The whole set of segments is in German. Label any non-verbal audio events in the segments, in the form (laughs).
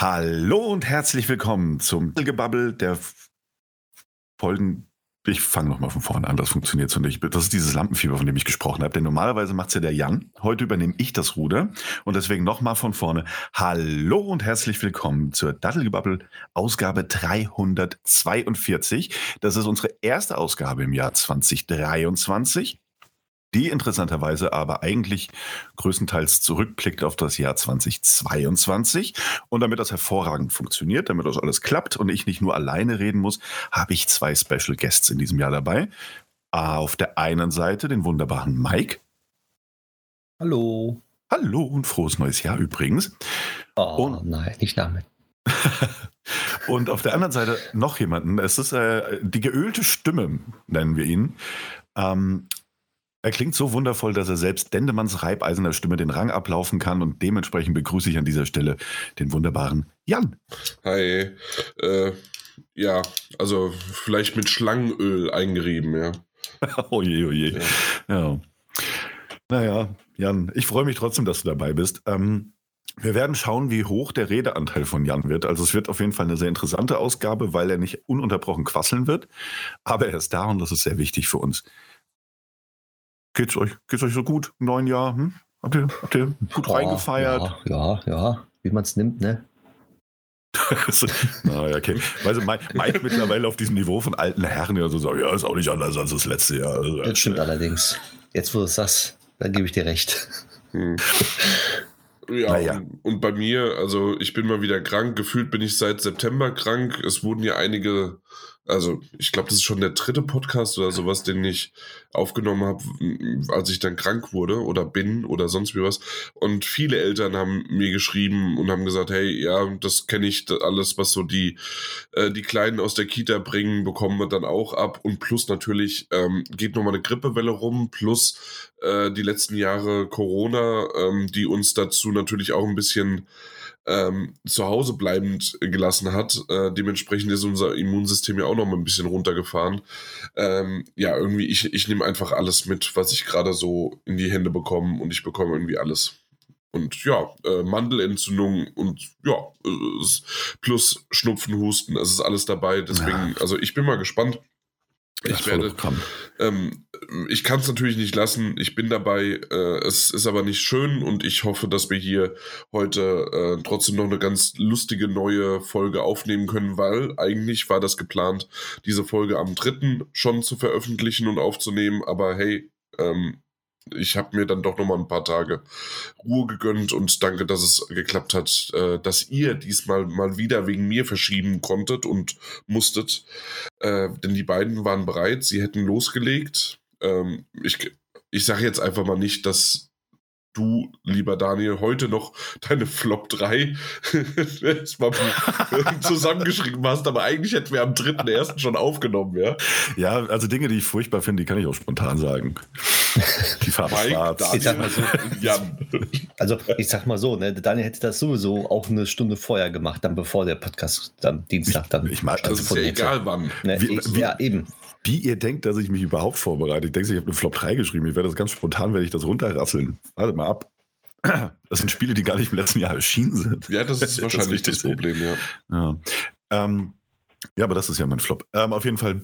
Hallo und herzlich willkommen zum Gebabbel der Folgen. Ich fange nochmal von vorne an, das funktioniert so nicht. Das ist dieses Lampenfieber, von dem ich gesprochen habe. Denn normalerweise macht es ja der Jan. Heute übernehme ich das Ruder. Und deswegen nochmal von vorne. Hallo und herzlich willkommen zur Dattelgebabbel Ausgabe 342. Das ist unsere erste Ausgabe im Jahr 2023 die interessanterweise aber eigentlich größtenteils zurückblickt auf das Jahr 2022. Und damit das hervorragend funktioniert, damit das alles klappt und ich nicht nur alleine reden muss, habe ich zwei Special Guests in diesem Jahr dabei. Auf der einen Seite den wunderbaren Mike. Hallo. Hallo und frohes neues Jahr übrigens. Oh und, nein, nicht damit. (laughs) und auf der anderen Seite noch jemanden. Es ist äh, die geölte Stimme, nennen wir ihn. Ähm, er klingt so wundervoll, dass er selbst Dendemanns reibeisener Stimme den Rang ablaufen kann und dementsprechend begrüße ich an dieser Stelle den wunderbaren Jan. Hi. Äh, ja, also vielleicht mit Schlangenöl eingerieben, ja. (laughs) oje, oje. Ja. ja. Naja, Jan, ich freue mich trotzdem, dass du dabei bist. Ähm, wir werden schauen, wie hoch der Redeanteil von Jan wird. Also es wird auf jeden Fall eine sehr interessante Ausgabe, weil er nicht ununterbrochen quasseln wird. Aber er ist da und das ist sehr wichtig für uns. Geht's euch, geht's euch so gut im neuen Jahr? Hm? Habt, ihr, habt ihr gut ja, reingefeiert? Ja, ja, ja, wie man es nimmt, ne? (laughs) naja, okay. Weißt du, Mike, Mike mittlerweile auf diesem Niveau von alten Herren, ja, so ja, ist auch nicht anders als das letzte Jahr. Also, das stimmt allerdings. Jetzt, wo du es sagst, dann gebe ich dir recht. Hm. (laughs) Ja, naja. und, und bei mir, also ich bin mal wieder krank. Gefühlt bin ich seit September krank. Es wurden ja einige also ich glaube, das ist schon der dritte Podcast oder sowas, den ich aufgenommen habe, als ich dann krank wurde oder bin oder sonst wie was. Und viele Eltern haben mir geschrieben und haben gesagt, hey, ja, das kenne ich, alles, was so die, äh, die Kleinen aus der Kita bringen, bekommen wir dann auch ab. Und plus natürlich ähm, geht nochmal eine Grippewelle rum, plus äh, die letzten Jahre Corona, ähm, die uns dazu natürlich auch ein bisschen ähm, zu Hause bleibend gelassen hat. Äh, dementsprechend ist unser Immunsystem ja auch noch mal ein bisschen runtergefahren. Ähm, ja, irgendwie, ich, ich nehme einfach alles mit, was ich gerade so in die Hände bekomme und ich bekomme irgendwie alles. Und ja, äh, Mandelentzündung und ja, äh, plus Schnupfen, Husten, es ist alles dabei. Deswegen, ja. also ich bin mal gespannt. Ich werde, ähm, ich kann es natürlich nicht lassen. Ich bin dabei. Äh, es ist aber nicht schön und ich hoffe, dass wir hier heute äh, trotzdem noch eine ganz lustige neue Folge aufnehmen können, weil eigentlich war das geplant, diese Folge am 3. schon zu veröffentlichen und aufzunehmen. Aber hey, ähm, ich habe mir dann doch noch mal ein paar Tage Ruhe gegönnt und danke, dass es geklappt hat, äh, dass ihr diesmal mal wieder wegen mir verschieben konntet und musstet. Äh, denn die beiden waren bereit, sie hätten losgelegt. Ähm, ich ich sage jetzt einfach mal nicht, dass du, lieber Daniel, heute noch deine Flop 3 (laughs) (laughs) zusammengeschrieben hast, aber eigentlich hätten wir am 3.1. schon aufgenommen, ja? Ja, also Dinge, die ich furchtbar finde, die kann ich auch spontan sagen. Die Farbe Mike, schwarz. Ich sag mal so, ja. Also ich sag mal so, ne, Daniel hätte das sowieso auch eine Stunde vorher gemacht, dann bevor der Podcast am Dienstag dann. Ich, ich mag, das ist ja egal wann. Ne, wie, ich, wie, ja, eben. Wie ihr denkt, dass ich mich überhaupt vorbereite. Ich denke, ich habe eine Flop 3 geschrieben. Ich werde das ganz spontan, werde ich das runterrasseln. Warte mal ab. (clears throat) Das sind Spiele, die gar nicht im letzten Jahr erschienen sind. Ja, das ist (laughs) wahrscheinlich das, das Problem, ja. Ja. Ähm, ja, aber das ist ja mein Flop. Ähm, auf jeden Fall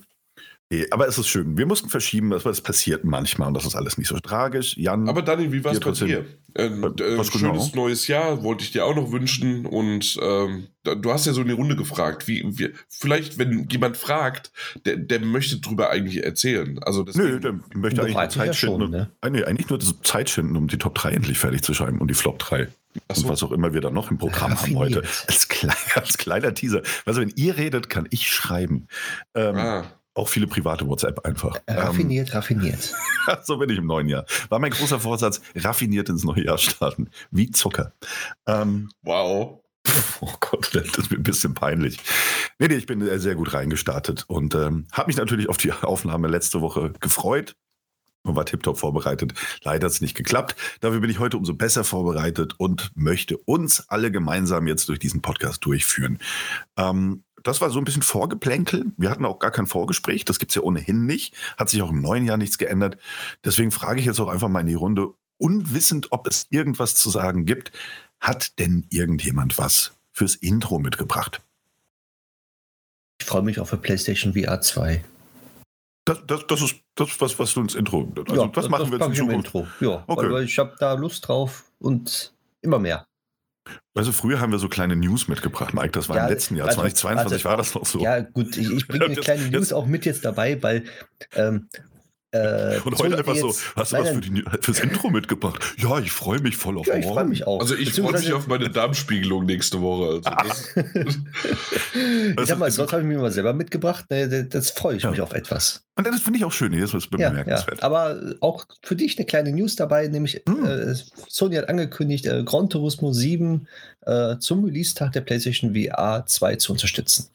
aber es ist schön. Wir mussten verschieben, aber es passiert manchmal und das ist alles nicht so tragisch. Jan, aber Dani, wie war es bei dir? Äh, äh, schönes genau? neues Jahr wollte ich dir auch noch wünschen und ähm, du hast ja so in die Runde gefragt, wie, wie vielleicht, wenn jemand fragt, der, der möchte drüber eigentlich erzählen. Also Nö, der möchte eigentlich nur Zeit schinden. Schon, ne? nee, eigentlich nur Zeit schinden, um die Top 3 endlich fertig zu schreiben und die Flop 3. So. Und was auch immer wir da noch im Programm Raffiniert. haben heute. Als kleiner, (laughs) als kleiner Teaser. Also, wenn ihr redet, kann ich schreiben. Ähm, ah. Auch viele private WhatsApp einfach. Äh, raffiniert, ähm, raffiniert. (laughs) so bin ich im neuen Jahr. War mein großer Vorsatz, raffiniert ins neue Jahr starten. Wie Zucker. Ähm, wow. Oh Gott, das ist mir ein bisschen peinlich. Nee, nee, ich bin sehr gut reingestartet und ähm, habe mich natürlich auf die (laughs) Aufnahme letzte Woche gefreut und war tiptop vorbereitet. Leider hat es nicht geklappt. Dafür bin ich heute umso besser vorbereitet und möchte uns alle gemeinsam jetzt durch diesen Podcast durchführen. Ähm, das war so ein bisschen Vorgeplänkel. Wir hatten auch gar kein Vorgespräch. Das gibt es ja ohnehin nicht. Hat sich auch im neuen Jahr nichts geändert. Deswegen frage ich jetzt auch einfach mal in die Runde, unwissend, ob es irgendwas zu sagen gibt. Hat denn irgendjemand was fürs Intro mitgebracht? Ich freue mich auf der PlayStation VR 2. Das, das, das ist das, was, was du ins Intro. Also ja, das, machen wir jetzt in Intro. Ja, okay. weil ich habe da Lust drauf und immer mehr. Also früher haben wir so kleine News mitgebracht, Mike. Das war ja, im letzten Jahr, also, 2022 also, war das noch so. Ja, gut, ich, ich bringe (laughs) eine kleine News auch mit jetzt dabei, weil ähm, äh, und heute einfach so, hast du was für die, fürs Intro mitgebracht? Ja, ich freue mich voll auf ja, ich freue mich auch. Also ich freue mich auf meine Darmspiegelung nächste Woche. Also (laughs) (laughs) ich sag mal, sonst habe ich mir mal selber mitgebracht. Ne, das freue ich ja. mich auf etwas. Und das finde ich auch schön, das ist bemerkenswert. Ja, aber auch für dich eine kleine News dabei, nämlich hm. äh, Sony hat angekündigt, äh, Gran Turismo 7 äh, zum Release-Tag der PlayStation VR 2 zu unterstützen.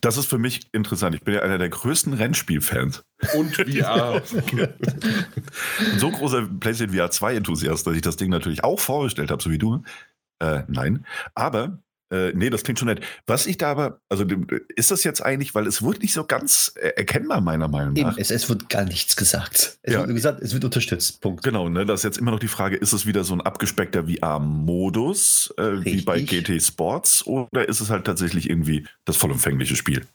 Das ist für mich interessant. Ich bin ja einer der größten Rennspielfans. Und VR. (laughs) so großer PlayStation VR 2 Enthusiast, dass ich das Ding natürlich auch vorgestellt habe, so wie du. Äh, nein. Aber äh, nee, das klingt schon nett. Was ich da aber, also ist das jetzt eigentlich, weil es wird nicht so ganz erkennbar, meiner Meinung nach. Eben, es, es wird gar nichts gesagt. Es ja. wird gesagt, es wird unterstützt. Punkt. Genau, ne? Das ist jetzt immer noch die Frage, ist es wieder so ein abgespeckter VR-Modus, äh, wie bei GT Sports, oder ist es halt tatsächlich irgendwie das vollumfängliche Spiel?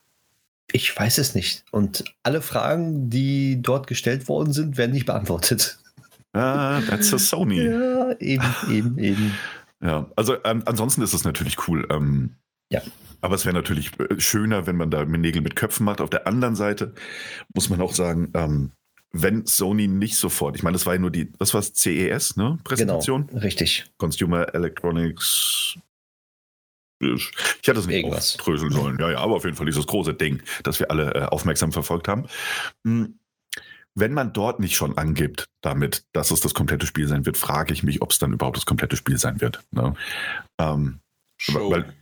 Ich weiß es nicht. Und alle Fragen, die dort gestellt worden sind, werden nicht beantwortet. Ah, that's a Sony. ja, eben, eben, eben. (laughs) Ja, also ähm, ansonsten ist es natürlich cool. Ähm, ja. Aber es wäre natürlich äh, schöner, wenn man da Nägel mit Köpfen macht. Auf der anderen Seite muss man auch sagen, ähm, wenn Sony nicht sofort, ich meine, das war ja nur die, was war es, CES, ne? Präsentation? Genau, richtig. Consumer Electronics. Ich hätte es nicht Irgendwas. aufdröseln sollen. Ja, ja, aber auf jeden Fall dieses große Ding, das wir alle äh, aufmerksam verfolgt haben. Hm wenn man dort nicht schon angibt, damit, dass es das komplette Spiel sein wird, frage ich mich, ob es dann überhaupt das komplette Spiel sein wird. Ne? Ähm, Show. Weil,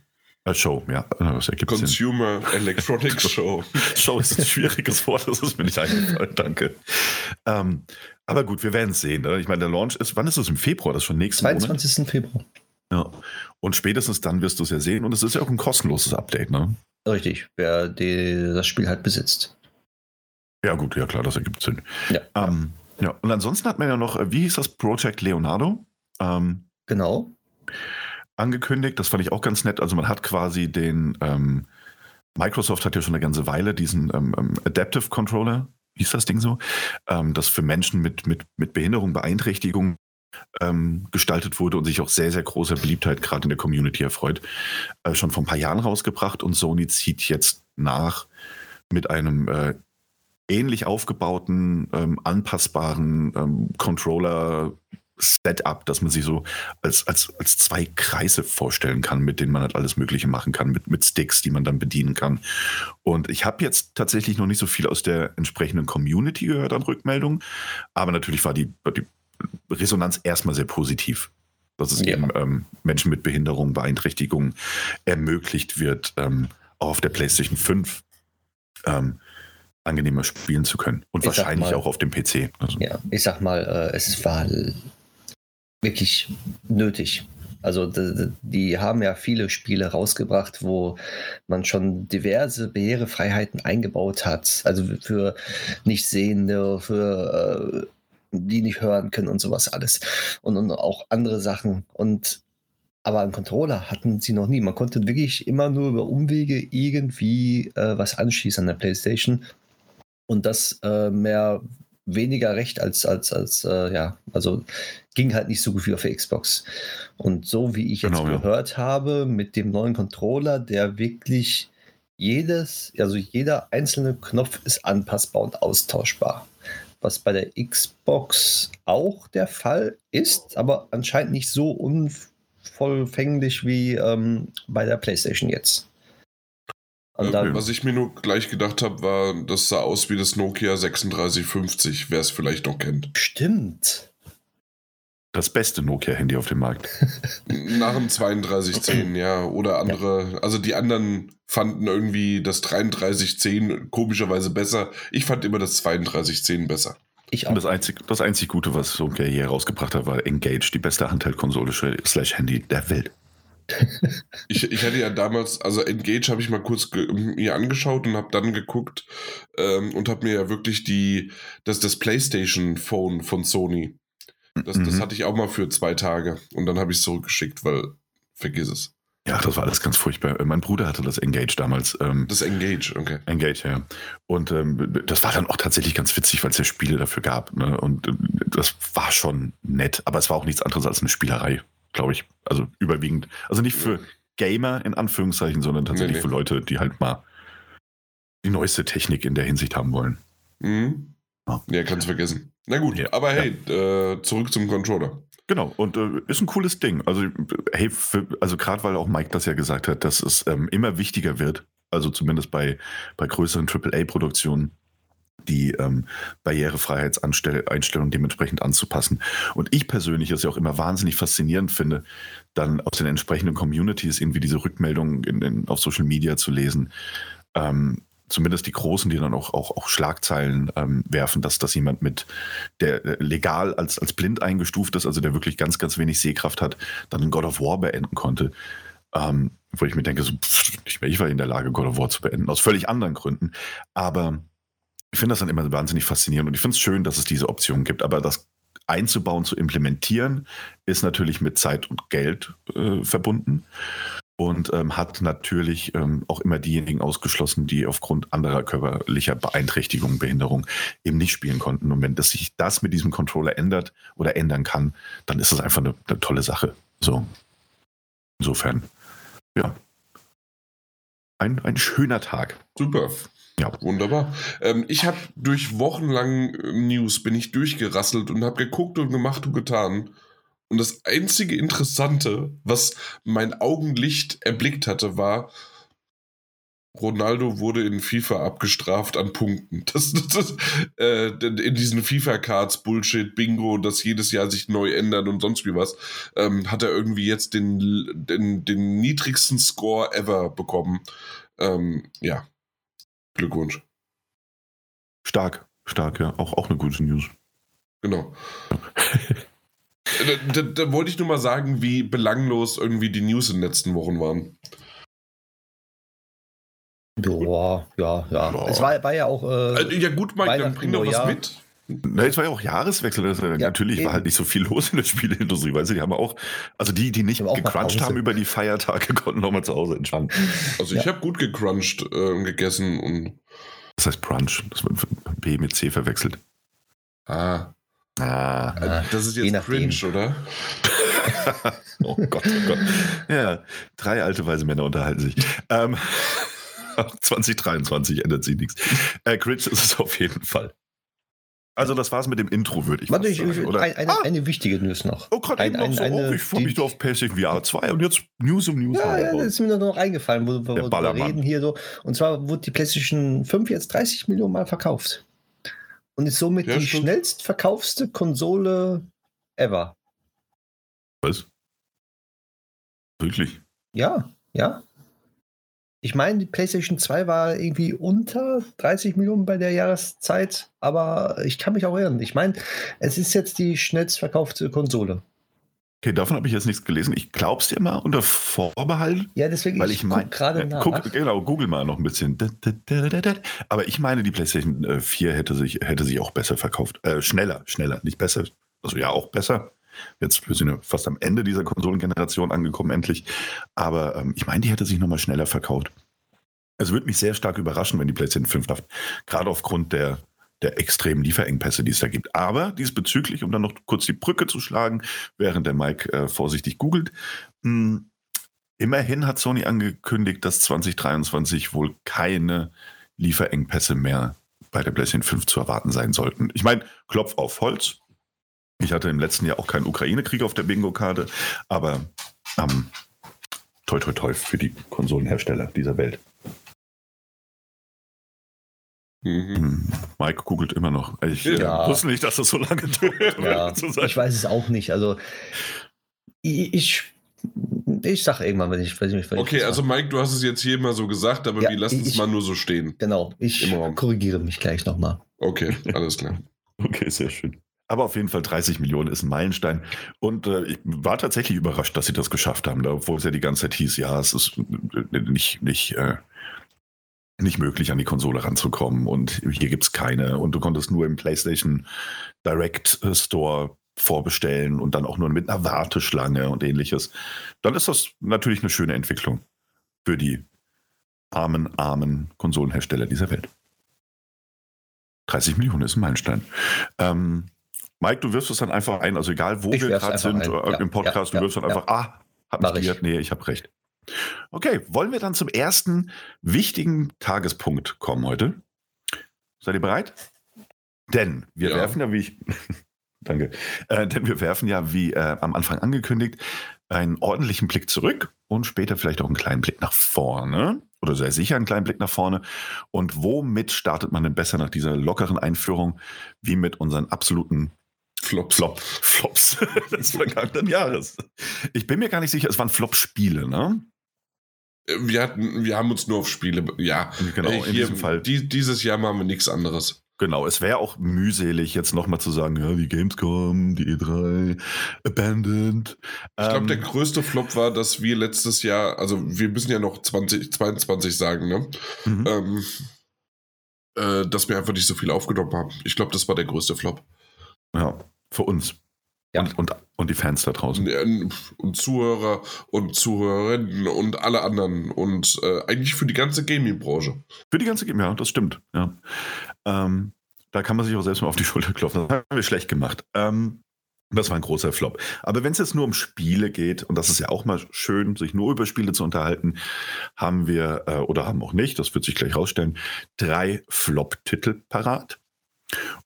äh, Show, ja. Ergibt Consumer Sinn. Electronics (laughs) Show. Show ist ein schwieriges Wort, das ist mir nicht eingefallen, danke. Ähm, aber gut, wir werden es sehen. Ne? Ich meine, der Launch ist, wann ist es? Im Februar? Das ist schon nächsten 22. Monat? Februar. Ja. Und spätestens dann wirst du es ja sehen. Und es ist ja auch ein kostenloses Update, ne? Richtig, wer die, das Spiel halt besitzt. Ja, gut, ja klar, das ergibt Sinn. Ja. Ähm, ja. Und ansonsten hat man ja noch, äh, wie hieß das, Project Leonardo? Ähm, genau. Angekündigt, das fand ich auch ganz nett. Also man hat quasi den, ähm, Microsoft hat ja schon eine ganze Weile diesen ähm, ähm, Adaptive Controller, hieß das Ding so, ähm, das für Menschen mit, mit, mit Behinderung, Beeinträchtigung gestaltet wurde und sich auch sehr, sehr großer Beliebtheit gerade in der Community erfreut, äh, schon vor ein paar Jahren rausgebracht und Sony zieht jetzt nach mit einem äh, ähnlich aufgebauten, ähm, anpassbaren ähm, Controller Setup, dass man sich so als, als, als zwei Kreise vorstellen kann, mit denen man halt alles Mögliche machen kann, mit, mit Sticks, die man dann bedienen kann. Und ich habe jetzt tatsächlich noch nicht so viel aus der entsprechenden Community gehört an Rückmeldungen, aber natürlich war die, die Resonanz erstmal sehr positiv. Dass es ja. eben ähm, Menschen mit Behinderung, Beeinträchtigung ermöglicht wird, ähm, auch auf der PlayStation 5 ähm, angenehmer spielen zu können. Und ich wahrscheinlich mal, auch auf dem PC. Also. Ja, ich sag mal, äh, es war wirklich nötig. Also die, die, haben ja viele Spiele rausgebracht, wo man schon diverse Barrierefreiheiten eingebaut hat. Also für Nichtsehende, für äh, die nicht hören können und sowas alles. Und, und auch andere Sachen. Und aber einen Controller hatten sie noch nie. Man konnte wirklich immer nur über Umwege irgendwie äh, was anschließen an der PlayStation und das äh, mehr weniger recht als, als, als äh, ja, also ging halt nicht so gut wie auf der Xbox. Und so wie ich jetzt genau, gehört ja. habe, mit dem neuen Controller, der wirklich jedes, also jeder einzelne Knopf ist anpassbar und austauschbar. Was bei der Xbox auch der Fall ist, aber anscheinend nicht so unvollfänglich wie ähm, bei der PlayStation jetzt. Okay. Was ich mir nur gleich gedacht habe, war, das sah aus wie das Nokia 3650, wer es vielleicht noch kennt. Stimmt. Das beste Nokia-Handy auf dem Markt. (laughs) Nach dem 3210, ja. Oder andere. Ja. Also die anderen fanden irgendwie das 3310 komischerweise besser. Ich fand immer das 3210 besser. Ich auch. Und das einzig, das einzig Gute, was Nokia hier rausgebracht hat, war Engage, die beste Handheldkonsole slash Handy der Welt ich, ich hatte ja damals, also Engage habe ich mal kurz mir angeschaut und habe dann geguckt ähm, und habe mir ja wirklich die, das, das PlayStation Phone von Sony. Das, mhm. das hatte ich auch mal für zwei Tage und dann habe ich es zurückgeschickt, weil vergiss es. Ja, das war alles ganz furchtbar. Mein Bruder hatte das Engage damals. Ähm, das Engage, okay. Engage, ja. Und ähm, das war dann auch tatsächlich ganz witzig, weil es ja Spiele dafür gab. Ne? Und äh, das war schon nett, aber es war auch nichts anderes als eine Spielerei, glaube ich. Also überwiegend. Also nicht für Gamer in Anführungszeichen, sondern tatsächlich nee, nee. für Leute, die halt mal die neueste Technik in der Hinsicht haben wollen. Mhm. Ja, ja kannst vergessen. Na gut, ja, aber hey, ja. äh, zurück zum Controller. Genau, und äh, ist ein cooles Ding. Also, hey, für, also gerade weil auch Mike das ja gesagt hat, dass es ähm, immer wichtiger wird, also zumindest bei, bei größeren AAA-Produktionen, die ähm, Barrierefreiheitseinstellungen dementsprechend anzupassen. Und ich persönlich es ja auch immer wahnsinnig faszinierend finde, dann aus den entsprechenden Communities irgendwie diese Rückmeldungen in, in, auf Social Media zu lesen. Ähm, zumindest die Großen, die dann auch, auch, auch Schlagzeilen ähm, werfen, dass das jemand mit, der äh, legal als, als blind eingestuft ist, also der wirklich ganz, ganz wenig Sehkraft hat, dann God of War beenden konnte. Ähm, wo ich mir denke, so, pff, ich war in der Lage, God of War zu beenden, aus völlig anderen Gründen. Aber ich finde das dann immer wahnsinnig faszinierend und ich finde es schön, dass es diese Option gibt. Aber das einzubauen, zu implementieren, ist natürlich mit Zeit und Geld äh, verbunden und ähm, hat natürlich ähm, auch immer diejenigen ausgeschlossen, die aufgrund anderer körperlicher Beeinträchtigung, Behinderung eben nicht spielen konnten. Und wenn das sich das mit diesem Controller ändert oder ändern kann, dann ist das einfach eine, eine tolle Sache. So. Insofern, ja. Ein, ein schöner Tag. Super. Ja. Wunderbar. Ähm, ich habe durch wochenlang äh, News bin ich durchgerasselt und habe geguckt und gemacht und getan. Und das einzige Interessante, was mein Augenlicht erblickt hatte, war, Ronaldo wurde in FIFA abgestraft an Punkten. (laughs) Das, das, das äh, in diesen FIFA-Cards Bullshit, Bingo, das jedes Jahr sich neu ändern und sonst wie was, ähm, hat er irgendwie jetzt den, den, den niedrigsten Score ever bekommen. Ähm, ja, Glückwunsch. Stark, stark, ja. Auch, auch eine gute News. Genau. (laughs) Da, da, da, wollte ich nur mal sagen, wie belanglos irgendwie die News in den letzten Wochen waren. Ja, ja, ja. ja. Es war, war ja auch. Äh, ja, gut, Mike, dann bring doch was mit. Na, es war ja auch Jahreswechsel. Also ja, natürlich eben. war halt nicht so viel los in der Spieleindustrie. Weißt du, die haben auch, also die, die nicht gecrunched haben über die Feiertage, (laughs) konnten nochmal zu Hause entspannen. Also ich ja. habe gut gecrunched äh, und gegessen und. Das heißt Brunch, das wird B mit C verwechselt. Ah. Ah, äh, das ist jetzt cringe, oder? (laughs) oh Gott, oh Gott. Ja, drei alte weise Männer unterhalten sich. Ähm, (laughs) 2023 ändert sich nichts. Äh, cringe ist es auf jeden Fall. Also das war's mit dem Intro, würde ich Warte, ich, sagen. Oder? Ein, eine, ah. eine, wichtige News noch. Oh, gerade eben noch so, eine, oh, ich freue mich nur auf PlayStation VR 2 und jetzt News um News. Ja, ja das ist mir noch eingefallen, wo, wo wir reden hier so. Und zwar wurde die PlayStation 5 jetzt 30 Millionen Mal verkauft und ist somit ja, die stimmt. schnellst verkaufste Konsole ever. Was? Wirklich? Ja, ja. Ich meine, die PlayStation 2 war irgendwie unter 30 Millionen bei der Jahreszeit, aber ich kann mich auch irren. Ich meine, es ist jetzt die schnellst verkaufte Konsole. Okay, davon habe ich jetzt nichts gelesen. Ich glaube es dir mal unter Vorbehalt. Ja, deswegen weil ich, ich meine gerade nach. Guck, genau, google mal noch ein bisschen. Aber ich meine, die PlayStation 4 äh, hätte sich, hätte sich auch besser verkauft. Äh, schneller, schneller, nicht besser. Also ja, auch besser. Jetzt wir sind ja fast am Ende dieser Konsolengeneration angekommen, endlich. Aber ähm, ich meine, die hätte sich nochmal schneller verkauft. Es würde mich sehr stark überraschen, wenn die PlayStation 5 schafft. Gerade aufgrund der der extremen Lieferengpässe, die es da gibt. Aber diesbezüglich, um dann noch kurz die Brücke zu schlagen, während der Mike äh, vorsichtig googelt, mh, hm, immerhin hat Sony angekündigt, dass 2023 wohl keine Lieferengpässe mehr bei der PlayStation 5 zu erwarten sein sollten. Ich meine, Klopf auf Holz. Ich hatte im letzten Jahr auch keinen Ukraine-Krieg auf der Bingo-Karte, aber ähm, toi toi toi für die Konsolenhersteller dieser Welt. Mhm. Hm, Mike googelt immer noch. Ich äh, ja. wusste nicht, dass das so lange dauert. Ja, ich weiß es auch nicht. Also ich, ich, ich sage irgendwann, wenn ich, wenn ich wenn Okay, ich also Mike, du hast es jetzt hier mal so gesagt, aber ja, wir lassen es mal nur so stehen. Genau, ich korrigiere mich gleich nochmal. Okay, alles klar. (laughs) okay, sehr schön. Aber auf jeden Fall 30 Millionen ist ein Meilenstein. Und äh, ich war tatsächlich überrascht, dass sie das geschafft haben, obwohl es ja die ganze Zeit hieß, ja, es ist nicht, nicht äh, nicht möglich, an die Konsole ranzukommen. Und hier gibt es keine. Und du konntest nur im PlayStation Direct äh, Store vorbestellen und dann auch nur mit einer Warteschlange und ähnliches, dann ist das natürlich eine schöne Entwicklung für die armen, armen Konsolenhersteller dieser Welt. 30 Millionen ist ein Meilenstein. Ähm, Mike, du wirfst es dann einfach ein, also egal wo ich wir gerade sind ein. Äh, im Podcast, ja, du wirfst dann ja. einfach, ah, hab mich gehört, nee, ich habe recht. Okay, wollen wir dann zum ersten wichtigen Tagespunkt kommen heute? Seid ihr bereit? Denn wir ja. werfen ja, wie ich. (laughs) danke. Äh, denn wir werfen ja, wie äh, am Anfang angekündigt, einen ordentlichen Blick zurück und später vielleicht auch einen kleinen Blick nach vorne. Oder sehr sicher einen kleinen Blick nach vorne. Und womit startet man denn besser nach dieser lockeren Einführung wie mit unseren absoluten Flops. Flop, Flops (laughs) des vergangenen Jahres. Ich bin mir gar nicht sicher, es waren Flop-Spiele, ne? Wir, hatten, wir haben uns nur auf Spiele, ja. Genau, äh, in diesem Fall. Die, dieses Jahr machen wir nichts anderes. Genau, es wäre auch mühselig, jetzt nochmal zu sagen, ja, die Gamescom, die E3, Abandoned. Ich glaube, ähm, der größte Flop war, dass wir letztes Jahr, also wir müssen ja noch 2022 sagen, ne? Mhm. Ähm, äh, dass wir einfach nicht so viel aufgenommen haben. Ich glaube, das war der größte Flop. Ja, für uns. Ja. Und, und, und die Fans da draußen. Und Zuhörer und Zuhörerinnen und alle anderen. Und äh, eigentlich für die ganze Gaming-Branche. Für die ganze Gaming, ja, das stimmt. Ja. Ähm, da kann man sich auch selbst mal auf die Schulter klopfen. Das haben wir schlecht gemacht. Ähm, das war ein großer Flop. Aber wenn es jetzt nur um Spiele geht, und das ist ja auch mal schön, sich nur über Spiele zu unterhalten, haben wir, äh, oder haben auch nicht, das wird sich gleich rausstellen, drei Flop-Titel parat.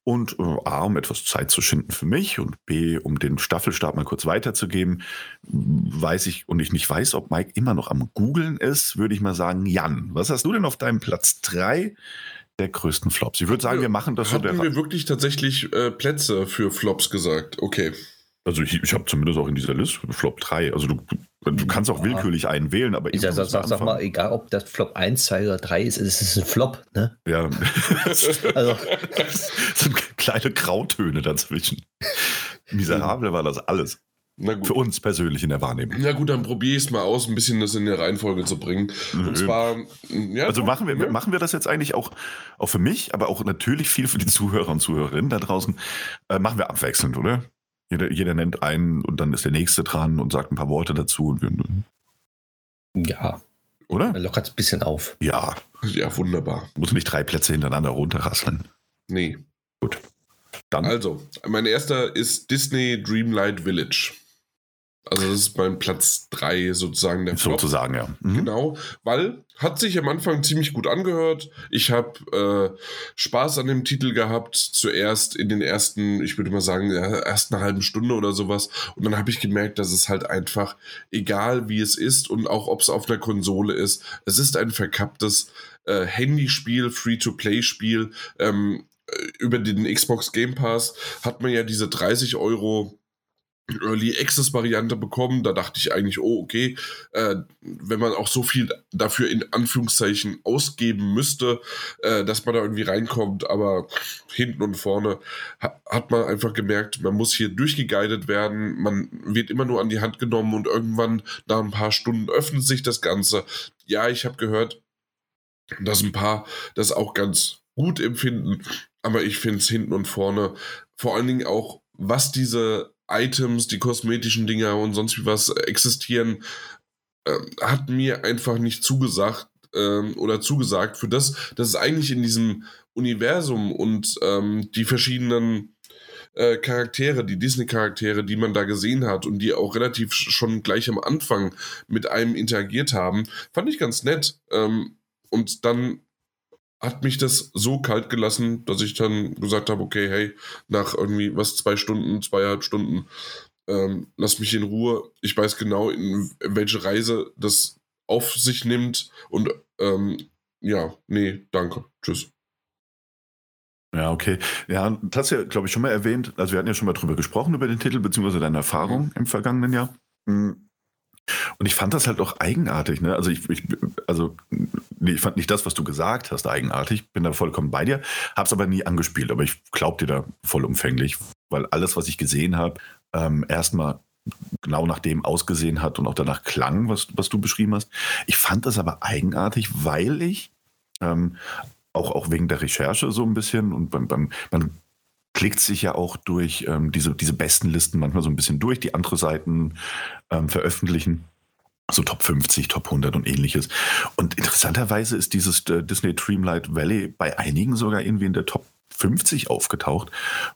Und äh, A, um etwas Zeit zu schinden für mich und B, um den Staffelstab mal kurz weiterzugeben, weiß ich und ich nicht weiß, ob Mike immer noch am Googeln ist, würde ich mal sagen, Jan, was hast du denn auf deinem Platz 3 der größten Flops? Ich würde sagen, wir machen das Hatten so. Haben wir wirklich tatsächlich äh, Plätze für Flops gesagt? Okay. Also ich, ich habe zumindest auch in dieser Liste Flop 3. Also du, du kannst auch willkürlich einen wählen, aber ich sag, sag, sag mal, egal ob das Flop 1, 2 oder 3 ist, es ist ein Flop, ne? Ja. (laughs) (laughs) also. das sind kleine Grautöne dazwischen. Miserabel war das alles. Für uns persönlich in der Wahrnehmung. Na gut, dann probiere ich es mal aus, ein bisschen das in der Reihenfolge zu bringen. Mhm. Und zwar, ja. Also machen wir, ja. machen wir das jetzt eigentlich auch, auch für mich, aber auch natürlich viel für die Zuhörer und Zuhörerinnen da draußen. Äh, machen wir abwechselnd, oder? Jeder, jeder nennt einen und dann ist der nächste dran und sagt ein paar Worte dazu. Und wir, ja. Oder? Er lockert es ein bisschen auf. Ja. Ja, wunderbar. Muss nicht drei Plätze hintereinander runterrasseln. Nee. Gut. Dann. Also, mein erster ist Disney Dreamlight Village. Also das ist mein Platz 3 sozusagen der Flop. Sozusagen, ja. Mhm. Genau, weil hat sich am Anfang ziemlich gut angehört. Ich habe äh, Spaß an dem Titel gehabt, zuerst in den ersten, ich würde mal sagen, ersten halben Stunde oder sowas. Und dann habe ich gemerkt, dass es halt einfach, egal wie es ist und auch ob es auf einer Konsole ist, es ist ein verkapptes äh, Handyspiel, Free-to-Play-Spiel. Ähm, äh, über den Xbox Game Pass hat man ja diese 30 Euro Early Access Variante bekommen. Da dachte ich eigentlich, oh, okay, äh, wenn man auch so viel dafür in Anführungszeichen ausgeben müsste, äh, dass man da irgendwie reinkommt, aber hinten und vorne ha hat man einfach gemerkt, man muss hier durchgeguidet werden, man wird immer nur an die Hand genommen und irgendwann nach ein paar Stunden öffnet sich das Ganze. Ja, ich habe gehört, dass ein paar das auch ganz gut empfinden, aber ich finde es hinten und vorne vor allen Dingen auch, was diese Items, die kosmetischen Dinger und sonst wie was existieren, äh, hat mir einfach nicht zugesagt äh, oder zugesagt für das, dass es eigentlich in diesem Universum und ähm, die verschiedenen äh, Charaktere, die Disney-Charaktere, die man da gesehen hat und die auch relativ schon gleich am Anfang mit einem interagiert haben, fand ich ganz nett. Ähm, und dann hat mich das so kalt gelassen, dass ich dann gesagt habe, okay, hey, nach irgendwie was, zwei Stunden, zweieinhalb Stunden, ähm, lass mich in Ruhe. Ich weiß genau, in welche Reise das auf sich nimmt und ähm, ja, nee, danke, tschüss. Ja, okay. Ja, das hast du ja, glaube ich, schon mal erwähnt. Also wir hatten ja schon mal drüber gesprochen, über den Titel, beziehungsweise deine Erfahrung mhm. im vergangenen Jahr. Mhm. Und ich fand das halt auch eigenartig, ne? Also ich, ich also ich fand nicht das, was du gesagt hast, eigenartig. Bin da vollkommen bei dir, hab's aber nie angespielt. Aber ich glaub dir da vollumfänglich, weil alles, was ich gesehen habe, ähm, erstmal genau nach dem ausgesehen hat und auch danach klang, was, was du beschrieben hast. Ich fand das aber eigenartig, weil ich ähm, auch, auch wegen der Recherche so ein bisschen und beim, beim man klickt sich ja auch durch ähm, diese, diese besten Listen manchmal so ein bisschen durch, die andere Seiten ähm, veröffentlichen. So Top 50, Top 100 und ähnliches. Und interessanterweise ist dieses äh, Disney Dreamlight Valley bei einigen sogar irgendwie in der Top 50 aufgetaucht.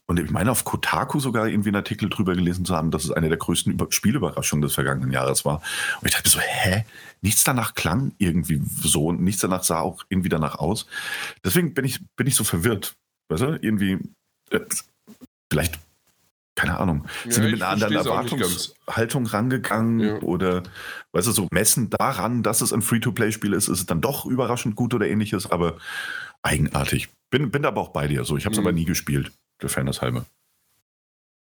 Und ich meine, auf Kotaku sogar irgendwie einen Artikel drüber gelesen zu haben, dass es eine der größten Über Spielüberraschungen des vergangenen Jahres war. Und ich dachte so, hä? Nichts danach klang irgendwie so und nichts danach sah auch irgendwie danach aus. Deswegen bin ich, bin ich so verwirrt. Weißt du, irgendwie, vielleicht, keine Ahnung, ja, sind wir mit einer anderen Erwartungshaltung rangegangen ja. oder, weißt du, so messen daran, dass es ein Free-to-Play-Spiel ist, ist es dann doch überraschend gut oder ähnliches, aber eigenartig. Bin, bin aber auch bei dir so. Ich habe es mhm. aber nie gespielt, der Fairness halber.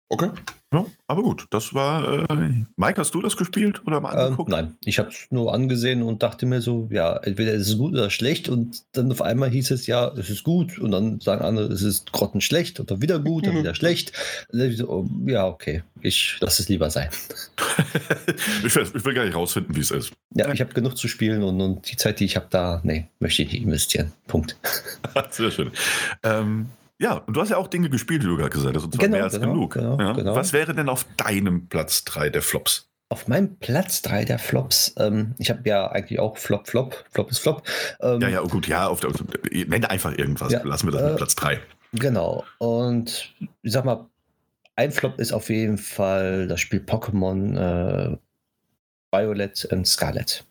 Okay. Ja, aber gut, das war. Äh, Mike, hast du das gespielt oder mal ähm, angeguckt? Ähm, nein, ich habe es nur angesehen und dachte mir so, ja, entweder ist es gut oder schlecht und dann auf einmal hieß es ja, es ist gut und dann sagen andere, es ist grottenschlecht oder wieder gut mhm. oder wieder schlecht. So, oh, ja, okay, ich lasse es lieber sein. (laughs) ich, will, ich, will, gar nicht rausfinden, wie es ist. Ja, ich habe genug zu spielen und, und die Zeit, die ich habe, da, nee, möchte ich nicht investieren. Punkt. (laughs) Sehr schön. Ähm, ja, und du hast ja auch Dinge gespielt, die du gerade gesagt hast, und zwar genau, mehr als genau, genug. Genau, ja. genau. Was wäre denn auf deinem Platz 3 der Flops? Auf meinem Platz 3 der Flops, ähm, ich habe ja eigentlich auch Flop, Flop, Flop ist Flop. Ähm, ja, ja, gut, ja, auf der, nenne einfach irgendwas, ja, lassen wir das äh, mit Platz 3. Genau, und ich sag mal, ein Flop ist auf jeden Fall das Spiel Pokémon äh, Violet und Scarlet.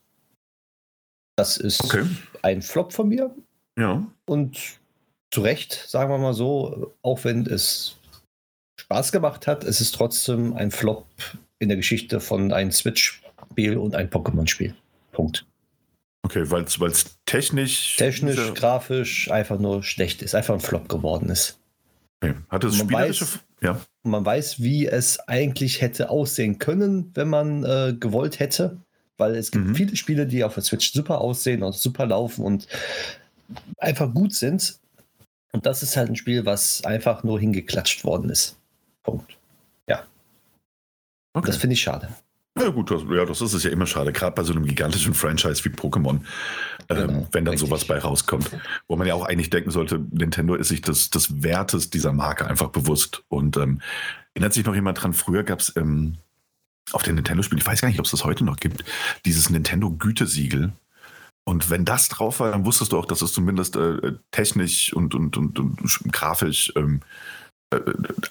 Das ist okay. ein Flop von mir. Ja. Und zu Recht, sagen wir mal so, auch wenn es Spaß gemacht hat, es ist trotzdem ein Flop in der Geschichte von einem Switch-Spiel und einem Pokémon-Spiel. Punkt. Okay, weil es technisch. Technisch, ja. grafisch einfach nur schlecht ist, einfach ein Flop geworden ist. Okay. Hat es spielerische. Weiß, ja. Man weiß, wie es eigentlich hätte aussehen können, wenn man äh, gewollt hätte. Weil es gibt mhm. viele Spiele, die auf der Switch super aussehen und super laufen und einfach gut sind. Und das ist halt ein Spiel, was einfach nur hingeklatscht worden ist. Punkt. Ja. Okay. Das finde ich schade. Ja gut, das, ja, das ist es ja immer schade, gerade bei so einem gigantischen Franchise wie Pokémon, äh, genau, wenn dann richtig. sowas bei rauskommt. Wo man ja auch eigentlich denken sollte, Nintendo ist sich des, des Wertes dieser Marke einfach bewusst. Und ähm, erinnert sich noch jemand dran, früher gab es ähm, auf den Nintendo-Spielen, ich weiß gar nicht, ob es das heute noch gibt, dieses Nintendo-Gütesiegel, und wenn das drauf war, dann wusstest du auch, dass es zumindest äh, technisch und, und, und, und grafisch ähm, äh,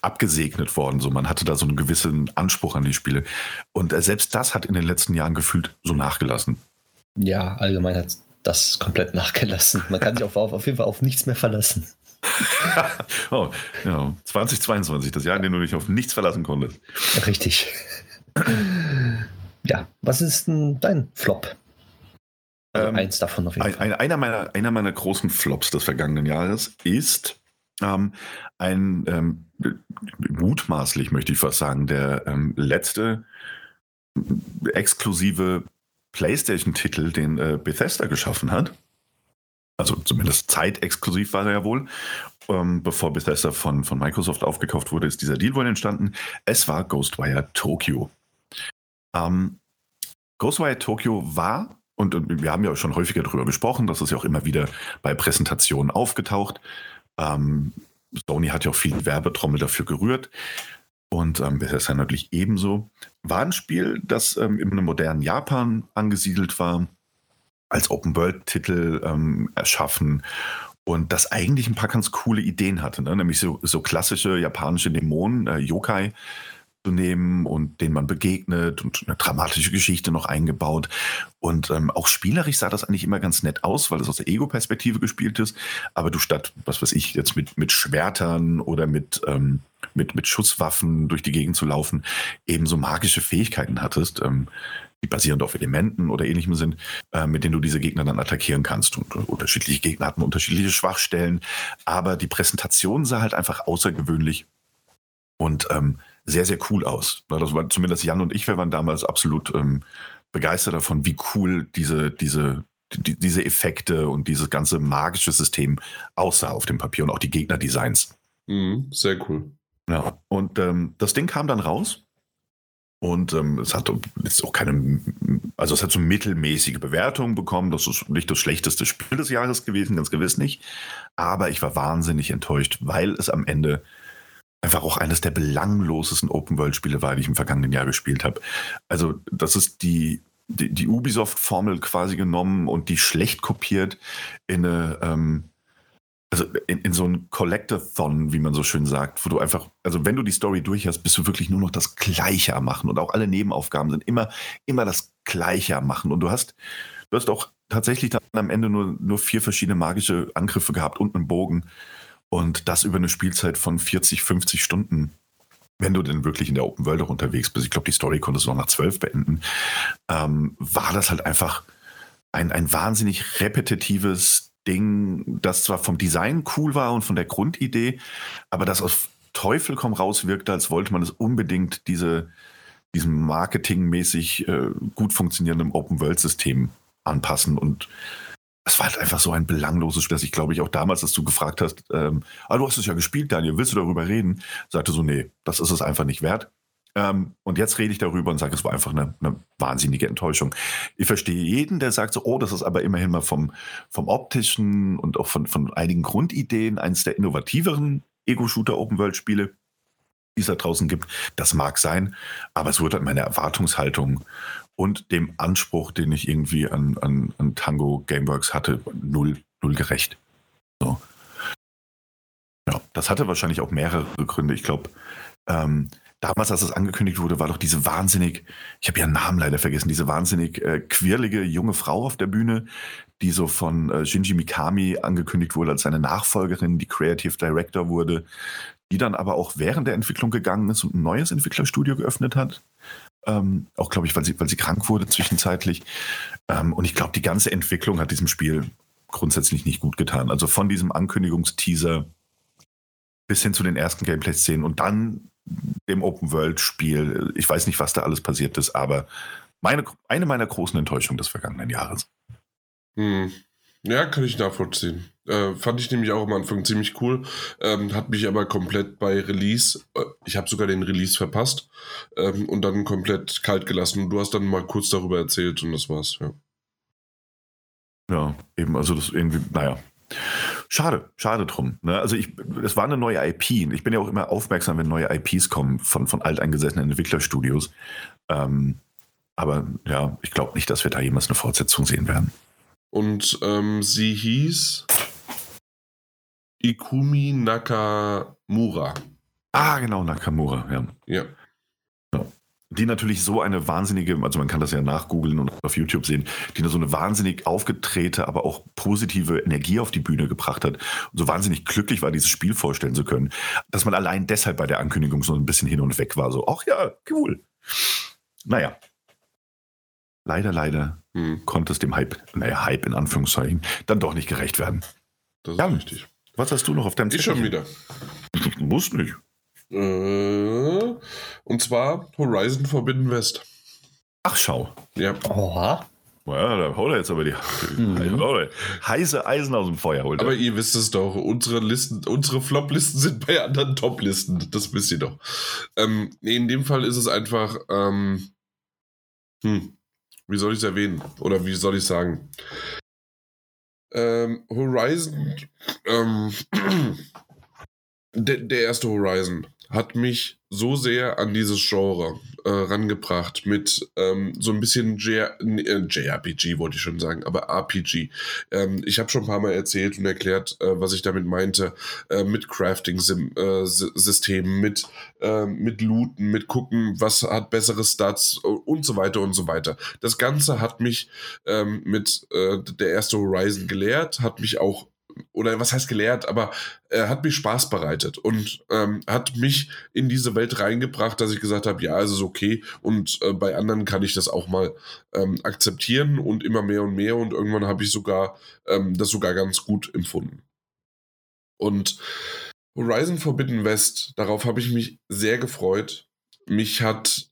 abgesegnet worden. So, man hatte da so einen gewissen Anspruch an die Spiele. Und äh, selbst das hat in den letzten Jahren gefühlt so nachgelassen. Ja, allgemein hat das komplett (laughs) nachgelassen. Man kann sich auf, auf, auf jeden Fall auf nichts mehr verlassen. (laughs) oh, ja, 2022, das Jahr, in dem du dich auf nichts verlassen konntest. Richtig. ja, was ist denn dein Flop? Also ähm, eins davon auf jeden ein, Fall. Einer meiner, einer meiner großen Flops des vergangenen Jahres ist ähm, ein ähm, mutmaßlich, möchte ich fast sagen, der ähm, letzte exklusive PlayStation-Titel, den äh, Bethesda geschaffen hat. Also zumindest zeitexklusiv war er ja wohl. Ähm, bevor Bethesda von, von Microsoft aufgekauft wurde, ist dieser Deal wohl entstanden. Es war Ghostwire Tokyo. Ähm, Ghostwire Tokyo war und, wir haben ja schon häufiger darüber gesprochen, das ist ja auch immer wieder bei Präsentationen aufgetaucht. Ähm, Sony hat ja auch viel Werbetrommel dafür gerührt. Und ähm, Bethesda natürlich ebenso. War ein Spiel, das ähm, in einem modernen Japan angesiedelt war, als Open-World-Titel ähm, erschaffen und das eigentlich ein paar ganz coole Ideen hatte, ne? nämlich so, so klassische japanische Dämonen, äh, Yokai, zu nehmen und denen man begegnet und eine dramatische Geschichte noch eingebaut. Und ähm, auch spielerisch sah das eigentlich immer ganz nett aus, weil es aus der Ego-Perspektive gespielt ist. Aber du statt, was weiß ich, jetzt mit, mit Schwertern oder mit, ähm, mit, mit Schusswaffen durch die Gegend zu laufen, eben so magische Fähigkeiten hattest, ähm, die basierend auf Elementen oder ähnlichem sind, äh, mit denen du diese Gegner dann attackieren kannst. Und äh, unterschiedliche Gegner hatten unterschiedliche Schwachstellen. Aber die Präsentation sah halt einfach außergewöhnlich und ähm, sehr, sehr cool aus. Das war zumindest Jan und ich, wir waren damals absolut ähm, begeistert davon, wie cool diese, diese, die, diese Effekte und dieses ganze magische System aussah auf dem Papier und auch die Gegnerdesigns. Mhm, sehr cool. Ja, und ähm, das Ding kam dann raus und ähm, es hat jetzt auch keine, also es hat so mittelmäßige Bewertungen bekommen. Das ist nicht das schlechteste Spiel des Jahres gewesen, ganz gewiss nicht. Aber ich war wahnsinnig enttäuscht, weil es am Ende einfach auch eines der belanglosesten Open-World-Spiele war, die ich im vergangenen Jahr gespielt habe. Also, das ist die, die, die Ubisoft-Formel quasi genommen und die schlecht kopiert in eine, ähm, also in, in so ein Collectathon, wie man so schön sagt, wo du einfach, also wenn du die Story durch hast, bist du wirklich nur noch das Gleiche am Machen und auch alle Nebenaufgaben sind immer, immer das Gleiche am Machen und du hast, du hast auch tatsächlich dann am Ende nur, nur vier verschiedene magische Angriffe gehabt und einen Bogen und das über eine Spielzeit von 40, 50 Stunden. Wenn du denn wirklich in der Open World auch unterwegs bist, ich glaube, die Story konntest du noch nach zwölf beenden, ähm, war das halt einfach ein, ein wahnsinnig repetitives Ding, das zwar vom Design cool war und von der Grundidee, aber das auf Teufel komm raus wirkte, als wollte man es unbedingt diese, diesem marketingmäßig äh, gut funktionierenden Open-World-System anpassen. Und es war halt einfach so ein belangloses Spiel, dass ich glaube ich auch damals, dass du gefragt hast, ähm, ah, du hast es ja gespielt, Daniel, willst du darüber reden? Sagte so, nee, das ist es einfach nicht wert. Ähm, und jetzt rede ich darüber und sage, es war einfach eine, eine, wahnsinnige Enttäuschung. Ich verstehe jeden, der sagt so, oh, das ist aber immerhin mal vom, vom optischen und auch von, von einigen Grundideen eines der innovativeren Ego-Shooter-Open-World-Spiele, die es da draußen gibt. Das mag sein, aber es wird halt meine Erwartungshaltung und dem Anspruch, den ich irgendwie an, an, an Tango Gameworks hatte, null, null gerecht. So. Ja, das hatte wahrscheinlich auch mehrere Gründe. Ich glaube, ähm, damals, als es angekündigt wurde, war doch diese wahnsinnig, ich habe ihren Namen leider vergessen, diese wahnsinnig äh, quirlige junge Frau auf der Bühne, die so von äh, Shinji Mikami angekündigt wurde als seine Nachfolgerin, die Creative Director wurde, die dann aber auch während der Entwicklung gegangen ist und ein neues Entwicklerstudio geöffnet hat. Ähm, auch, glaube ich, weil sie, weil sie krank wurde zwischenzeitlich. Ähm, und ich glaube, die ganze Entwicklung hat diesem Spiel grundsätzlich nicht gut getan. Also von diesem Ankündigungsteaser bis hin zu den ersten Gameplay-Szenen und dann dem Open-World-Spiel. Ich weiß nicht, was da alles passiert ist, aber meine, eine meiner großen Enttäuschungen des vergangenen Jahres. Hm. Ja, kann ich nachvollziehen. Äh, fand ich nämlich auch am Anfang ziemlich cool. Ähm, hat mich aber komplett bei Release, äh, ich habe sogar den Release verpasst ähm, und dann komplett kalt gelassen. Und du hast dann mal kurz darüber erzählt und das war's, ja. Ja, eben, also das irgendwie, naja. Schade, schade drum. Ne? Also ich, es war eine neue IP. Ich bin ja auch immer aufmerksam, wenn neue IPs kommen von, von alteingesessenen Entwicklerstudios. Ähm, aber ja, ich glaube nicht, dass wir da jemals eine Fortsetzung sehen werden. Und ähm, sie hieß Ikumi Nakamura. Ah, genau, Nakamura, ja. Ja. ja. Die natürlich so eine wahnsinnige, also man kann das ja nachgoogeln und auf YouTube sehen, die so eine wahnsinnig aufgetrete, aber auch positive Energie auf die Bühne gebracht hat und so wahnsinnig glücklich war, dieses Spiel vorstellen zu können, dass man allein deshalb bei der Ankündigung so ein bisschen hin und weg war. So, ach ja, cool. Naja. Leider, leider hm. konnte es dem Hype, naja, Hype in Anführungszeichen, dann doch nicht gerecht werden. Das ist ja, richtig. Was hast du noch auf deinem Zettel? Ich schon wieder. (laughs) Muss nicht. Äh, und zwar Horizon Forbidden West. Ach, schau. Ja. Oha. Ja, da holt er jetzt aber die mhm. (laughs) heiße Eisen aus dem Feuer. Holt aber ihr wisst es doch, unsere Listen, unsere Flop-Listen sind bei anderen Top-Listen. Das wisst ihr doch. Ähm, nee, in dem Fall ist es einfach, ähm, hm, wie soll ich es erwähnen? Oder wie soll ich sagen? Ähm, Horizon, ähm, (clears throat) der, der erste Horizon hat mich so sehr an dieses Genre äh, rangebracht mit ähm, so ein bisschen J äh, JRPG, wollte ich schon sagen, aber RPG. Ähm, ich habe schon ein paar Mal erzählt und erklärt, äh, was ich damit meinte, äh, mit Crafting-Systemen, äh, mit, äh, mit Looten, mit gucken, was hat bessere Stats und so weiter und so weiter. Das Ganze hat mich ähm, mit der erste Horizon gelehrt, hat mich auch oder was heißt gelehrt, aber er hat mich Spaß bereitet und ähm, hat mich in diese Welt reingebracht, dass ich gesagt habe, ja, es ist okay und äh, bei anderen kann ich das auch mal ähm, akzeptieren und immer mehr und mehr und irgendwann habe ich sogar ähm, das sogar ganz gut empfunden. Und Horizon Forbidden West, darauf habe ich mich sehr gefreut. Mich hat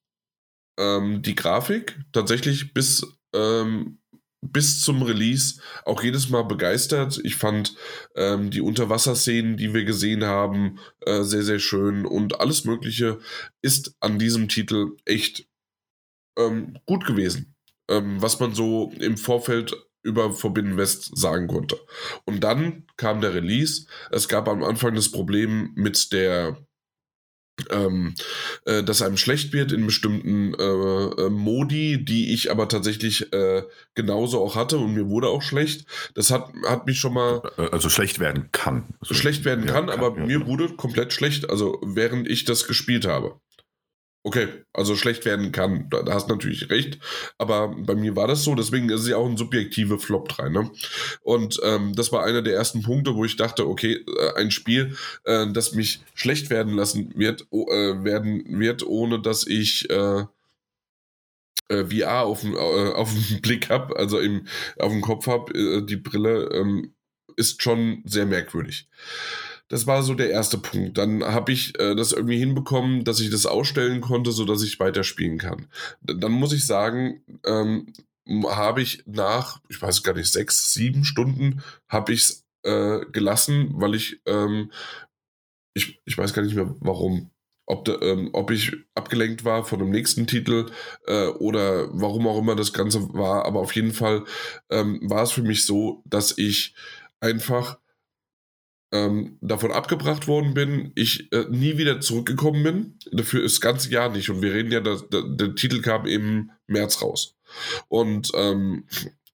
ähm, die Grafik tatsächlich bis ähm, bis zum Release auch jedes Mal begeistert. Ich fand ähm, die Unterwasserszenen, die wir gesehen haben, äh, sehr, sehr schön und alles Mögliche ist an diesem Titel echt ähm, gut gewesen, ähm, was man so im Vorfeld über Forbidden West sagen konnte. Und dann kam der Release. Es gab am Anfang das Problem mit der ähm, äh, dass einem schlecht wird in bestimmten äh, äh, Modi, die ich aber tatsächlich äh, genauso auch hatte und mir wurde auch schlecht. Das hat, hat mich schon mal. Äh, also schlecht werden kann. Also, schlecht werden ja, kann, kann, aber ja. mir wurde komplett schlecht, also während ich das gespielt habe. Okay, also schlecht werden kann, da, hast natürlich recht. Aber bei mir war das so, deswegen ist es ja auch ein subjektive Flop 3. Ne? Und ähm, das war einer der ersten Punkte, wo ich dachte, okay, äh, ein Spiel, äh, das mich schlecht werden lassen wird, äh, werden wird, ohne dass ich äh, äh VR auf, äh, (laughs) auf den Blick habe, also im, auf dem Kopf habe, die Brille, ähm, ist schon sehr merkwürdig. Das war so der erste Punkt. Dann habe ich äh, das irgendwie hinbekommen, dass ich das ausstellen konnte, sodass ich weiterspielen kann. Dann muss ich sagen, ähm, habe ich nach, ich weiß gar nicht, sechs, sieben Stunden habe ich es äh, gelassen, weil ich, ähm, ich, ich weiß gar nicht mehr warum. Ob, de, ähm, ob ich abgelenkt war von dem nächsten Titel äh, oder warum auch immer das Ganze war. Aber auf jeden Fall ähm, war es für mich so, dass ich einfach ähm, davon abgebracht worden bin, ich äh, nie wieder zurückgekommen bin. Dafür ist das ganze Jahr nicht. Und wir reden ja, der, der, der Titel kam im März raus. Und ähm,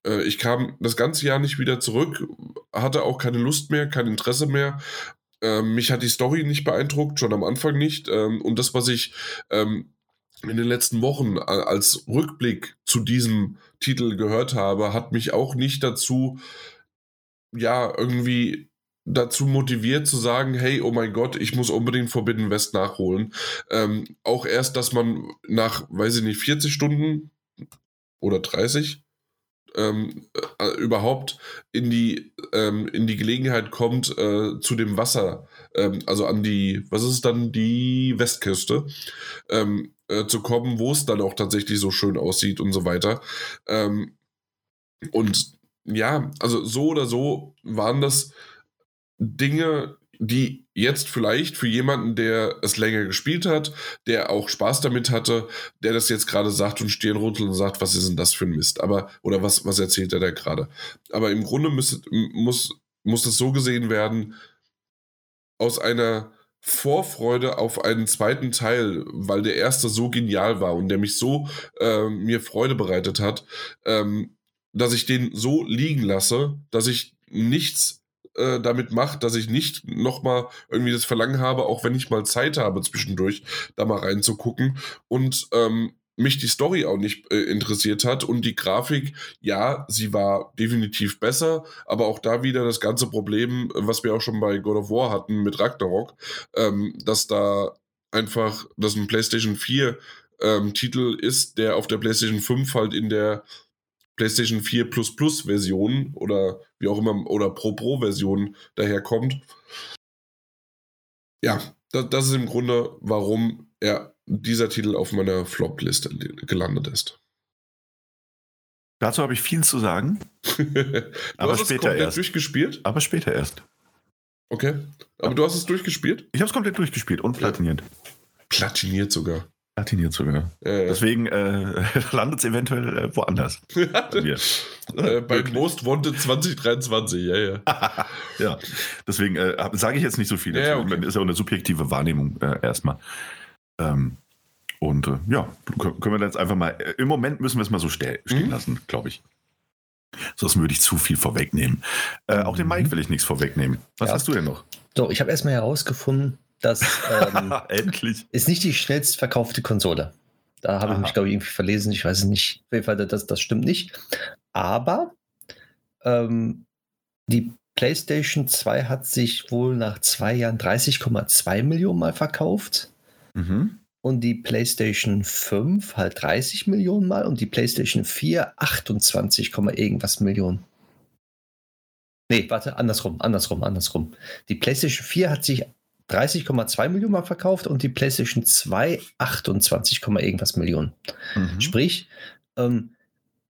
äh, ich kam das ganze Jahr nicht wieder zurück, hatte auch keine Lust mehr, kein Interesse mehr. Ähm, mich hat die Story nicht beeindruckt, schon am Anfang nicht. Ähm, und das, was ich ähm, in den letzten Wochen als Rückblick zu diesem Titel gehört habe, hat mich auch nicht dazu, ja, irgendwie dazu motiviert zu sagen, hey, oh mein Gott, ich muss unbedingt Forbidden West nachholen. Ähm, auch erst, dass man nach, weiß ich nicht, 40 Stunden oder 30 ähm, äh, überhaupt in die, ähm, in die Gelegenheit kommt, äh, zu dem Wasser, ähm, also an die, was ist dann, die Westküste, ähm, äh, zu kommen, wo es dann auch tatsächlich so schön aussieht und so weiter. Ähm, und ja, also so oder so waren das Dinge, die jetzt vielleicht für jemanden, der es länger gespielt hat, der auch Spaß damit hatte, der das jetzt gerade sagt und Stirn runzelt und sagt, was ist denn das für ein Mist? Aber, oder was, was erzählt er da gerade? Aber im Grunde muss, muss, muss das so gesehen werden, aus einer Vorfreude auf einen zweiten Teil, weil der erste so genial war und der mich so äh, mir Freude bereitet hat, ähm, dass ich den so liegen lasse, dass ich nichts äh, damit macht, dass ich nicht nochmal irgendwie das Verlangen habe, auch wenn ich mal Zeit habe zwischendurch, da mal reinzugucken und ähm, mich die Story auch nicht äh, interessiert hat und die Grafik, ja, sie war definitiv besser, aber auch da wieder das ganze Problem, was wir auch schon bei God of War hatten mit Ragnarok, ähm, dass da einfach, dass ein PlayStation 4 ähm, Titel ist, der auf der PlayStation 5 halt in der PlayStation 4 Plus Plus Version oder wie auch immer oder Pro Pro Version daherkommt. Ja, das, das ist im Grunde, warum er dieser Titel auf meiner Flop-Liste gelandet ist. Dazu habe ich viel zu sagen. (laughs) aber später erst. durchgespielt? Aber später erst. Okay. Aber ja. du hast es durchgespielt? Ich habe es komplett durchgespielt und platiniert. Platiniert sogar. Platiniert sogar. Äh, Deswegen äh, (laughs) landet es eventuell äh, woanders. (laughs) äh, bei Most Wanted 2023, ja, ja. (laughs) ja, deswegen äh, sage ich jetzt nicht so viel. Ja, okay. Ist ja auch eine subjektive Wahrnehmung äh, erstmal. Ähm, und äh, ja, können wir jetzt einfach mal, im Moment müssen wir es mal so stehen mhm. lassen, glaube ich. Sonst würde ich zu viel vorwegnehmen. auch dem Mike mhm. will ich nichts vorwegnehmen. Was ja. hast du denn noch? Doch, ich habe erstmal herausgefunden, das ähm, (laughs) Endlich. ist nicht die schnellst verkaufte Konsole. Da habe ich mich, glaube ich, irgendwie verlesen. Ich weiß es nicht. Auf jeden Fall, das, das stimmt nicht. Aber ähm, die PlayStation 2 hat sich wohl nach zwei Jahren 30,2 Millionen Mal verkauft. Mhm. Und die PlayStation 5 halt 30 Millionen Mal und die PlayStation 4 28, irgendwas Millionen. Nee, warte, andersrum, andersrum, andersrum. Die PlayStation 4 hat sich 30,2 Millionen Mal verkauft und die PlayStation 2 28, irgendwas Millionen. Mhm. Sprich, ähm,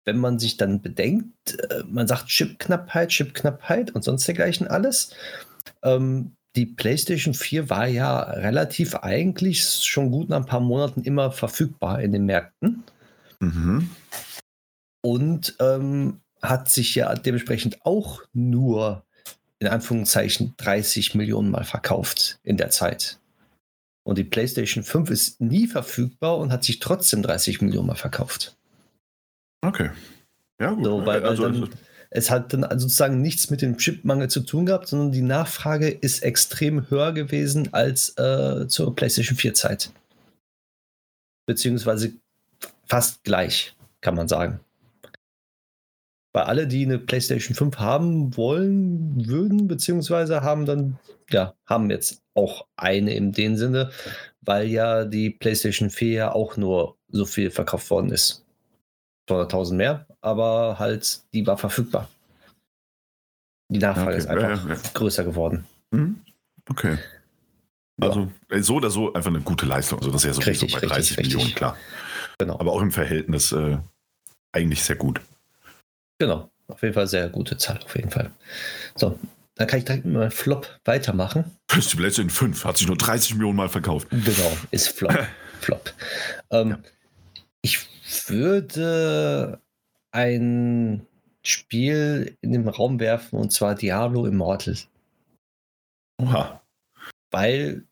wenn man sich dann bedenkt, äh, man sagt Chipknappheit, Chipknappheit und sonst dergleichen alles. Ähm, die PlayStation 4 war ja relativ eigentlich schon gut nach ein paar Monaten immer verfügbar in den Märkten. Mhm. Und ähm, hat sich ja dementsprechend auch nur in Anführungszeichen 30 Millionen Mal verkauft in der Zeit. Und die PlayStation 5 ist nie verfügbar und hat sich trotzdem 30 Millionen Mal verkauft. Okay. Ja, gut. So, weil, also, dann, es hat dann sozusagen nichts mit dem Chipmangel zu tun gehabt, sondern die Nachfrage ist extrem höher gewesen als äh, zur PlayStation 4 Zeit. Beziehungsweise fast gleich, kann man sagen. Weil alle, die eine PlayStation 5 haben wollen, würden, beziehungsweise haben dann, ja, haben jetzt auch eine in dem Sinne, weil ja die PlayStation 4 ja auch nur so viel verkauft worden ist. 200.000 mehr, aber halt, die war verfügbar. Die Nachfrage okay. ist einfach ja, ja. größer geworden. Mhm. Okay. Also ja. so oder so einfach eine gute Leistung. Also das ist ja so richtig, bei 30 richtig, Millionen, richtig. klar. Genau. Aber auch im Verhältnis äh, eigentlich sehr gut. Genau. Auf jeden Fall sehr gute Zahl, auf jeden Fall. So, dann kann ich direkt mit meinem Flop weitermachen. Die PlayStation 5 hat sich nur 30 Millionen Mal verkauft. Genau, ist Flop. (laughs) Flop. Ähm, ja. Ich würde ein Spiel in den Raum werfen und zwar Diablo Immortal. Oha. Weil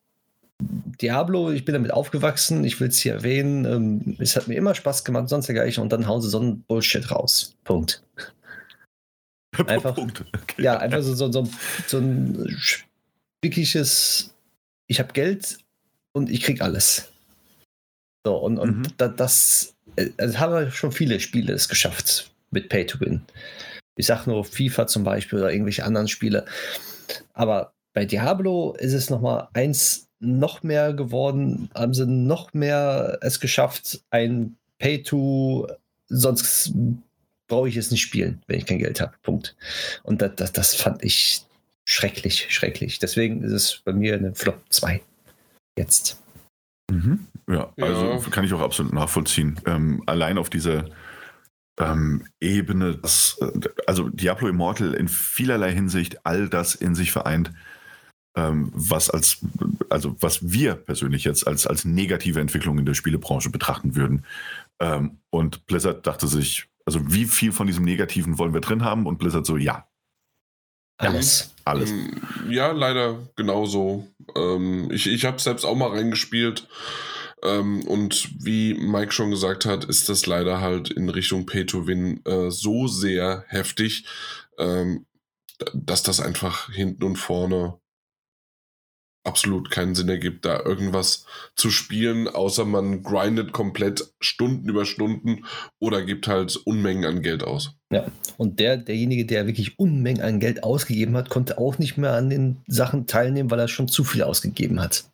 Diablo, ich bin damit aufgewachsen, ich will es hier erwähnen, ähm, es hat mir immer Spaß gemacht, sonst dergleichen, und dann hauen sie so einen Bullshit raus. Punkt. (laughs) Einfach, Punkt. Okay. Ja, einfach so, so, so, so ein spickiges, ich habe Geld und ich krieg alles. So, und, und mhm. da, das, also haben schon viele Spiele es geschafft mit Pay to Win. Ich sag nur FIFA zum Beispiel oder irgendwelche anderen Spiele. Aber bei Diablo ist es nochmal eins noch mehr geworden, haben sie noch mehr es geschafft, ein Pay to, sonst brauche ich es nicht spielen, wenn ich kein Geld habe. Punkt. Und das, das, das fand ich schrecklich, schrecklich. Deswegen ist es bei mir eine Flop 2. Jetzt. Mhm. Ja, also ja. kann ich auch absolut nachvollziehen. Ähm, allein auf dieser ähm, Ebene, dass, äh, also Diablo Immortal in vielerlei Hinsicht all das in sich vereint, ähm, was als, also was wir persönlich jetzt als, als negative Entwicklung in der Spielebranche betrachten würden. Ähm, und Blizzard dachte sich, also wie viel von diesem Negativen wollen wir drin haben? Und Blizzard so, ja. Alles. Alles. Ähm, ja, leider genauso. Ähm, ich ich habe selbst auch mal reingespielt. Ähm, und wie Mike schon gesagt hat, ist das leider halt in Richtung Pay-to-Win äh, so sehr heftig, ähm, dass das einfach hinten und vorne absolut keinen Sinn ergibt, da irgendwas zu spielen, außer man grindet komplett Stunden über Stunden oder gibt halt Unmengen an Geld aus. Ja, und der, derjenige, der wirklich Unmengen an Geld ausgegeben hat, konnte auch nicht mehr an den Sachen teilnehmen, weil er schon zu viel ausgegeben hat.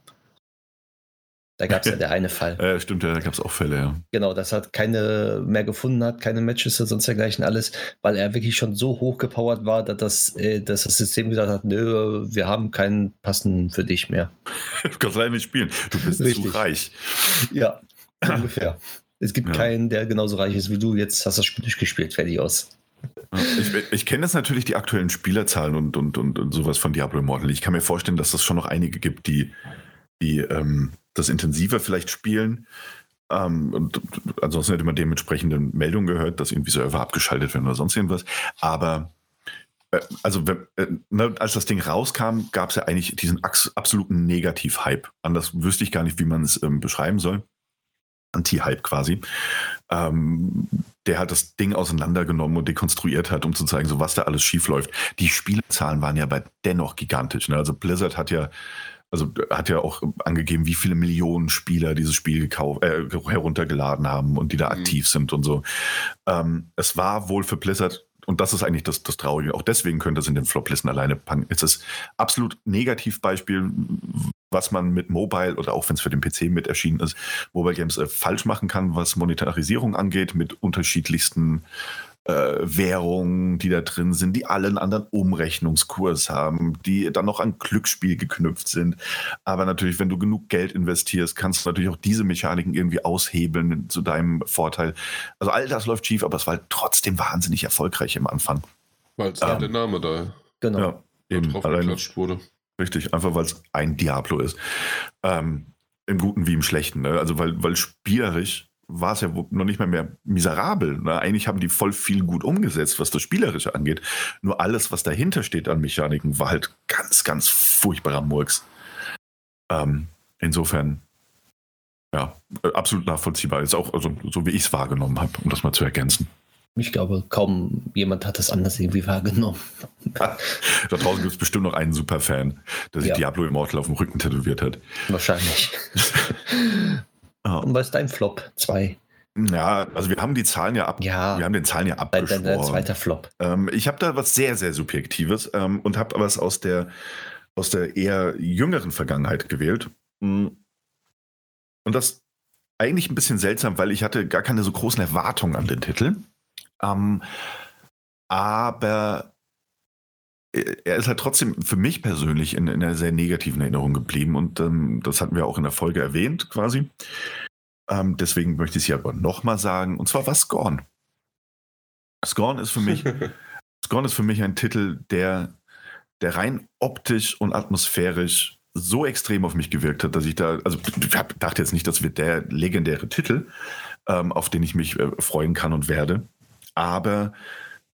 Da gab es ja der eine Fall. (laughs) Ja, stimmt, ja, da gab es auch Fälle, ja. Genau, dass er keine mehr gefunden hat, keine Matches oder sonst dergleichen alles, weil er wirklich schon so hochgepowert war, dass das, äh, dass das System gesagt hat, nö, wir haben keinen passenden für dich mehr. du kannst leider nicht spielen, du bist Richtig. zu reich. Ja, ungefähr. Es gibt ja. keinen, der genauso reich ist wie du, jetzt hast du das Spiel durchgespielt, fertig aus. Ich, ich kenne jetzt natürlich die aktuellen Spielerzahlen und, und, und, und sowas von Diablo Immortal. Ich kann mir vorstellen, dass es schon noch einige gibt, die, die ähm, das intensiver vielleicht spielen. Ähm, und ansonsten hätte man dementsprechende Meldungen gehört, dass irgendwie Server abgeschaltet werden oder sonst irgendwas. Aber äh, also äh, ne, als das Ding rauskam, gab es ja eigentlich diesen absoluten Negativ-Hype. Anders wüsste ich gar nicht, wie man es ähm, beschreiben soll. Anti-Hype quasi. Ähm, der hat das Ding auseinandergenommen und dekonstruiert hat, um zu zeigen, so was da alles schief läuft. Die Spielzahlen waren ja aber dennoch gigantisch. Ne? Also Blizzard hat ja also hat ja auch angegeben, wie viele Millionen Spieler dieses Spiel gekauft, äh, heruntergeladen haben und die da mhm. aktiv sind und so. Ähm, es war wohl für Blizzard, und das ist eigentlich das, das Traurige, auch deswegen könnte es in den Floplisten alleine packen. Es ist absolut Negativbeispiel, was man mit Mobile oder auch wenn es für den PC mit erschienen ist, Mobile Games äh, falsch machen kann, was Monetarisierung angeht, mit unterschiedlichsten äh, Währungen, die da drin sind, die alle einen anderen Umrechnungskurs haben, die dann noch an Glücksspiel geknüpft sind. Aber natürlich, wenn du genug Geld investierst, kannst du natürlich auch diese Mechaniken irgendwie aushebeln zu deinem Vorteil. Also all das läuft schief, aber es war halt trotzdem wahnsinnig erfolgreich im Anfang. Weil es ähm, der Name da genau. Ja, eben allein, wurde. Richtig, einfach weil es ein Diablo ist. Ähm, Im Guten wie im Schlechten. Ne? Also weil, weil spielerisch war es ja noch nicht mal mehr miserabel. Ne? Eigentlich haben die voll viel gut umgesetzt, was das Spielerische angeht. Nur alles, was dahinter steht an Mechaniken, war halt ganz, ganz furchtbarer Murks. Ähm, insofern, ja, absolut nachvollziehbar. Ist auch also, so, wie ich es wahrgenommen habe, um das mal zu ergänzen. Ich glaube, kaum jemand hat das anders irgendwie wahrgenommen. (laughs) da draußen gibt es bestimmt noch einen Superfan, der sich ja. Diablo Immortal auf dem Rücken tätowiert hat. Wahrscheinlich. (laughs) Und was ist dein Flop? Zwei. Ja, also wir haben die Zahlen ja ab. Ja. Wir haben den Zahlen ja abgeschworen. Dein, dein zweiter Flop. Ähm, ich habe da was sehr, sehr Subjektives ähm, und habe was aus der, aus der eher jüngeren Vergangenheit gewählt. Mm. Und das eigentlich ein bisschen seltsam, weil ich hatte gar keine so großen Erwartungen an den Titel. Ähm, aber er ist halt trotzdem für mich persönlich in, in einer sehr negativen Erinnerung geblieben und ähm, das hatten wir auch in der Folge erwähnt quasi. Ähm, deswegen möchte ich es hier aber nochmal sagen und zwar was Scorn. Scorn ist für mich, (laughs) Scorn ist für mich ein Titel, der, der rein optisch und atmosphärisch so extrem auf mich gewirkt hat, dass ich da, also ich dachte jetzt nicht, das wird der legendäre Titel, ähm, auf den ich mich äh, freuen kann und werde. Aber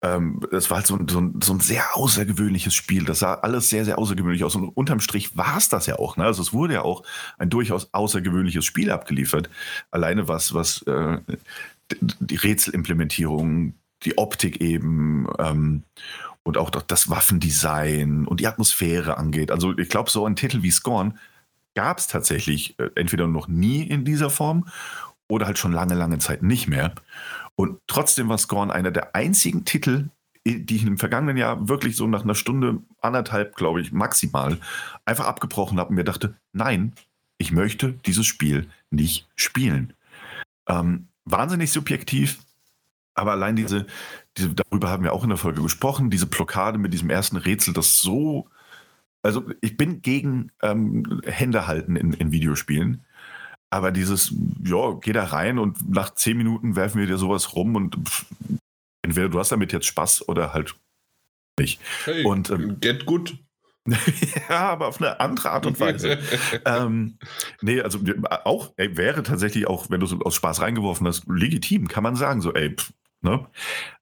ähm, es war halt so, so, so, ein sehr außergewöhnliches Spiel. Das sah alles sehr, sehr außergewöhnlich aus. Und unterm Strich war es das ja auch. Ne? Also es wurde ja auch ein durchaus außergewöhnliches Spiel abgeliefert. Alleine was, was äh, die Rätselimplementierung, die Optik eben ähm, und auch das Waffendesign und die Atmosphäre angeht. Also ich glaube, so ein Titel wie Scorn gab es tatsächlich äh, entweder noch nie in dieser Form oder halt schon lange, lange Zeit nicht mehr. Und trotzdem war Scorn einer der einzigen Titel, die ich im vergangenen Jahr wirklich so nach einer Stunde, anderthalb, glaube ich, maximal einfach abgebrochen habe und mir dachte, nein, ich möchte dieses Spiel nicht spielen. Ähm, wahnsinnig subjektiv, aber allein diese, diese, darüber haben wir auch in der Folge gesprochen, diese Blockade mit diesem ersten Rätsel, das so, also ich bin gegen ähm, Hände halten in, in Videospielen. Aber dieses, ja, geh da rein und nach zehn Minuten werfen wir dir sowas rum und pff, entweder du hast damit jetzt Spaß oder halt nicht. Hey, und ähm, get good. (laughs) ja, aber auf eine andere Art und Weise. (laughs) ähm, nee, also auch, ey, wäre tatsächlich auch, wenn du so aus Spaß reingeworfen hast, legitim, kann man sagen, so, ey, pff, ne?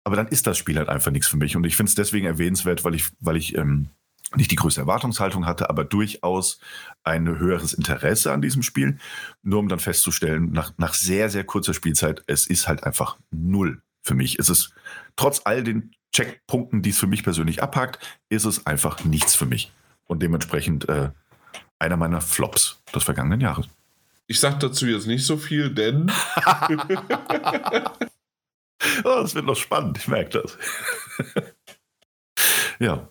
Aber dann ist das Spiel halt einfach nichts für mich. Und ich finde es deswegen erwähnenswert, weil ich, weil ich ähm, nicht die größte Erwartungshaltung hatte, aber durchaus ein höheres Interesse an diesem Spiel. Nur um dann festzustellen, nach, nach sehr, sehr kurzer Spielzeit, es ist halt einfach null für mich. Es ist trotz all den Checkpunkten, die es für mich persönlich abhakt, ist es einfach nichts für mich. Und dementsprechend äh, einer meiner Flops des vergangenen Jahres. Ich sage dazu jetzt nicht so viel, denn. (laughs) oh, das wird noch spannend, ich merke das. (laughs) ja.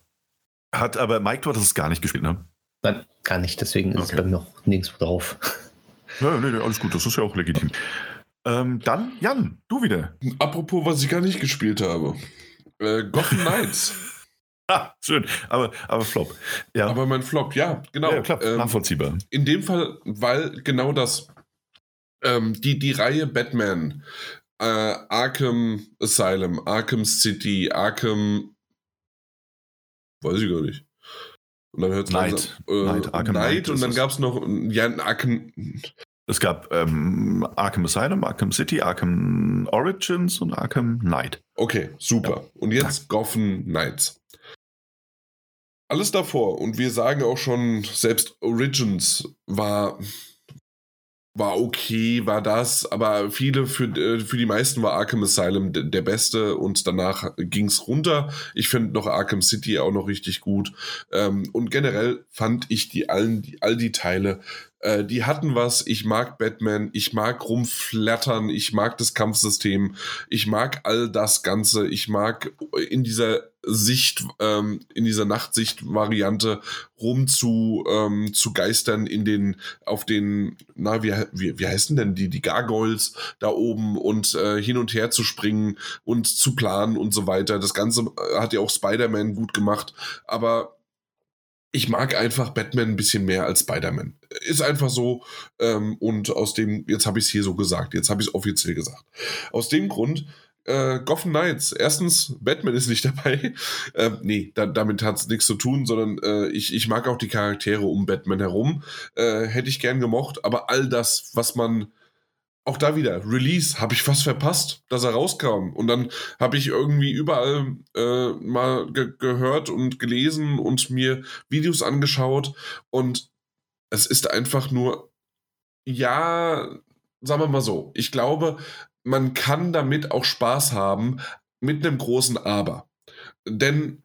Hat aber Mike, du hattest es gar nicht gespielt, ne? Nein, gar nicht. Deswegen ist okay. es bei mir noch nirgendwo drauf. (laughs) Ja, nee, nee, alles gut. Das ist ja auch legitim. Ähm, dann, Jan, du wieder. Apropos, was ich gar nicht gespielt habe. Äh, Gotham (laughs) Knights. ah, schön. Aber, aber Flop. Ja. Aber mein Flop, ja, genau. Ja, klar, ähm, nachvollziehbar. In dem Fall, weil genau das, ähm, die, die Reihe Batman, äh, Arkham Asylum, Arkham City, Arkham Weiß ich gar nicht. Und dann hört es Night. Äh, Night, Arkham Night, und dann gab es noch ja, Arkham. Es gab ähm, Arkham Asylum, Arkham City, Arkham Origins und Arkham Knight. Okay, super. Ja. Und jetzt Gotham Knights. Alles davor. Und wir sagen auch schon, selbst Origins war war okay, war das, aber viele, für, äh, für die meisten war Arkham Asylum der beste und danach ging es runter. Ich finde noch Arkham City auch noch richtig gut. Ähm, und generell fand ich die allen, all die Teile äh, die hatten was. Ich mag Batman, ich mag rumflattern, ich mag das Kampfsystem, ich mag all das Ganze, ich mag in dieser Sicht, ähm, in dieser Nachtsicht-Variante rum zu, ähm, zu geistern in den, auf den, na, wie, wie, wie heißen denn die, die Gargoyles da oben und äh, hin und her zu springen und zu planen und so weiter. Das Ganze äh, hat ja auch Spider-Man gut gemacht, aber ich mag einfach Batman ein bisschen mehr als Spider-Man. Ist einfach so. Ähm, und aus dem, jetzt habe ich es hier so gesagt, jetzt habe ich es offiziell gesagt. Aus dem Grund, äh, Gotham Knights. Erstens, Batman ist nicht (laughs) dabei. Äh, nee, da, damit hat es nichts zu tun, sondern äh, ich, ich mag auch die Charaktere um Batman herum. Äh, hätte ich gern gemocht, aber all das, was man auch da wieder, Release, habe ich fast verpasst, dass er rauskam. Und dann habe ich irgendwie überall äh, mal ge gehört und gelesen und mir Videos angeschaut. Und es ist einfach nur ja, sagen wir mal so, ich glaube, man kann damit auch Spaß haben mit einem großen Aber. Denn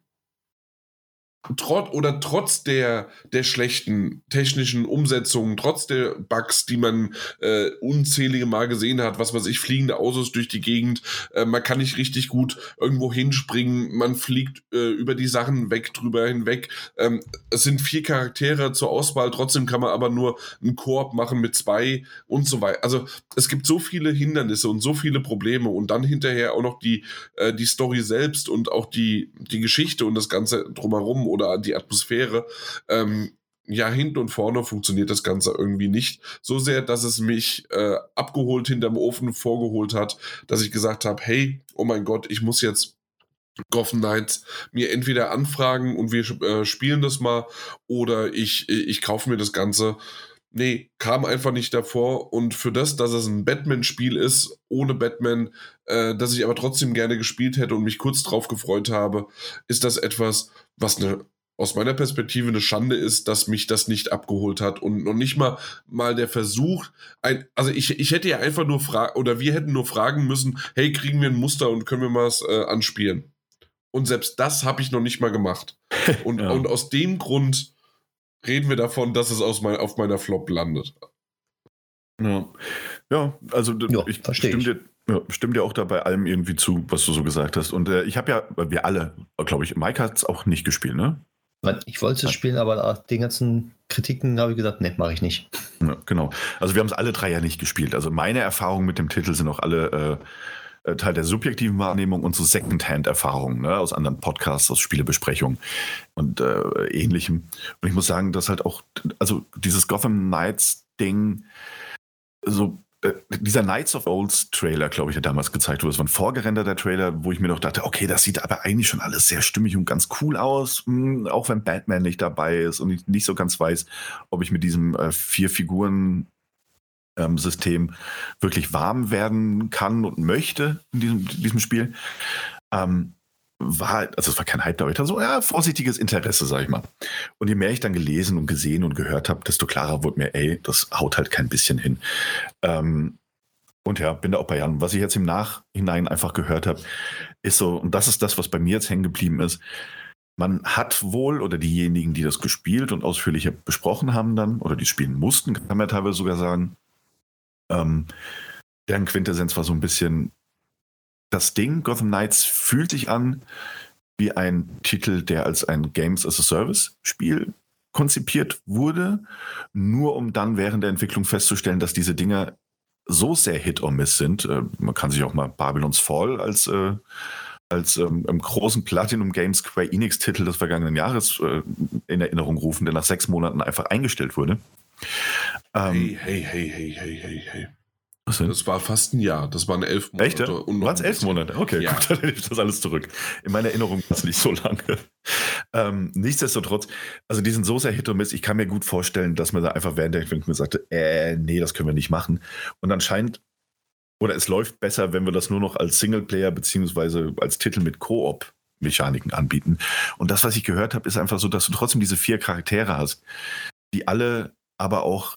trotz oder trotz der, der schlechten technischen Umsetzungen, trotz der Bugs, die man äh, unzählige Mal gesehen hat, was weiß ich, fliegende Autos durch die Gegend, äh, man kann nicht richtig gut irgendwo hinspringen, man fliegt äh, über die Sachen weg, drüber hinweg. Ähm, es sind vier Charaktere zur Auswahl, trotzdem kann man aber nur einen Koop machen mit zwei und so weiter. Also es gibt so viele Hindernisse und so viele Probleme und dann hinterher auch noch die, äh, die Story selbst und auch die, die Geschichte und das Ganze drumherum oder die Atmosphäre. Ähm, ja, hinten und vorne funktioniert das Ganze irgendwie nicht. So sehr, dass es mich äh, abgeholt hinterm Ofen vorgeholt hat, dass ich gesagt habe, hey, oh mein Gott, ich muss jetzt Gotham Knights mir entweder anfragen und wir äh, spielen das mal oder ich, ich kaufe mir das Ganze. Nee, kam einfach nicht davor. Und für das, dass es ein Batman-Spiel ist, ohne Batman, äh, das ich aber trotzdem gerne gespielt hätte und mich kurz drauf gefreut habe, ist das etwas, was eine aus meiner Perspektive eine Schande ist, dass mich das nicht abgeholt hat und noch nicht mal mal der Versuch, ein, also ich, ich hätte ja einfach nur fragen, oder wir hätten nur fragen müssen, hey, kriegen wir ein Muster und können wir mal äh, anspielen? Und selbst das habe ich noch nicht mal gemacht. (laughs) Und, ja. und aus dem Grund reden wir davon, dass es aus mein, auf meiner Flop landet. Ja, ja also ja, ich stimme dir, ja, stimmt dir auch da bei allem irgendwie zu, was du so gesagt hast. Und äh, ich habe ja, wir alle, glaube ich, Mike hat es auch nicht gespielt, ne? Ich wollte es spielen, aber nach den ganzen Kritiken habe ich gesagt, ne, mache ich nicht. Ja, genau. Also wir haben es alle drei ja nicht gespielt. Also meine Erfahrungen mit dem Titel sind auch alle äh, äh Teil der subjektiven Wahrnehmung und so Secondhand-Erfahrungen ne, aus anderen Podcasts, aus Spielebesprechungen und äh, ähnlichem. Und ich muss sagen, dass halt auch, also dieses Gotham Knights-Ding so äh, dieser Knights of Olds Trailer, glaube ich, hat damals gezeigt wurde. Das war ein vorgerenderter Trailer, wo ich mir doch dachte, okay, das sieht aber eigentlich schon alles sehr stimmig und ganz cool aus, hm, auch wenn Batman nicht dabei ist und ich nicht so ganz weiß, ob ich mit diesem äh, vier Figuren ähm, System wirklich warm werden kann und möchte in diesem, diesem Spiel. Ähm, war, also es war kein Hype aber ich so, ja, vorsichtiges Interesse, sag ich mal. Und je mehr ich dann gelesen und gesehen und gehört habe, desto klarer wurde mir, ey, das haut halt kein bisschen hin. Ähm, und ja, bin da auch bei Jan. Was ich jetzt im Nachhinein einfach gehört habe, ist so, und das ist das, was bei mir jetzt hängen geblieben ist. Man hat wohl, oder diejenigen, die das gespielt und ausführlicher besprochen haben dann, oder die spielen mussten, kann man teilweise sogar sagen, ähm, deren Quintessenz war so ein bisschen, das Ding, Gotham Knights, fühlt sich an wie ein Titel, der als ein Games as a Service Spiel konzipiert wurde, nur um dann während der Entwicklung festzustellen, dass diese Dinger so sehr Hit or Miss sind. Äh, man kann sich auch mal Babylon's Fall als, äh, als ähm, im großen Platinum Games Square Enix Titel des vergangenen Jahres äh, in Erinnerung rufen, der nach sechs Monaten einfach eingestellt wurde. Ähm, hey, hey, hey, hey, hey, hey, hey. Was denn? Das war fast ein Jahr. Das waren elf Monate. Echt? Waren es elf Monate? Okay, ja. gut, (laughs) dann nehme ich das alles zurück. In meiner Erinnerung war es nicht so lange. Ähm, nichtsdestotrotz, also die sind so sehr Hit und Miss. Ich kann mir gut vorstellen, dass man da einfach während der Entwicklung sagte, äh, nee, das können wir nicht machen. Und anscheinend, oder es läuft besser, wenn wir das nur noch als Singleplayer beziehungsweise als Titel mit Koop Mechaniken anbieten. Und das, was ich gehört habe, ist einfach so, dass du trotzdem diese vier Charaktere hast, die alle aber auch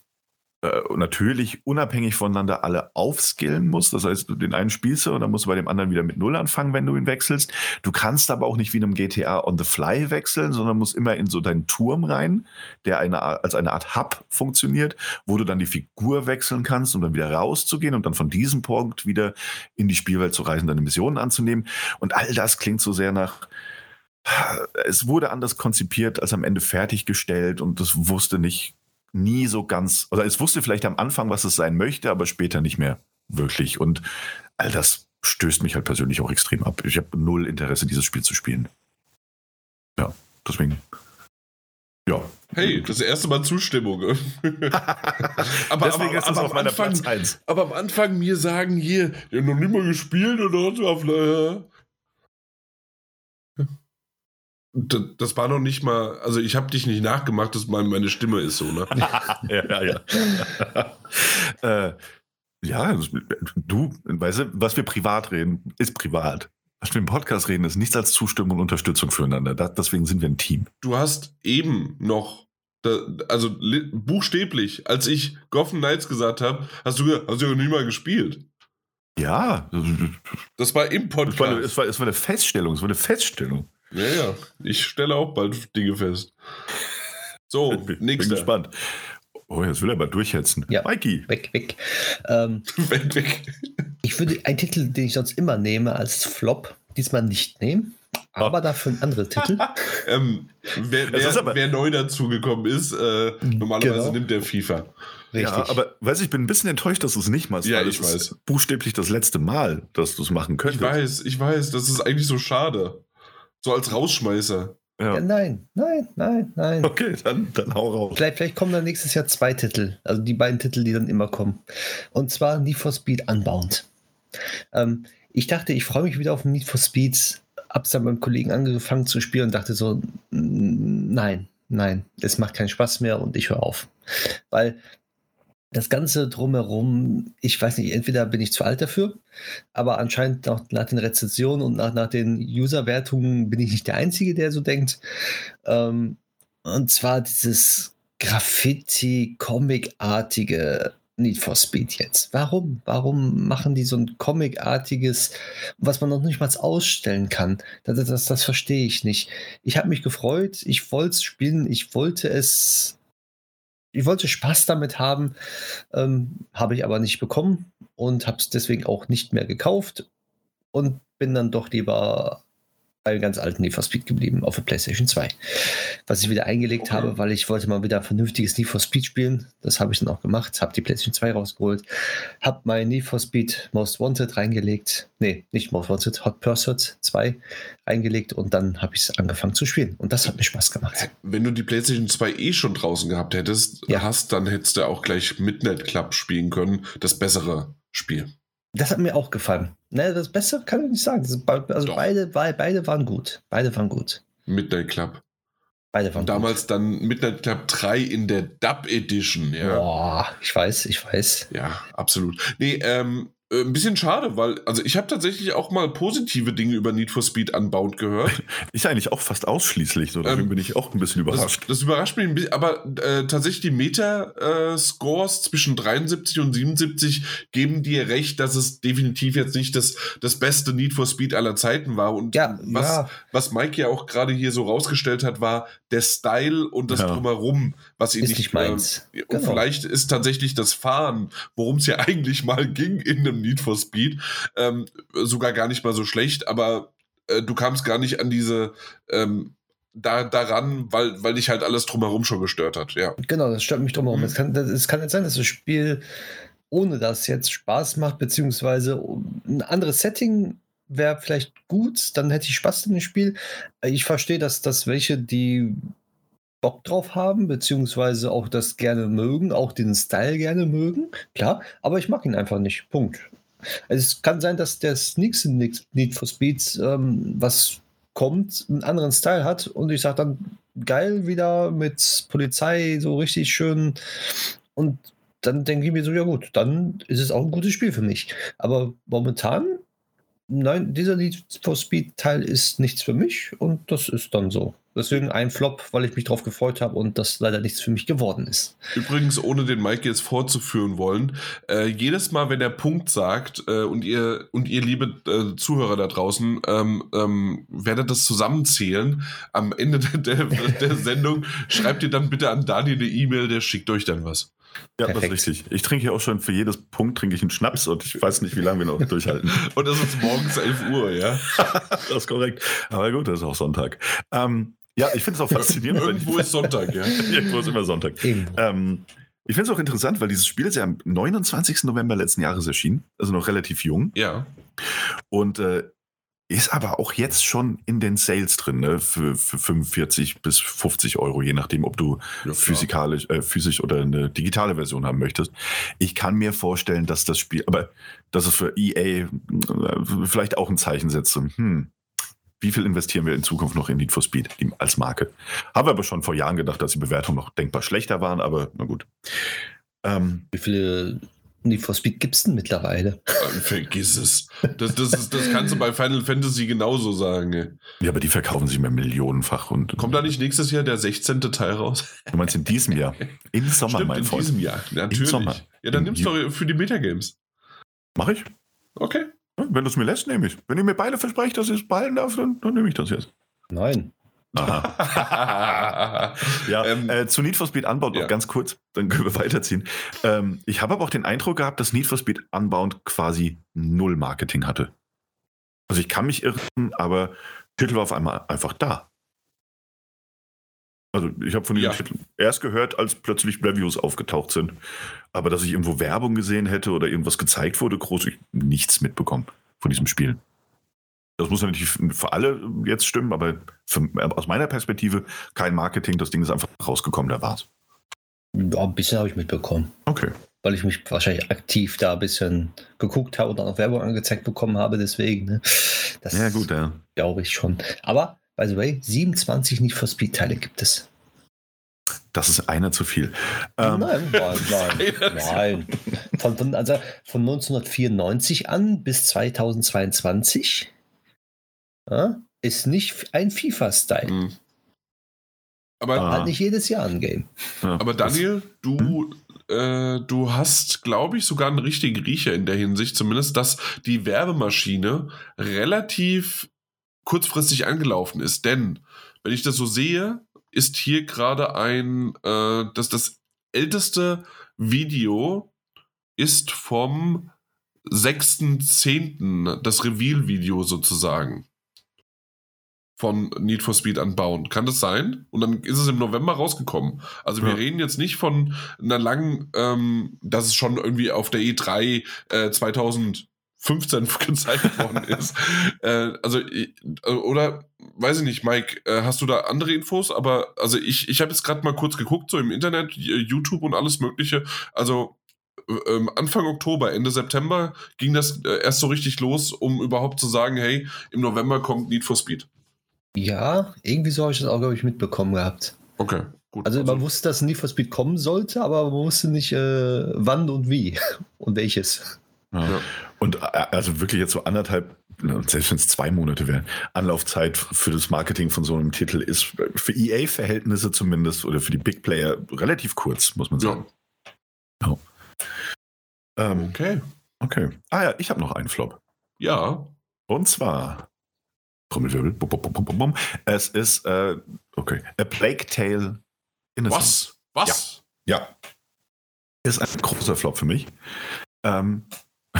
äh, natürlich unabhängig voneinander alle aufskillen musst. Das heißt, den einen spielst du und dann musst du bei dem anderen wieder mit Null anfangen, wenn du ihn wechselst. Du kannst aber auch nicht wie in einem GTA on the fly wechseln, sondern musst immer in so deinen Turm rein, der eine, als eine Art Hub funktioniert, wo du dann die Figur wechseln kannst, um dann wieder rauszugehen und dann von diesem Punkt wieder in die Spielwelt zu reisen, deine Missionen anzunehmen. Und all das klingt so sehr nach, es wurde anders konzipiert als am Ende fertiggestellt und das wusste nicht nie so ganz, oder es wusste vielleicht am Anfang, was es sein möchte, aber später nicht mehr wirklich. Und all das stößt mich halt persönlich auch extrem ab. Ich habe null Interesse, dieses Spiel zu spielen. Ja, deswegen. Ja. Hey, das erste Mal Zustimmung. (laughs) aber, Deswegen aber, ist es auf meiner Anfang, Platz 1. Aber am Anfang mir sagen hier, ja, noch nicht mal gespielt oder auf das war noch nicht mal, also ich habe dich nicht nachgemacht, dass meine Stimme ist so, ne? (laughs) ja, ja, ja. (laughs) äh, ja, du, weißt du, was wir privat reden, ist privat. Was wir im Podcast reden, ist nichts als Zustimmung und Unterstützung füreinander. Das, deswegen sind wir ein Team. Du hast eben noch Da, also buchstäblich, als ich Gotham Knights gesagt habe, hast du gesagt, hast du ja noch nie mal gespielt. Ja. Das war im Podcast. Es war, es, war, es war eine Feststellung, es war eine Feststellung. Ja, ja. Ich stelle auch bald Dinge fest. So, (laughs) bin, nächster. Bin gespannt. Oh, jetzt will er mal durchhetzen. Ja, Mikey. Weg, weg. Ähm, (laughs) weg, weg. Ich würde einen Titel, den ich sonst immer nehme, als Flop, diesmal nicht nehmen. Aber oh. dafür ein anderer Titel. (laughs) ähm, wer, wer, wer, neu dazugekommen ist, äh, normalerweise genau. nimmt der FIFA. Richtig. Ja, aber weiß ich bin ein bisschen enttäuscht, dass du es nicht machst. Ja, ich weiß. buchstäblich das letzte Mal, dass du es machen könntest. Ich weiß, ich weiß. Das ist eigentlich so schade. So als Rausschmeißer. Ja. Ja, nein, nein, nein, nein. Okay, dann, dann hau raus. Vielleicht, vielleicht kommen dann nächstes Jahr zwei Titel. Also die beiden Titel, die dann immer kommen. Und zwar Need for Speed Unbound. Ähm, ich dachte, ich freue mich wieder auf Need for Speed. Hab's dann beim Kollegen angefangen zu spielen und dachte so, nein, nein, es macht keinen Spaß mehr und ich höre auf. Weil das Ganze drumherum, ich weiß nicht, entweder bin ich zu alt dafür, aber anscheinend auch nach den Rezensionen und nach, nach den User-Wertungen bin ich nicht der Einzige, der so denkt. Ähm, und zwar dieses Graffiti-Comic-artige Need for Speed jetzt. Warum? Warum machen die so ein Comic-artiges, was man noch nicht mal ausstellen kann? Das, das, das verstehe ich nicht. Ich habe mich gefreut, ich wollte es spielen, ich wollte es ich wollte Spaß damit haben, ähm, habe ich aber nicht bekommen und habe es deswegen auch nicht mehr gekauft und bin dann doch lieber bei ganz alten Need for Speed geblieben auf der PlayStation 2. Was ich wieder eingelegt okay. habe, weil ich wollte mal wieder ein vernünftiges Need for Speed spielen. Das habe ich dann auch gemacht, habe die PlayStation 2 rausgeholt, habe mein Need for Speed Most Wanted reingelegt. Nee, nicht Most Wanted, Hot Pursuit 2 reingelegt und dann habe ich es angefangen zu spielen. Und das hat mir Spaß gemacht. Wenn du die PlayStation 2 eh schon draußen gehabt hättest, ja. hast, dann hättest du auch gleich Midnight Club spielen können. Das bessere Spiel. Das hat mir auch gefallen. Ne, das Beste kann ich nicht sagen. also beide, beide waren gut. Beide waren gut. Midnight Club. Beide waren Damals gut. dann Midnight Club 3 in der Dub Edition. Ja. Boah, ich weiß, ich weiß. Ja, absolut. Nee, ähm, äh, ein bisschen schade, weil, also ich habe tatsächlich auch mal positive Dinge über Need for Speed Unbound gehört. (laughs) Ich eigentlich auch fast ausschließlich, so deswegen ähm, bin ich auch ein bisschen überrascht. Das, das überrascht mich ein bisschen, aber äh, tatsächlich die Meta-Scores zwischen 73 und 77 geben dir recht, dass es definitiv jetzt nicht das, das beste Need for Speed aller Zeiten war. Und ja, was, ja. was Mike ja auch gerade hier so rausgestellt hat, war der Style und das ja. Drumherum, was ihn nicht, nicht meins. Äh, und genau. vielleicht ist tatsächlich das Fahren, worum es ja (laughs) eigentlich mal ging in einem Need for Speed, ähm, sogar gar nicht mal so schlecht, aber äh, du kamst gar nicht an diese ähm, da, daran, weil, weil dich halt alles drumherum schon gestört hat, ja. Genau, das stört mich drumherum. Mhm. Es, kann, das, es kann nicht sein, dass das Spiel ohne das jetzt Spaß macht, beziehungsweise ein anderes Setting wäre vielleicht gut, dann hätte ich Spaß in dem Spiel. Ich verstehe, dass, dass welche, die Bock drauf haben, beziehungsweise auch das gerne mögen, auch den Style gerne mögen, klar, aber ich mag ihn einfach nicht. Punkt. Es kann sein, dass der nächste Need for Speed, ähm, was kommt, einen anderen Style hat und ich sage dann, geil, wieder mit Polizei, so richtig schön und dann denke ich mir so, ja gut, dann ist es auch ein gutes Spiel für mich. Aber momentan nein, dieser Need for Speed Teil ist nichts für mich und das ist dann so. Deswegen ein Flop, weil ich mich darauf gefreut habe und das leider nichts für mich geworden ist. Übrigens, ohne den Mike jetzt vorzuführen wollen, äh, jedes Mal, wenn der Punkt sagt äh, und ihr und ihr liebe äh, Zuhörer da draußen ähm, ähm, werdet das zusammenzählen, am Ende der, der (laughs) Sendung schreibt ihr dann bitte an Daniel eine E-Mail, der schickt euch dann was. Ja, Perfekt. das ist richtig. Ich trinke ja auch schon für jedes Punkt trinke ich einen Schnaps und ich weiß nicht, wie lange wir noch (laughs) durchhalten. und das ist morgens 11 Uhr, ja? (laughs) das ist korrekt. Aber gut, das ist auch Sonntag. Ähm, ja, ich finde es auch faszinierend. Irgendwo ist Sonntag, ja. (laughs) Irgendwo ist immer Sonntag. Ähm, ich finde es auch interessant, weil dieses Spiel ist ja am 29. November letzten Jahres erschienen, also noch relativ jung. Ja. Und äh, ist aber auch jetzt schon in den Sales drin, ne? Für, für 45 bis 50 Euro, je nachdem, ob du ja, physikalisch, äh, physisch oder eine digitale Version haben möchtest. Ich kann mir vorstellen, dass das Spiel, aber dass es für EA äh, vielleicht auch ein Zeichen setzt. Hm, wie viel investieren wir in Zukunft noch in Need for Speed als Marke? Haben wir aber schon vor Jahren gedacht, dass die Bewertungen noch denkbar schlechter waren, aber na gut. Ähm, wie viele Need for Speed gibt es denn mittlerweile? Vergiss es. Das, das, ist, das kannst du bei Final Fantasy genauso sagen. Ey. Ja, aber die verkaufen sich mehr millionenfach. Und Kommt da nicht nächstes Jahr der 16. Teil raus? Du meinst in diesem Jahr? Im (laughs) Sommer, Stimmt, mein in Freund. diesem Jahr. Natürlich. Sommer. Ja, dann Im nimmst du für die Metagames. Mach ich. Okay. Wenn du es mir lässt, nehme ich. Wenn ihr mir beide versprecht, dass ich es behalten darf, dann, dann nehme ich das jetzt. Nein. Aha. (laughs) Ja, Ähm, äh, zu Need for Speed Unbound noch ja. ganz kurz, dann können wir weiterziehen. Ähm, ich habe aber auch den Eindruck gehabt, dass Need for Speed Unbound quasi null Marketing hatte. Also ich kann mich irren, aber Titel war auf einmal einfach da. Also ich habe von diesem Ja. Titel erst gehört, als plötzlich Reviews aufgetaucht sind. Aber dass ich irgendwo Werbung gesehen hätte oder irgendwas gezeigt wurde, groß, ich nichts mitbekommen von diesem Spiel. Das muss natürlich für alle jetzt stimmen, aber für, aus meiner Perspektive kein Marketing. Das Ding ist einfach rausgekommen, da war's. Ja, ein bisschen habe ich mitbekommen. Okay. Weil ich mich wahrscheinlich aktiv da ein bisschen geguckt habe und auch Werbung angezeigt bekommen habe, deswegen. Ne? Das Ja, gut, ja. glaube ich schon. Aber, by the way, 27 Need for Speed-Teile gibt es. Das ist einer zu viel. Ähm, nein, nein, (laughs) nein, nein. Von, von, also von 1994 an bis 2022 ja, ist nicht ein FIFA-Style. Mhm. Aber, Ah. Halt nicht jedes Jahr ein Game. ja, aber Daniel, du, äh, du hast, glaube ich, sogar einen richtigen Riecher in der Hinsicht, zumindest, dass die Werbemaschine relativ kurzfristig angelaufen ist. Denn, wenn ich das so sehe, ist hier gerade ein, äh, das, das älteste Video ist vom 6.10., das Reveal-Video sozusagen. Von Need for Speed Unbound. Kann das sein? Und dann ist es im November rausgekommen. Also wir Ja. reden jetzt nicht von einer langen, ähm, dass es schon irgendwie auf der E3 äh, 2015 (laughs) gezeigt worden ist. Äh, also, oder, weiß ich nicht, Mike, äh, hast du da andere Infos? Aber, also ich, ich habe jetzt gerade mal kurz geguckt, so im Internet, YouTube und alles Mögliche. Also, äh, ähm, Anfang Oktober, Ende September ging das äh, erst so richtig los, um überhaupt zu sagen, hey, im November kommt Need for Speed. Ja, irgendwie so habe ich das auch, glaube ich, mitbekommen gehabt. Okay, gut. Also man wusste, dass Need for Speed kommen sollte, aber man wusste nicht, äh, wann und wie (laughs) und welches. Ja. Ja. Und äh, also wirklich jetzt so anderthalb, selbst wenn es zwei Monate wären, Anlaufzeit für das Marketing von so einem Titel ist für EA-Verhältnisse zumindest oder für die Big Player relativ kurz, muss man sagen. ja. Ähm, Okay. okay. Ah ja, ich habe noch einen Flop. Ja. Und zwar, Trommelwirbel, bum, bum, bum, bum, es ist, äh, okay, A Plague Tale Innocence. Was? Was? Ja. Ist ein großer Flop für mich. Ähm,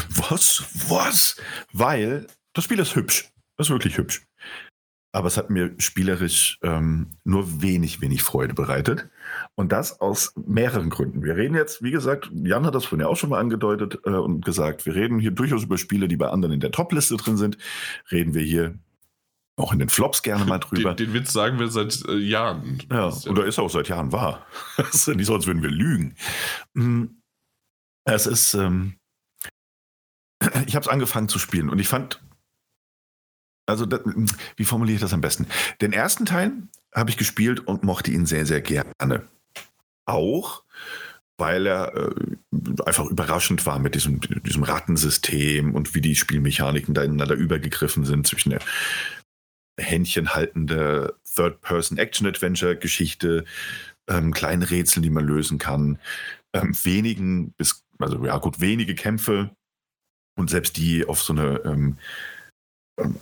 was? Was? Weil das Spiel ist hübsch. Das ist wirklich hübsch. Aber es hat mir spielerisch ähm, nur wenig, wenig Freude bereitet. Und das aus mehreren Gründen. Wir reden jetzt, wie gesagt, Jan hat das vorhin ja auch schon mal angedeutet äh, und gesagt, wir reden hier durchaus über Spiele, die bei anderen in der Top-Liste drin sind. Reden wir hier auch in den Flops gerne mal (laughs) drüber. Den, den Witz sagen wir seit äh, Jahren. Ja, oder ist auch seit Jahren wahr. (laughs) Nicht so, als würden wir lügen. Mm, Es ist, ähm, ich habe es angefangen zu spielen und ich fand, also da, wie formuliere ich das am besten? Den ersten Teil habe ich gespielt und mochte ihn sehr, sehr gerne. Auch, weil er äh, einfach überraschend war mit diesem, diesem Rattensystem und wie die Spielmechaniken da ineinander übergegriffen sind zwischen der händchenhaltende Third-Person-Action-Adventure-Geschichte, ähm, kleine Rätsel, die man lösen kann, ähm, wenigen bis, also ja gut, wenige Kämpfe und selbst die auf so eine ähm, ähm,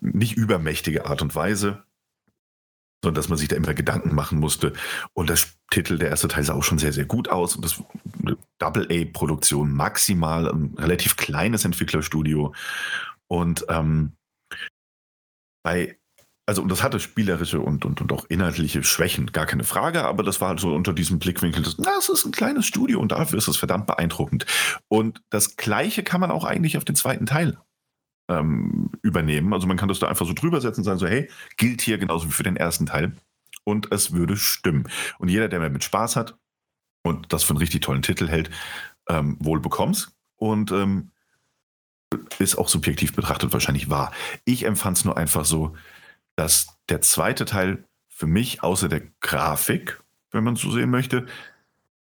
nicht übermächtige Art und Weise, sondern dass man sich da immer Gedanken machen musste. Und das Titel, der erste Teil sah auch schon sehr, sehr gut aus. Und das Double-A-Produktion, maximal, ein relativ kleines Entwicklerstudio. Und ähm, bei, also und das hatte spielerische und, und, und auch inhaltliche Schwächen, gar keine Frage, aber das war halt so unter diesem Blickwinkel, das, na, es ist ein kleines Studio und dafür ist es verdammt beeindruckend. Und das Gleiche kann man auch eigentlich auf den zweiten Teil ähm, übernehmen. Also man kann das da einfach so drüber setzen und sagen so, hey, gilt hier genauso wie für den ersten Teil. Und es würde stimmen. Und jeder, der mit Spaß hat und das für einen richtig tollen Titel hält, ähm, wohl bekommt's. Und ähm, ist auch subjektiv betrachtet wahrscheinlich wahr. Ich empfand es nur einfach so, dass der zweite Teil für mich außer der Grafik, wenn man so sehen möchte,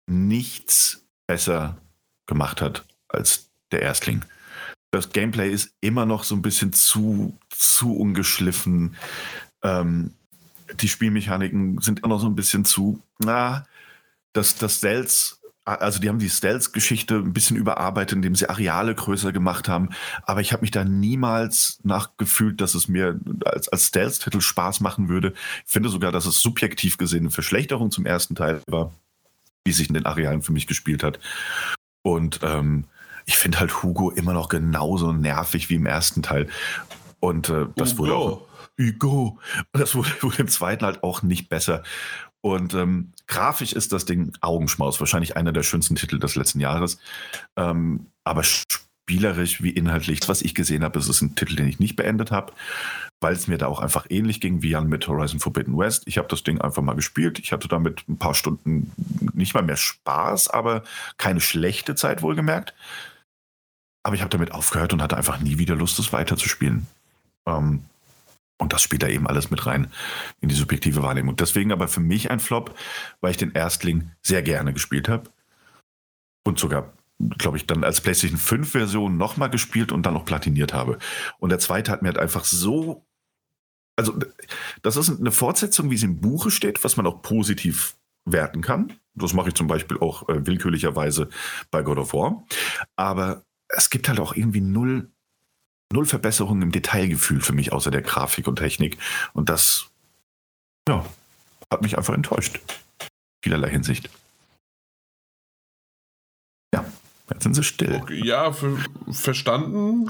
nichts besser gemacht hat als der Erstling. Das Gameplay ist immer noch so ein bisschen zu, zu ungeschliffen. Ähm, die Spielmechaniken sind immer noch so ein bisschen zu, na, das, das Stealth, also die haben die Stealth-Geschichte ein bisschen überarbeitet, indem sie Areale größer gemacht haben. Aber ich habe mich da niemals nachgefühlt, dass es mir als, als Stealth-Titel Spaß machen würde. Ich finde sogar, dass es subjektiv gesehen eine Verschlechterung zum ersten Teil war, wie sich in den Arealen für mich gespielt hat. Und ähm, ich finde halt Hugo immer noch genauso nervig wie im ersten Teil. Und äh, das Hugo. wurde auch. Hugo. Und das wurde, (laughs) wurde im zweiten halt auch nicht besser. Und ähm, grafisch ist das Ding Augenschmaus, wahrscheinlich einer der schönsten Titel des letzten Jahres. Ähm, aber spielerisch wie inhaltlich, was ich gesehen habe, ist es ein Titel, den ich nicht beendet habe, weil es mir da auch einfach ähnlich ging wie Jan mit Horizon Forbidden West. Ich habe das Ding einfach mal gespielt. Ich hatte damit ein paar Stunden nicht mal mehr Spaß, aber keine schlechte Zeit wohlgemerkt. Aber ich habe damit aufgehört und hatte einfach nie wieder Lust, es weiterzuspielen. Ähm, und das spielt da eben alles mit rein in die subjektive Wahrnehmung. Deswegen aber für mich ein Flop, weil ich den Erstling sehr gerne gespielt habe. Und sogar, glaube ich, dann als PlayStation 5 Version nochmal gespielt und dann noch platiniert habe. Und der zweite hat mir halt einfach so. Also, das ist eine Fortsetzung, wie sie im Buche steht, was man auch positiv werten kann. Das mache ich zum Beispiel auch äh, willkürlicherweise bei God of War. Aber es gibt halt auch irgendwie null null Verbesserungen im Detailgefühl für mich, außer der Grafik und Technik. Und das, ja, hat mich einfach enttäuscht. Vielerlei Hinsicht. Ja, jetzt sind sie still. Okay, ja, für, verstanden.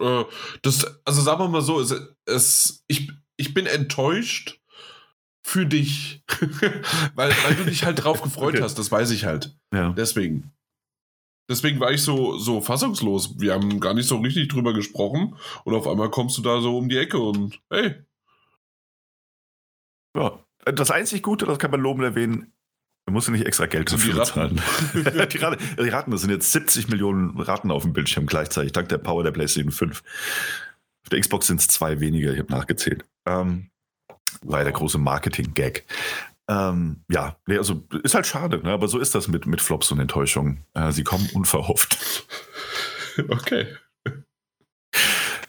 Äh, das, also sagen wir mal so, es, es, ich, ich bin enttäuscht für dich, (laughs) weil, weil du dich halt drauf gefreut okay. hast, das weiß ich halt. Ja. Deswegen. Deswegen war ich so, so fassungslos. Wir haben gar nicht so richtig drüber gesprochen und auf einmal kommst du da so um die Ecke und hey. Ja, das einzig Gute, das kann man loben erwähnen, man muss ja nicht extra Geld dafür (laughs) die bezahlen. die, Raten, die Raten, das sind jetzt 70 Millionen Raten auf dem Bildschirm gleichzeitig, dank der Power der PlayStation 5. Auf der Xbox sind es zwei weniger, ich habe nachgezählt. Ähm, war der große Marketing-Gag. Ähm, ja, also ist halt schade, ne? aber so ist das mit, mit Flops und Enttäuschungen. Äh, sie kommen unverhofft. (laughs) Okay.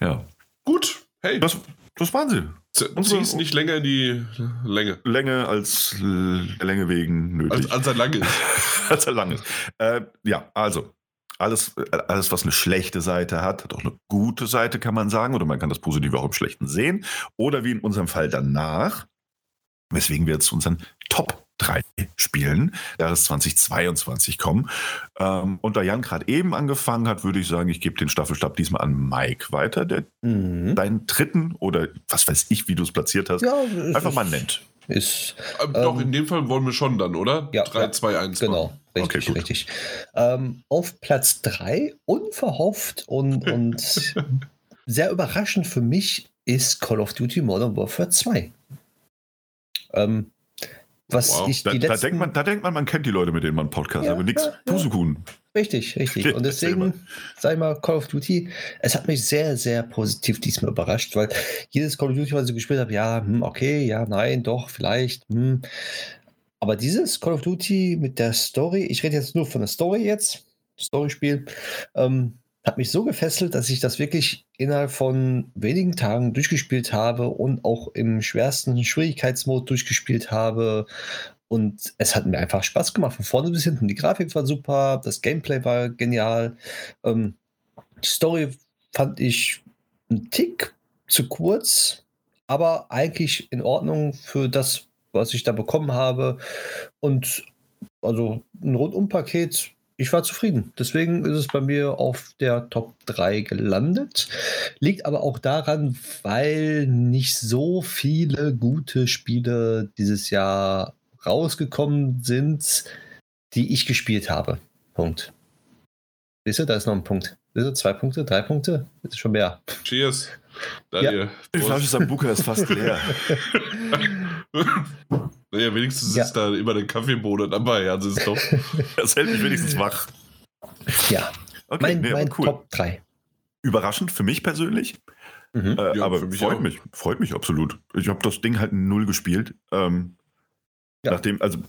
Ja. Gut. Hey. Das, das waren sie. Zieh es nicht länger in die Länge. Länge als der Länge wegen nötig. Als, als er lang ist. (laughs) als er lang ist. Äh, ja, also alles, alles, was eine schlechte Seite hat, hat auch eine gute Seite, kann man sagen. Oder man kann das Positive auch im Schlechten sehen. Oder wie in unserem Fall danach, weswegen wir jetzt unseren Top 3 Spielen Jahres 2022 kommen. Ähm, und da Jan gerade eben angefangen hat, würde ich sagen, ich gebe den Staffelstab diesmal an Mike weiter, der mhm. deinen dritten oder was weiß ich, wie du es platziert hast, ja, einfach mal nennt. Ist, ähm, Doch, ähm, in dem Fall wollen wir schon dann, oder? Ja, 3, 2, 1. Genau, richtig, okay, richtig. Ähm, auf Platz 3, unverhofft und, und (laughs) sehr überraschend für mich, ist Call of Duty Modern Warfare 2. Ähm, was wow. ich da, letzten... da, denkt man, da denkt man, man kennt die Leute, mit denen man Podcast, ja, aber nichts ja, Pusekuhn. Richtig, richtig. Und deswegen, sag ich mal, Call of Duty, es hat mich sehr, sehr positiv diesmal überrascht, weil jedes Call of Duty, was ich gespielt habe, ja, hm, okay, ja, nein, doch, vielleicht, hm. Aber dieses Call of Duty mit der Story, ich rede jetzt nur von der Story jetzt, Storyspiel, ähm, hat mich so gefesselt, dass ich das wirklich innerhalb von wenigen Tagen durchgespielt habe und auch im schwersten Schwierigkeitsmod durchgespielt habe. Und es hat mir einfach Spaß gemacht, von vorne bis hinten. Die Grafik war super, das Gameplay war genial. Ähm, die Story fand ich einen Tick zu kurz, aber eigentlich in Ordnung für das, was ich da bekommen habe. Und also ein Rundum-Paket ich war zufrieden. Deswegen ist es bei mir auf der Top 3 gelandet. Liegt aber auch daran, weil nicht so viele gute Spiele dieses Jahr rausgekommen sind, die ich gespielt habe. Punkt. Siehst du, da ist noch ein Punkt. Siehst du, zwei Punkte, drei Punkte? Ist schon mehr. Cheers. Daniel. Ja. Die Flasche Sambuka ist fast (laughs) leer. Naja, wenigstens ja. ist da immer eine Kaffeebohne dabei. Also ist doch, (laughs) das hält mich wenigstens wach. Ja. Okay, mein, nee, mein cool. Top 3. Überraschend für mich persönlich. Mhm. Äh, ja, aber mich freut auch. mich, freut mich absolut. Ich habe das Ding halt null gespielt. Ähm, ja. Nachdem, also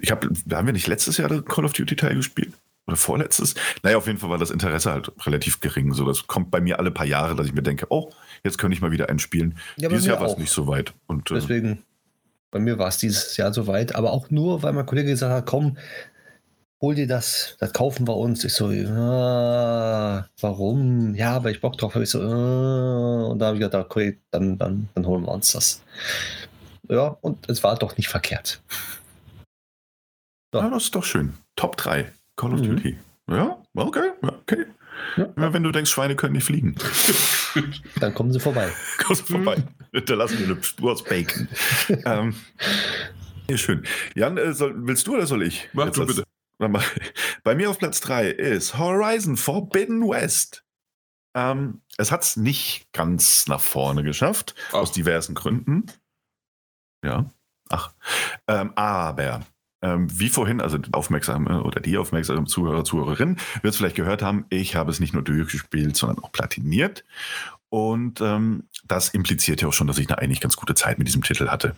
ich habe, haben wir nicht letztes Jahr Call of Duty Teil gespielt? oder vorletztes. Naja, auf jeden Fall war das Interesse halt relativ gering. So, das kommt bei mir alle paar Jahre, dass ich mir denke, oh, jetzt könnte ich mal wieder einen spielen. Ja, dieses Jahr war es nicht so weit. Und, äh, Deswegen, äh, bei mir war es dieses Jahr so weit, aber auch nur, weil mein Kollege gesagt hat, komm, hol dir das, das kaufen wir uns. Ich so, ah, warum? Ja, aber ich Bock drauf. Ich so, ah, und da habe ich gedacht, okay, dann, dann, dann holen wir uns das. Ja, und es war doch nicht verkehrt. So. Ja, das ist doch schön. Top 3. Call of mhm. Duty. Ja, okay, okay. Ja. Immer wenn du denkst, Schweine können nicht fliegen. (laughs) Dann kommen sie vorbei. (laughs) Kommen sie vorbei. Hinterlassen wir eine Spur aus Bacon. ähm, ja, schön. Jan, äh, soll, willst du oder soll ich? Mach du bitte. Bei mir auf Platz 3 ist Horizon Forbidden West. Ähm, es hat es nicht ganz nach vorne geschafft, Ach. aus diversen Gründen. Ja. Ach. Ähm, aber ähm, wie vorhin, also aufmerksame oder die aufmerksame Zuhörer, Zuhörerin, wird es vielleicht gehört haben, ich habe es nicht nur durchgespielt, sondern auch platiniert. Und ähm, das impliziert ja auch schon, dass ich eine eigentlich ganz gute Zeit mit diesem Titel hatte.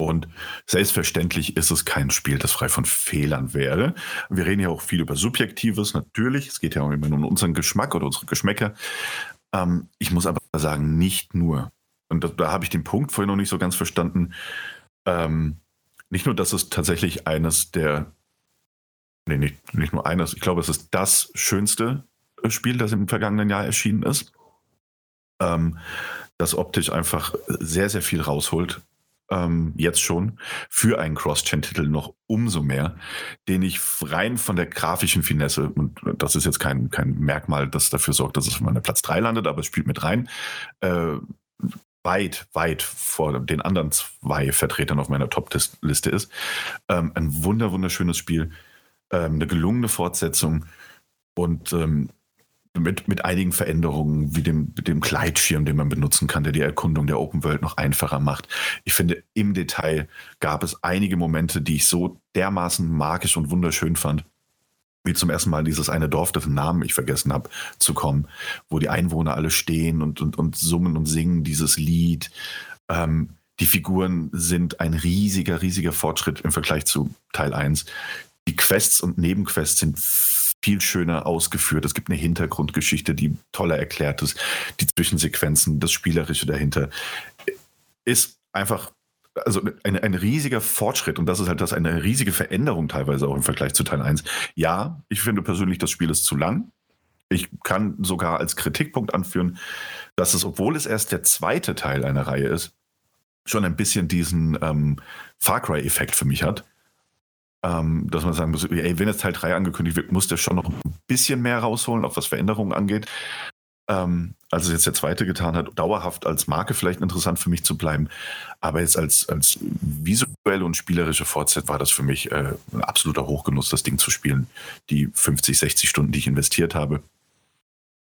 Und selbstverständlich ist es kein Spiel, das frei von Fehlern wäre. Wir reden ja auch viel über Subjektives, natürlich. Es geht ja auch immer um unseren Geschmack oder unsere Geschmäcker. Ähm, ich muss aber sagen, nicht nur. Und da, da habe ich den Punkt vorhin noch nicht so ganz verstanden. Ähm, nicht nur, dass es tatsächlich eines der, nee, nicht, nicht nur eines, ich glaube, es ist das schönste äh, Spiel, das im vergangenen Jahr erschienen ist. Ähm, das optisch einfach sehr, sehr viel rausholt. Ähm, jetzt schon für einen Cross-Chain-Titel noch umso mehr, den ich rein von der grafischen Finesse, und das ist jetzt kein, kein Merkmal, das dafür sorgt, dass es auf meiner Platz 3 landet, aber es spielt mit rein, äh, weit, weit vor den anderen zwei Vertretern auf meiner Top-Liste ist. Ähm, ein wunder, wunderschönes Spiel, ähm, eine gelungene Fortsetzung und ähm, mit, mit einigen Veränderungen, wie dem, dem Gleitschirm, den man benutzen kann, der die Erkundung der Open World noch einfacher macht. Ich finde, im Detail gab es einige Momente, die ich so dermaßen magisch und wunderschön fand wie zum ersten Mal dieses eine Dorf, dessen Namen ich vergessen habe, zu kommen, wo die Einwohner alle stehen und, und, und summen und singen dieses Lied. Ähm, die Figuren sind ein riesiger, riesiger Fortschritt im Vergleich zu Teil 1. Die Quests und Nebenquests sind viel schöner ausgeführt. Es gibt eine Hintergrundgeschichte, die toller erklärt ist. Die Zwischensequenzen, das Spielerische dahinter ist einfach also ein, ein riesiger Fortschritt und das ist halt das eine riesige Veränderung teilweise auch im Vergleich zu Teil 1. Ja, ich finde persönlich, das Spiel ist zu lang. Ich kann sogar als Kritikpunkt anführen, dass es, obwohl es erst der zweite Teil einer Reihe ist, schon ein bisschen diesen ähm, Far Cry-Effekt für mich hat. Ähm, dass man sagen muss, ey, wenn jetzt Teil 3 angekündigt wird, muss der schon noch ein bisschen mehr rausholen, auch was Veränderungen angeht ähm, als es jetzt der zweite getan hat, dauerhaft als Marke vielleicht interessant für mich zu bleiben. Aber jetzt als, als visuelle und spielerische Fortsetzung war das für mich äh, ein absoluter Hochgenuss, das Ding zu spielen. Die 50, 60 Stunden, die ich investiert habe.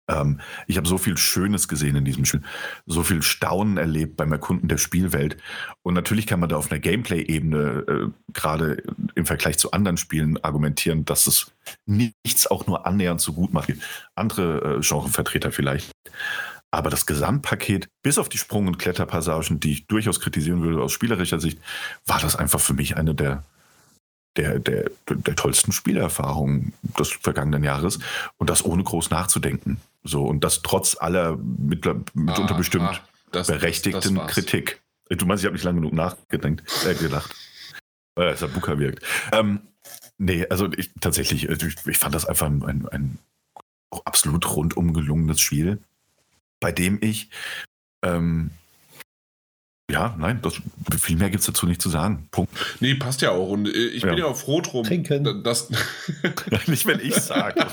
Ähm, ich habe so viel Schönes gesehen in diesem Spiel, so viel Staunen erlebt beim Erkunden der Spielwelt. Und natürlich kann man da auf einer Gameplay-Ebene äh, gerade im Vergleich zu anderen Spielen argumentieren, dass es nichts auch nur annähernd so gut macht wie andere äh, Genrevertreter vielleicht. Aber das Gesamtpaket, bis auf die Sprung- und Kletterpassagen, die ich durchaus kritisieren würde aus spielerischer Sicht, war das einfach für mich eine der der, der, der tollsten Spielerfahrungen des vergangenen Jahres und das ohne groß nachzudenken. So, und das trotz aller mit, mitunter ah, bestimmt ah, das, berechtigten das, Kritik. Du meinst, ich habe nicht lange genug nachgedacht, äh, gedacht. Äh, der Buka wirkt. Ähm, nee, also ich, tatsächlich, also ich, ich, fand das einfach ein, ein, ein absolut rundum gelungenes Spiel, bei dem ich ähm, ja, nein, das, viel mehr gibt es dazu nicht zu sagen. Punkt. Nee, passt ja auch. Und äh, ich ja. bin ja auch froh drum. Trinken. Dass, (laughs) nicht, wenn ich sage. (laughs)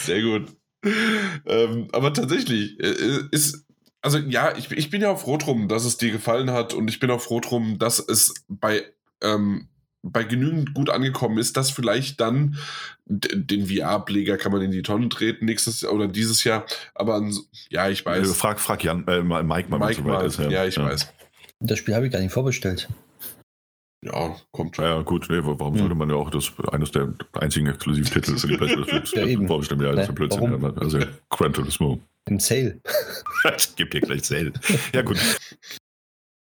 Sehr gut. Ähm, aber tatsächlich, äh, ist, also ja, ich, ich bin ja auch froh drum, dass es dir gefallen hat und ich bin auch froh drum, dass es bei ähm, bei genügend gut angekommen ist, dass vielleicht dann den VR-Ableger kann man in die Tonne treten nächstes Jahr oder dieses Jahr. Aber ja, ich weiß. Also frag, frag Jan, äh, Mike mal, Mike so mal. Ist, ja. ja. ich ja. weiß. Das Spiel habe ich gar nicht vorbestellt. Ja, kommt schon. Ja, gut, nee, warum hm. sollte man ja auch das eines der einzigen exklusiven Titel für die PlayStation ja, eben. vorbestellen? Ja, das ist Blödsinn. Also Gran Turismo. Im Sale. (laughs) ich gebe dir gleich Sale. (laughs) Ja, gut.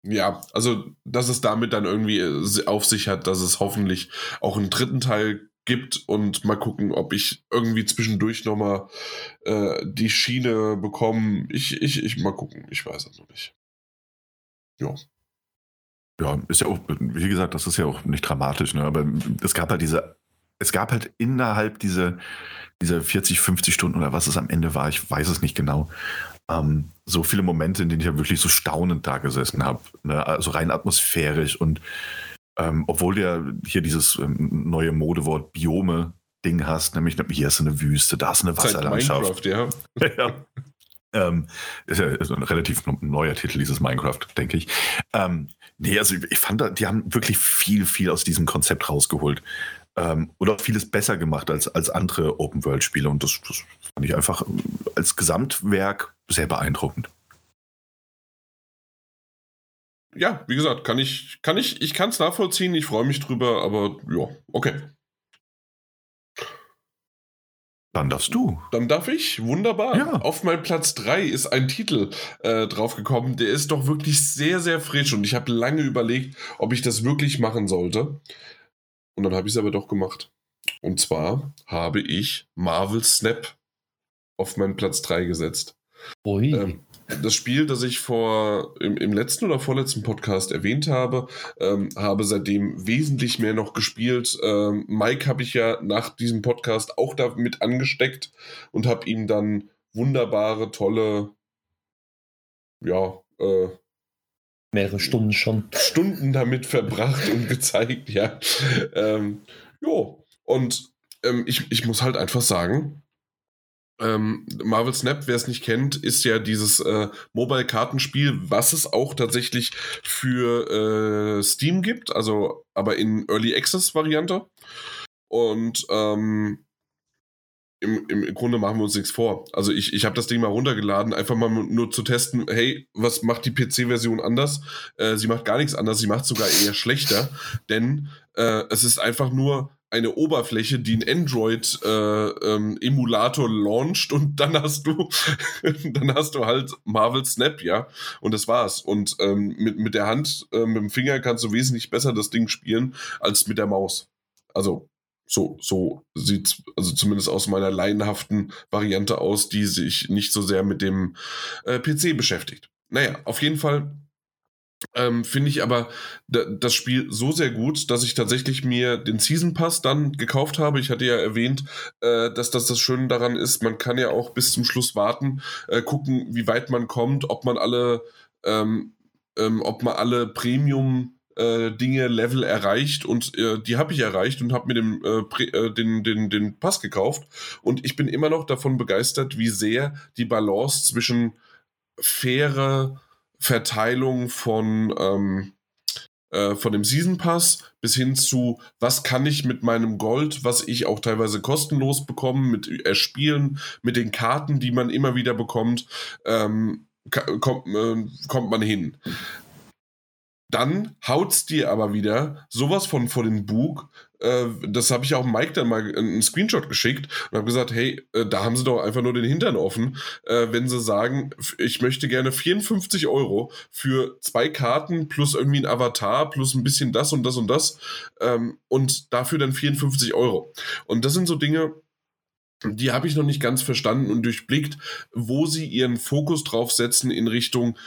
Ja, also dass es damit dann irgendwie äh, auf sich hat, dass es hoffentlich auch einen dritten Teil gibt und mal gucken, ob ich irgendwie zwischendurch nochmal äh, die Schiene bekomme. Ich, ich, ich mal gucken, ich weiß es noch nicht. Ja. Ja, ist ja auch, wie gesagt, das ist ja auch nicht dramatisch, ne? aber es gab halt diese, es gab halt innerhalb dieser, dieser 40, 50 Stunden oder was es am Ende war, ich weiß es nicht genau, ähm, so viele Momente, in denen ich ja wirklich so staunend da gesessen habe. Ne? Also rein atmosphärisch und ähm, obwohl du ja hier dieses ähm, neue Modewort Biome Ding hast, nämlich hier ist eine Wüste, da ist eine Wasserlandschaft. Minecraft, ja. (laughs) ja. Ähm, ist ja ist ein relativ neuer Titel, dieses Minecraft, denke ich. Ähm, nee, also ich fand, die haben wirklich viel, viel aus diesem Konzept rausgeholt. Ähm, oder vieles besser gemacht als, als andere Open-World-Spiele. Und das, das fand ich einfach als Gesamtwerk sehr beeindruckend. Ja, wie gesagt, kann ich, kann ich, ich kann es nachvollziehen, ich freue mich drüber, aber ja, okay. Dann darfst du. Dann darf ich. Wunderbar. Ja. Auf meinem Platz 3 ist ein Titel äh, draufgekommen, der ist doch wirklich sehr, sehr frisch und ich habe lange überlegt, ob ich das wirklich machen sollte. Und dann habe ich es aber doch gemacht. Und zwar habe ich Marvel Snap auf meinen Platz 3 gesetzt. Ui. Ähm, das Spiel, das ich vor im, im, letzten oder vorletzten Podcast erwähnt habe, ähm, habe seitdem wesentlich mehr noch gespielt. Ähm, Mike habe ich ja nach diesem Podcast auch damit angesteckt und habe ihm dann wunderbare, tolle, ja, äh, mehrere Stunden schon. Stunden damit verbracht und gezeigt, ja. Ähm, jo, und ähm, ich, ich muss halt einfach sagen, ähm, Marvel Snap, wer es nicht kennt, ist ja dieses äh, Mobile-Kartenspiel, was es auch tatsächlich für äh, Steam gibt, also aber in Early Access-Variante. Und ähm, im, im Grunde machen wir uns nichts vor. Also ich, ich habe das Ding mal runtergeladen, einfach mal nur zu testen, hey, was macht die PC-Version anders? Äh, sie macht gar nichts anders, sie macht sogar eher schlechter, denn äh, es ist einfach nur eine Oberfläche, die ein Android-Emulator äh, ähm, launcht und dann hast du, (laughs) dann hast du halt Marvel Snap, ja. Und das war's. Und ähm, mit, mit der Hand, äh, mit dem Finger kannst du wesentlich besser das Ding spielen als mit der Maus. Also so, so sieht also zumindest aus meiner laienhaften Variante aus, die sich nicht so sehr mit dem äh, PC beschäftigt. Naja, auf jeden Fall ähm, Finde ich aber das Spiel so sehr gut, dass ich tatsächlich mir den Season Pass dann gekauft habe. Ich hatte ja erwähnt, äh, dass das das Schöne daran ist, man kann ja auch bis zum Schluss warten, äh, gucken, wie weit man kommt, ob man alle, ähm, ähm, ob man alle Premium äh, Dinge, Level erreicht und äh, die habe ich erreicht und habe mir den, äh, äh, den, den, den Pass gekauft und ich bin immer noch davon begeistert, wie sehr die Balance zwischen faire Verteilung von, ähm, äh, von dem Season Pass bis hin zu, was kann ich mit meinem Gold, was ich auch teilweise kostenlos bekomme, mit Erspielen, mit den Karten, die man immer wieder bekommt, ähm, kommt, äh, kommt man hin. Dann haut's dir aber wieder sowas von vor den Bug. Äh, das habe ich auch Mike dann mal einen Screenshot geschickt und habe gesagt, hey, äh, da haben sie doch einfach nur den Hintern offen, äh, wenn sie sagen, ich möchte gerne 54 Euro für zwei Karten plus irgendwie ein Avatar plus ein bisschen das und das und das ähm, und dafür dann 54 Euro. Und das sind so Dinge, die habe ich noch nicht ganz verstanden und durchblickt, wo sie ihren Fokus drauf setzen in Richtung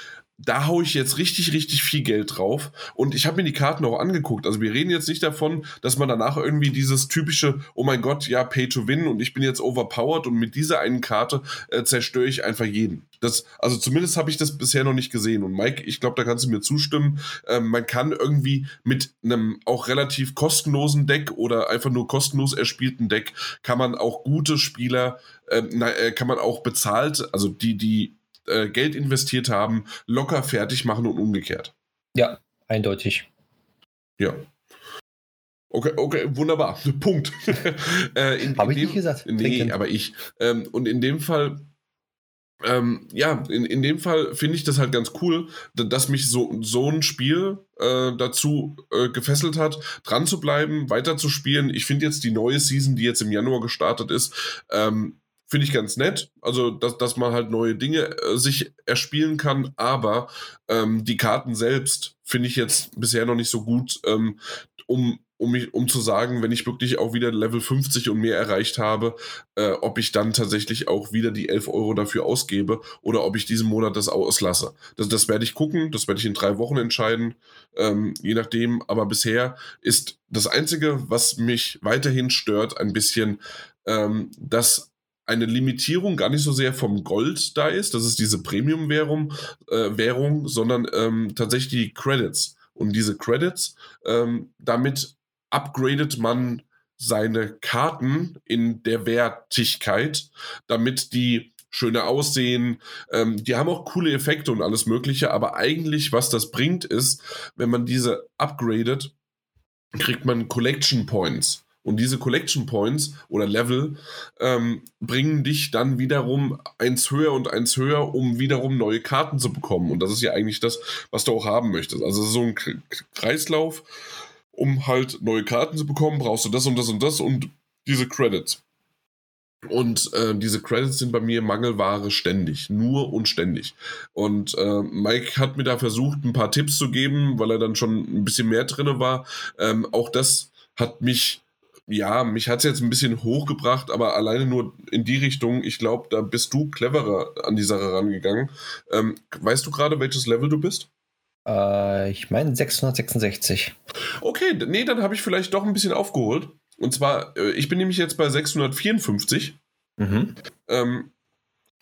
da haue ich jetzt richtig, richtig viel Geld drauf. Und ich habe mir die Karten auch angeguckt. Also wir reden jetzt nicht davon, dass man danach irgendwie dieses typische, oh mein Gott, ja, Pay to Win und ich bin jetzt overpowered und mit dieser einen Karte äh, zerstöre ich einfach jeden. Das, also zumindest habe ich das bisher noch nicht gesehen. Und Mike, ich glaube, da kannst du mir zustimmen. Ähm, man kann irgendwie mit einem auch relativ kostenlosen Deck oder einfach nur kostenlos erspielten Deck, kann man auch gute Spieler, ähm, äh, kann man auch bezahlt, also die, die äh, Geld investiert haben, locker fertig machen und umgekehrt. Ja, eindeutig. Ja. Okay, okay, wunderbar. (laughs) Punkt. (laughs) äh, Habe ich dem, nicht gesagt. Nee, aber ich. Ähm, und in dem Fall, ähm, ja, in, in dem Fall finde ich das halt ganz cool, dass mich so, so ein Spiel äh, dazu äh, gefesselt hat, dran zu bleiben, weiter zu spielen. Ich finde jetzt die neue Season, die jetzt im Januar gestartet ist, ähm, finde ich ganz nett. Also, dass, dass man halt neue Dinge äh, sich erspielen kann, aber ähm, die Karten selbst finde ich jetzt bisher noch nicht so gut, ähm, um um, mich, um zu sagen, wenn ich wirklich auch wieder Level 50 und mehr erreicht habe, äh, ob ich dann tatsächlich auch wieder die 11 Euro dafür ausgebe oder ob ich diesen Monat das auslasse. Das, das werde ich gucken, das werde ich in drei Wochen entscheiden, ähm, je nachdem. Aber bisher ist das Einzige, was mich weiterhin stört, ein bisschen, ähm, dass eine Limitierung gar nicht so sehr vom Gold da ist, das ist diese Premium-Währung, äh, Währung, sondern ähm, tatsächlich die Credits. Und diese Credits, ähm, damit upgradet man seine Karten in der Wertigkeit, damit die schöner aussehen. Ähm, die haben auch coole Effekte und alles Mögliche, aber eigentlich, was das bringt, ist, wenn man diese upgradet, kriegt man Collection Points. Und diese Collection Points oder Level ähm, bringen dich dann wiederum eins höher und eins höher, um wiederum neue Karten zu bekommen. Und das ist ja eigentlich das, was du auch haben möchtest. Also so ein Kreislauf um halt neue Karten zu bekommen, brauchst du das und das und das und diese Credits. Und äh, diese Credits sind bei mir Mangelware ständig, nur und ständig. Und äh, Mike hat mir da versucht, ein paar Tipps zu geben, weil er dann schon ein bisschen mehr drin war. Ähm, auch das hat mich, ja, mich hat es jetzt ein bisschen hochgebracht, aber alleine nur in die Richtung. Ich glaube, da bist du cleverer an die Sache rangegangen. Ähm, weißt du gerade, welches Level du bist? Äh, ich meine 666. Okay, nee, dann habe ich vielleicht doch ein bisschen aufgeholt. Und zwar, äh, ich bin nämlich jetzt bei 654. Mhm. Ähm,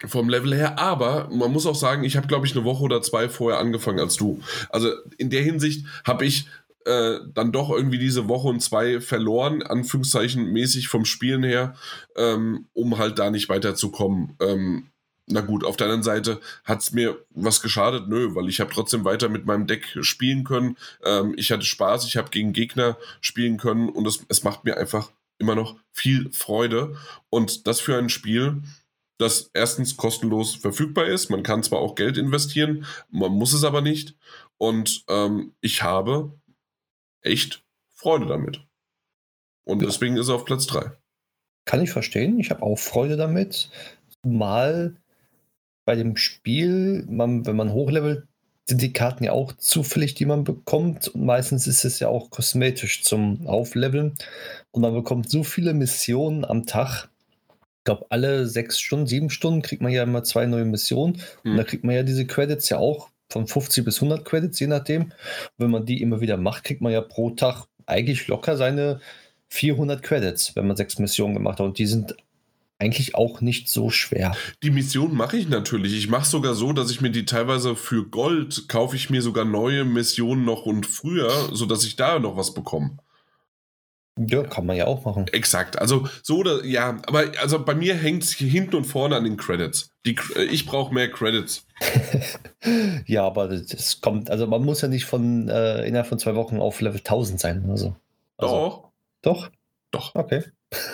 vom Level her, aber man muss auch sagen, ich habe, glaube ich, eine Woche oder zwei vorher angefangen als du. Also in der Hinsicht habe ich äh, dann doch irgendwie diese Woche und zwei verloren, Anführungszeichen mäßig vom Spielen her, ähm, um halt da nicht weiterzukommen. Ähm, na gut, auf der anderen Seite hat es mir was geschadet? Nö, weil ich habe trotzdem weiter mit meinem Deck spielen können. Ähm, ich hatte Spaß, ich habe gegen Gegner spielen können und es, es macht mir einfach immer noch viel Freude. Und das für ein Spiel, das erstens kostenlos verfügbar ist. Man kann zwar auch Geld investieren, man muss es aber nicht. Und ähm, ich habe echt Freude damit. Und deswegen ist er auf Platz 3. Kann ich verstehen. Ich habe auch Freude damit. Mal bei dem Spiel, man, wenn man hochlevelt, sind die Karten ja auch zufällig, die man bekommt. Und meistens ist es ja auch kosmetisch zum Aufleveln. Und man bekommt so viele Missionen am Tag. Ich glaube, alle sechs Stunden, sieben Stunden kriegt man ja immer zwei neue Missionen. Mhm. Und da kriegt man ja diese Credits ja auch von 50 bis 100 Credits, je nachdem. Und wenn man die immer wieder macht, kriegt man ja pro Tag eigentlich locker seine 400 Credits, wenn man sechs Missionen gemacht hat. Und die sind eigentlich auch nicht so schwer. Die Mission mache ich natürlich. Ich mache sogar so, dass ich mir die teilweise für Gold kaufe ich mir sogar neue Missionen noch und früher, sodass ich da noch was bekomme. Ja, kann man ja auch machen. Exakt. Also so oder ja, aber also bei mir hängt es hinten und vorne an den Credits. Die, ich brauche mehr Credits. (laughs) ja, aber das kommt, also man muss ja nicht von äh, innerhalb von zwei Wochen auf Level 1000 sein oder so. Also, Doch. Doch? Doch. Okay.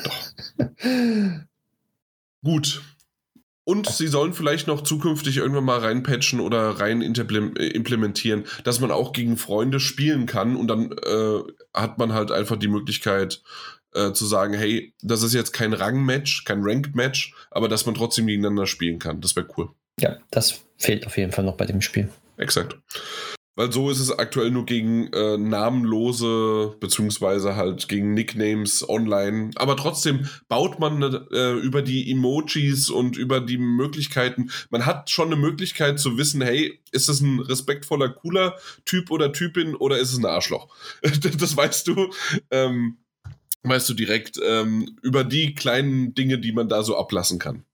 Doch. (laughs) Gut. Und sie sollen vielleicht noch zukünftig irgendwann mal reinpatchen oder rein äh, implementieren, dass man auch gegen Freunde spielen kann und dann äh, hat man halt einfach die Möglichkeit äh, zu sagen, hey, das ist jetzt kein Rang-Match, kein Ranked-Match, aber dass man trotzdem gegeneinander spielen kann. Das wäre cool. Ja, das fehlt auf jeden Fall noch bei dem Spiel. Exakt. Weil so ist es aktuell nur gegen äh, namenlose, beziehungsweise halt gegen Nicknames online. Aber trotzdem baut man äh, über die Emojis und über die Möglichkeiten. Man hat schon eine Möglichkeit zu wissen, hey, ist es ein respektvoller, cooler Typ oder Typin oder ist es ein Arschloch? (laughs) das weißt du. Ähm, weißt du direkt ähm, über die kleinen Dinge, die man da so ablassen kann.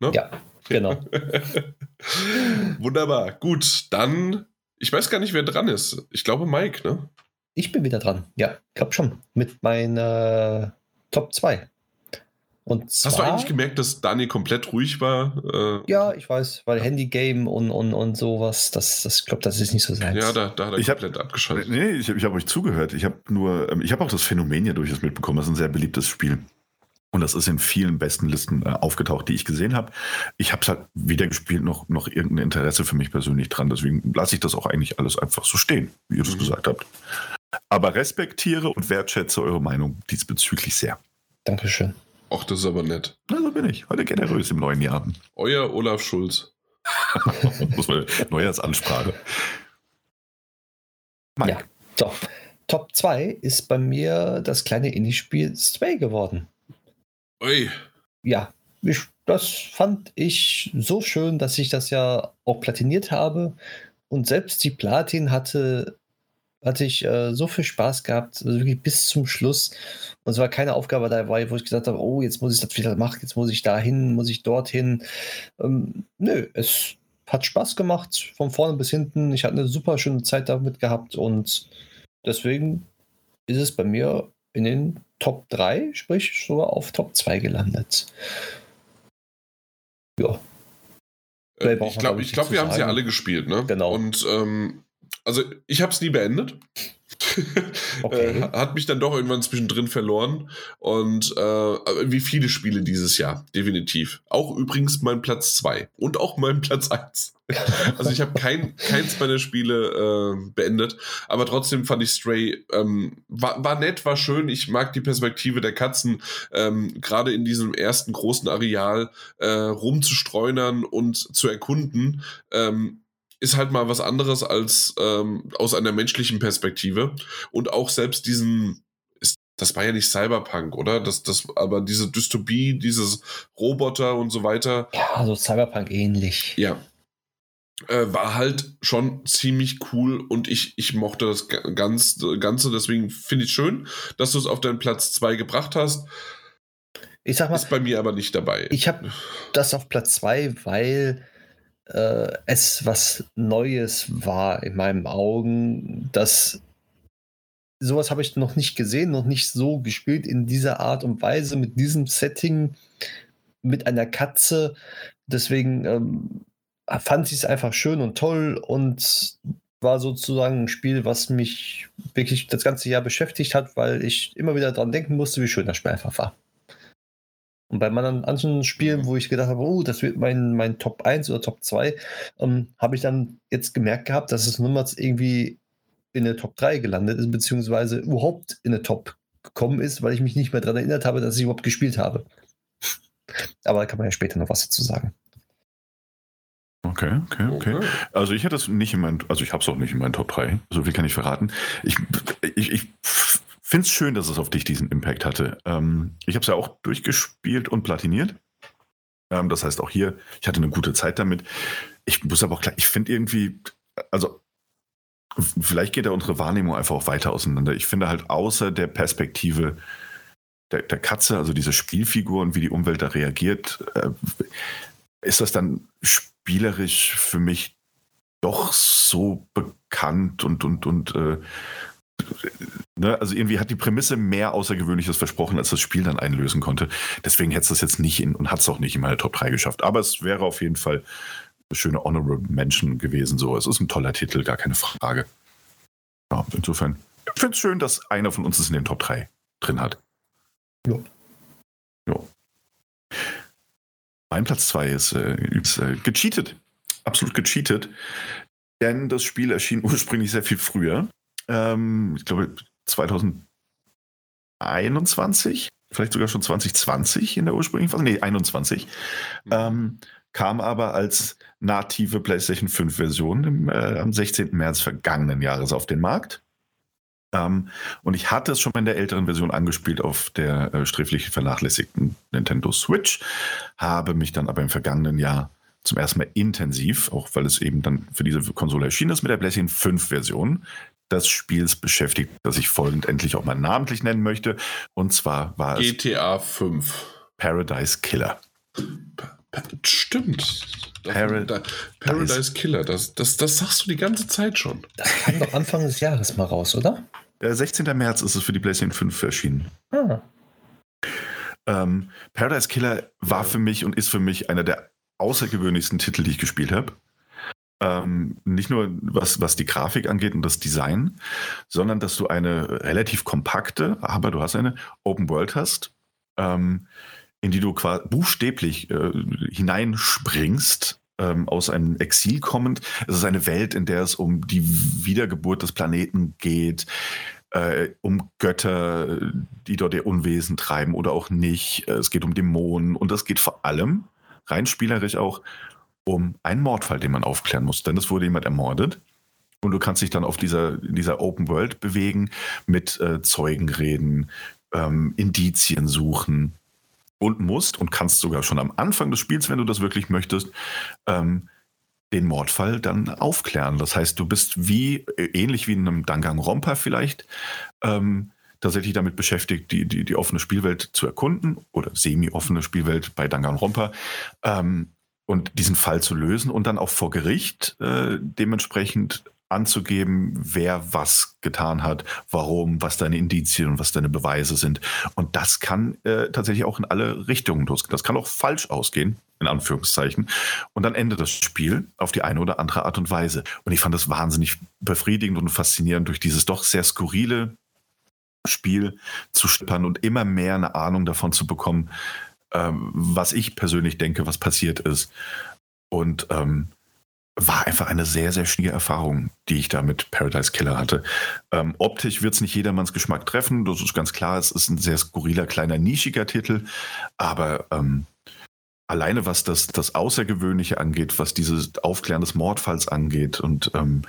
Ne? Ja, genau. (laughs) Wunderbar. Gut, dann ich weiß gar nicht, wer dran ist. Ich glaube Mike, ne? Ich bin wieder dran. Ja, ich glaube schon. Mit meiner Top 2. Und zwar, Hast du eigentlich gemerkt, dass Daniel komplett ruhig war? Äh, ja, ich weiß, weil Handy-Game und, und, und sowas, das, das, ich glaube, das ist nicht so sein. Ja, da, da hat er ich komplett hab, abgeschaltet. Nee, ich habe ich hab euch zugehört. Ich habe nur, ähm, ich habe auch das Phänomen ja durchaus mitbekommen. Das ist ein sehr beliebtes Spiel. Und das ist in vielen besten Listen äh, aufgetaucht, die ich gesehen habe. Ich habe es halt weder gespielt noch, noch irgendein Interesse für mich persönlich dran. Deswegen lasse ich das auch eigentlich alles einfach so stehen, wie ihr das mhm. gesagt habt. Aber respektiere und wertschätze eure Meinung diesbezüglich sehr. Dankeschön. Ach, das ist aber nett. Na, so bin ich. Heute generös im neuen Jahr. Euer Olaf Schulz. (laughs) Muss man Neujahrsansprache. Mike. Ja, so. Top 2 ist bei mir das kleine Indie-Spiel Stray geworden. Ui. Ja, ich, das fand ich so schön, dass ich das ja auch platiniert habe. Und selbst die Platin hatte, hatte ich äh, so viel Spaß gehabt, also wirklich bis zum Schluss. Und es war keine Aufgabe dabei, wo ich gesagt habe, oh, jetzt muss ich das wieder machen, jetzt muss ich dahin, muss ich dorthin. Ähm, nö, es hat Spaß gemacht, von vorne bis hinten. Ich hatte eine super schöne Zeit damit gehabt und deswegen ist es bei mir in den Top 3, sprich sogar auf Top 2 gelandet. Ja. Äh, ich glaube, ich glaub, wir haben sie alle gespielt, ne? Genau. Und ähm, also ich habe es nie beendet. (laughs) Okay. Äh, hat mich dann doch irgendwann zwischendrin verloren. Und äh, wie viele Spiele dieses Jahr, definitiv. Auch übrigens mein Platz 2 und auch mein Platz 1. (laughs) also ich habe kein, keins meiner Spiele äh, beendet, aber trotzdem fand ich Stray, ähm, war, war nett, war schön. Ich mag die Perspektive der Katzen, ähm, gerade in diesem ersten großen Areal äh, rumzustreunern und zu erkunden. Ähm, ist halt mal was anderes als ähm, aus einer menschlichen Perspektive. Und auch selbst diesen, ist, das war ja nicht Cyberpunk, oder? Das, das, aber diese Dystopie, dieses Roboter und so weiter. Ja, so Cyberpunk ähnlich. Ja. Äh, war halt schon ziemlich cool und ich, ich mochte das ganz, Ganze. Deswegen finde ich es schön, dass du es auf deinen Platz 2 gebracht hast. Ich sag mal. Ist bei mir aber nicht dabei. Ich habe das auf Platz 2, weil äh, es was Neues war in meinen Augen. Das sowas habe ich noch nicht gesehen, noch nicht so gespielt in dieser Art und Weise, mit diesem Setting, mit einer Katze. Deswegen ähm, fand ich es einfach schön und toll und war sozusagen ein Spiel, was mich wirklich das ganze Jahr beschäftigt hat, weil ich immer wieder daran denken musste, wie schön das Spiel einfach war. Und bei meinen anderen Spielen, wo ich gedacht habe, oh, das wird mein, mein Top 1 oder Top 2, ähm, habe ich dann jetzt gemerkt gehabt, dass es niemals irgendwie in der Top 3 gelandet ist, beziehungsweise überhaupt in der Top gekommen ist, weil ich mich nicht mehr daran erinnert habe, dass ich überhaupt gespielt habe. Aber da kann man ja später noch was dazu sagen. Okay, okay, okay. Also ich hätte es nicht in meinen, also ich habe es auch nicht in meinen Top 3, so viel kann ich verraten. Ich, ich, ich finde es schön, dass es auf dich diesen Impact hatte. Ähm, ich habe es ja auch durchgespielt und platiniert. Ähm, das heißt auch hier, ich hatte eine gute Zeit damit. Ich muss aber auch klar, ich finde irgendwie, also vielleicht geht da unsere Wahrnehmung einfach auch weiter auseinander. Ich finde halt außer der Perspektive der, der Katze, also diese Spielfigur und wie die Umwelt da reagiert, äh, ist das dann spielerisch für mich doch so bekannt und, und, und äh, Ne, also irgendwie hat die Prämisse mehr Außergewöhnliches versprochen, als das Spiel dann einlösen konnte. Deswegen hätte es das jetzt nicht in und hat es auch nicht in meine Top 3 geschafft. Aber es wäre auf jeden Fall eine schöne Honorable Mention gewesen. So, es ist ein toller Titel, gar keine Frage. Ja, insofern, ich finde es schön, dass einer von uns es in den Top 3 drin hat. Ja. ja. Mein Platz 2 ist, äh, ist äh, gecheatet. Absolut gecheatet. Denn das Spiel erschien (laughs) ursprünglich sehr viel früher ähm, ich glaube 2021, vielleicht sogar schon 2020 in der ursprünglichen Phase, nee, 21, mhm. ähm, kam aber als native PlayStation 5 Version äh, am 16. März vergangenen Jahres auf den Markt. Ähm, und ich hatte es schon in der älteren Version angespielt auf der äh, sträflich vernachlässigten Nintendo Switch, habe mich dann aber im vergangenen Jahr zum ersten Mal intensiv, auch weil es eben dann für diese Konsole erschienen ist, mit der PlayStation 5 Version des Spiels beschäftigt, das ich folgend endlich auch mal namentlich nennen möchte. Und zwar war es GTA 5. Paradise Killer. Stimmt. Parad Paradise Killer, das, das, das sagst du die ganze Zeit schon. Das kam doch Anfang des Jahres mal raus, oder? Der 16. März ist es für die PlayStation 5 erschienen. Ah. Ähm, Paradise Killer war für mich und ist für mich einer der außergewöhnlichsten Titel, die ich gespielt habe. Ähm, nicht nur was, was die Grafik angeht und das Design, sondern dass du eine relativ kompakte, aber du hast eine Open World hast, ähm, in die du quasi buchstäblich äh, hineinspringst, ähm, aus einem Exil kommend. Es ist eine Welt, in der es um die Wiedergeburt des Planeten geht. äh, um Götter, die dort ihr Unwesen treiben oder auch nicht. Es geht um Dämonen und es geht vor allem, rein spielerisch auch, um einen Mordfall, den man aufklären muss. Denn es wurde jemand ermordet und du kannst dich dann auf dieser, dieser Open World bewegen, mit äh, Zeugen reden, ähm, Indizien suchen und musst und kannst sogar schon am Anfang des Spiels, wenn du das wirklich möchtest, ähm, den Mordfall dann aufklären. Das heißt, du bist wie, äh, ähnlich wie in einem Danganronpa vielleicht, ähm, tatsächlich damit beschäftigt, die, die, die offene Spielwelt zu erkunden oder semi-offene Spielwelt bei Danganronpa ähm, und diesen Fall zu lösen und dann auch vor Gericht äh, dementsprechend anzugeben, wer was getan hat, warum, was deine Indizien und was deine Beweise sind. Und das kann äh, tatsächlich auch in alle Richtungen losgehen. Das kann auch falsch ausgehen, in Anführungszeichen. Und dann endet das Spiel auf die eine oder andere Art und Weise. Und ich fand das wahnsinnig befriedigend und faszinierend, durch dieses doch sehr skurrile Spiel zu schippern und immer mehr eine Ahnung davon zu bekommen, ähm, was ich persönlich denke, was passiert ist. Und ähm, war einfach eine sehr, sehr schwierige Erfahrung, die ich da mit Paradise Killer hatte. Ähm, optisch wird es nicht jedermanns Geschmack treffen, das ist ganz klar. Es ist ein sehr skurriler, kleiner, nischiger Titel, aber ähm, alleine was das, das Außergewöhnliche angeht, was dieses Aufklären des Mordfalls angeht und ähm,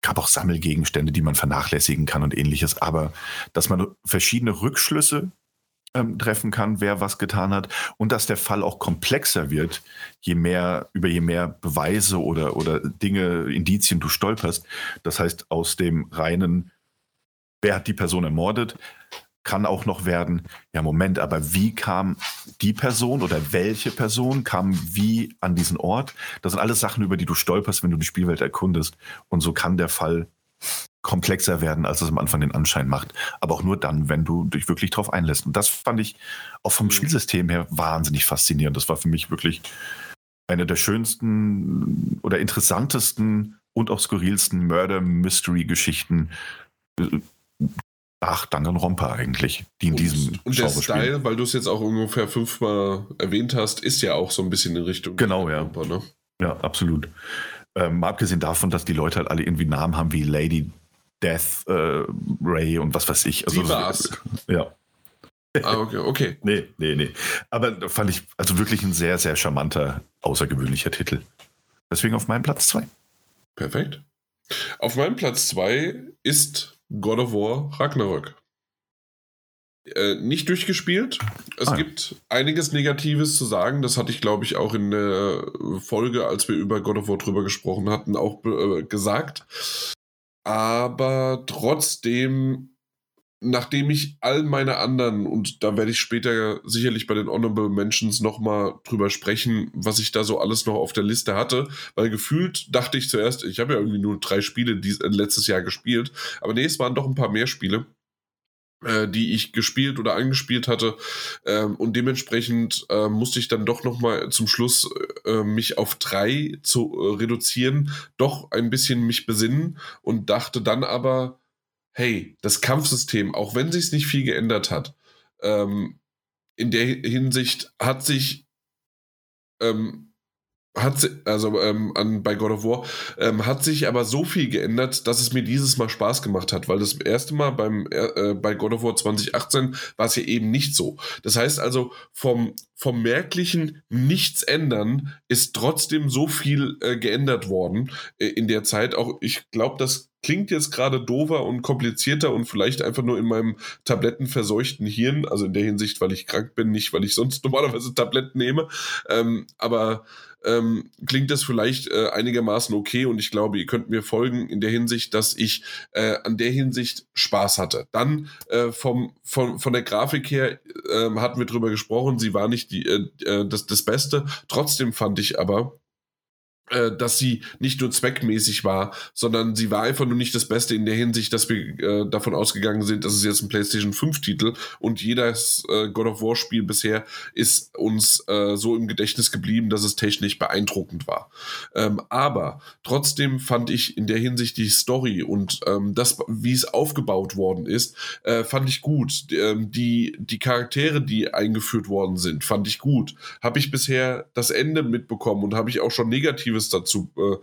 gab auch Sammelgegenstände, die man vernachlässigen kann und ähnliches, aber dass man verschiedene Rückschlüsse ähm, treffen kann, wer was getan hat und dass der Fall auch komplexer wird, je mehr, über je mehr Beweise oder, oder Dinge, Indizien du stolperst. Das heißt, aus dem reinen, wer hat die Person ermordet, kann auch noch werden, ja Moment, aber wie kam die Person oder welche Person kam wie an diesen Ort? Das sind alles Sachen, über die du stolperst, wenn du die Spielwelt erkundest. Und so kann der Fall komplexer werden, als es am Anfang den Anschein macht. Aber auch nur dann, wenn du dich wirklich drauf einlässt. Und das fand ich auch vom mhm. Spielsystem her wahnsinnig faszinierend. Das war für mich wirklich eine der schönsten oder interessantesten und auch skurrilsten Murder-Mystery-Geschichten nach Danganronpa eigentlich, die in und, diesem Und der Style, weil du es jetzt auch ungefähr fünfmal erwähnt hast, ist ja auch so ein bisschen in Richtung Genau, ja. Ne? Ja, absolut. Ähm, abgesehen davon, dass die Leute halt alle irgendwie Namen haben wie Lady Death äh, Ray und was weiß ich. Also, Die war's. Ja. Ah, okay, okay. (laughs) nee, nee, nee. Aber fand ich also wirklich ein sehr, sehr charmanter, außergewöhnlicher Titel. Deswegen auf meinem Platz 2. Perfekt. Auf meinem Platz 2 ist God of War Ragnarök. Äh, nicht durchgespielt. Es ah. gibt einiges Negatives zu sagen. Das hatte ich, glaube ich, auch in der Folge, als wir über God of War drüber gesprochen hatten, auch äh, gesagt aber trotzdem, nachdem ich all meine anderen, und da werde ich später sicherlich bei den Honorable Mentions nochmal drüber sprechen, was ich da so alles noch auf der Liste hatte, weil gefühlt dachte ich zuerst, ich habe ja irgendwie nur drei Spiele dies, äh, letztes Jahr gespielt, aber nee, es waren doch ein paar mehr Spiele äh, die ich gespielt oder angespielt hatte. Ähm, und dementsprechend äh, musste ich dann doch nochmal zum Schluss äh, mich auf drei zu äh, reduzieren, doch ein bisschen mich besinnen und dachte dann aber, hey, das Kampfsystem, auch wenn sich nicht viel geändert hat, ähm, in der Hinsicht hat sich ähm, hat also ähm, an, bei God of War ähm, hat sich aber so viel geändert, dass es mir dieses Mal Spaß gemacht hat, weil das erste Mal beim äh, äh bei God of War 2018 war es ja eben nicht so. Das heißt also vom vom merklichen Nichts ändern ist trotzdem so viel äh, geändert worden äh, in der Zeit. Auch ich glaube, das klingt jetzt gerade dover und komplizierter und vielleicht einfach nur in meinem tablettenverseuchten Hirn, also in der Hinsicht, weil ich krank bin, nicht weil ich sonst (laughs) normalerweise Tabletten nehme. Ähm, aber ähm, klingt das vielleicht äh, einigermaßen okay und ich glaube, ihr könnt mir folgen in der Hinsicht, dass ich äh, an der Hinsicht Spaß hatte. Dann äh, vom, von, von der Grafik her äh, hatten wir drüber gesprochen, sie war nicht die, äh, äh, das, das Beste. Trotzdem fand ich aber, dass sie nicht nur zweckmäßig war, sondern sie war einfach nur nicht das Beste in der Hinsicht, dass wir äh, davon ausgegangen sind, dass es jetzt ein PlayStation 5 Titel und jedes äh, God of War Spiel bisher ist uns äh, so im Gedächtnis geblieben, dass es technisch beeindruckend war. Ähm, aber trotzdem fand ich in der Hinsicht die Story und ähm, das, wie es aufgebaut worden ist, äh, fand ich gut. Ähm, die, die Charaktere, die eingeführt worden sind, fand ich gut. Habe ich bisher das Ende mitbekommen und habe ich auch schon negativ Positives dazu äh,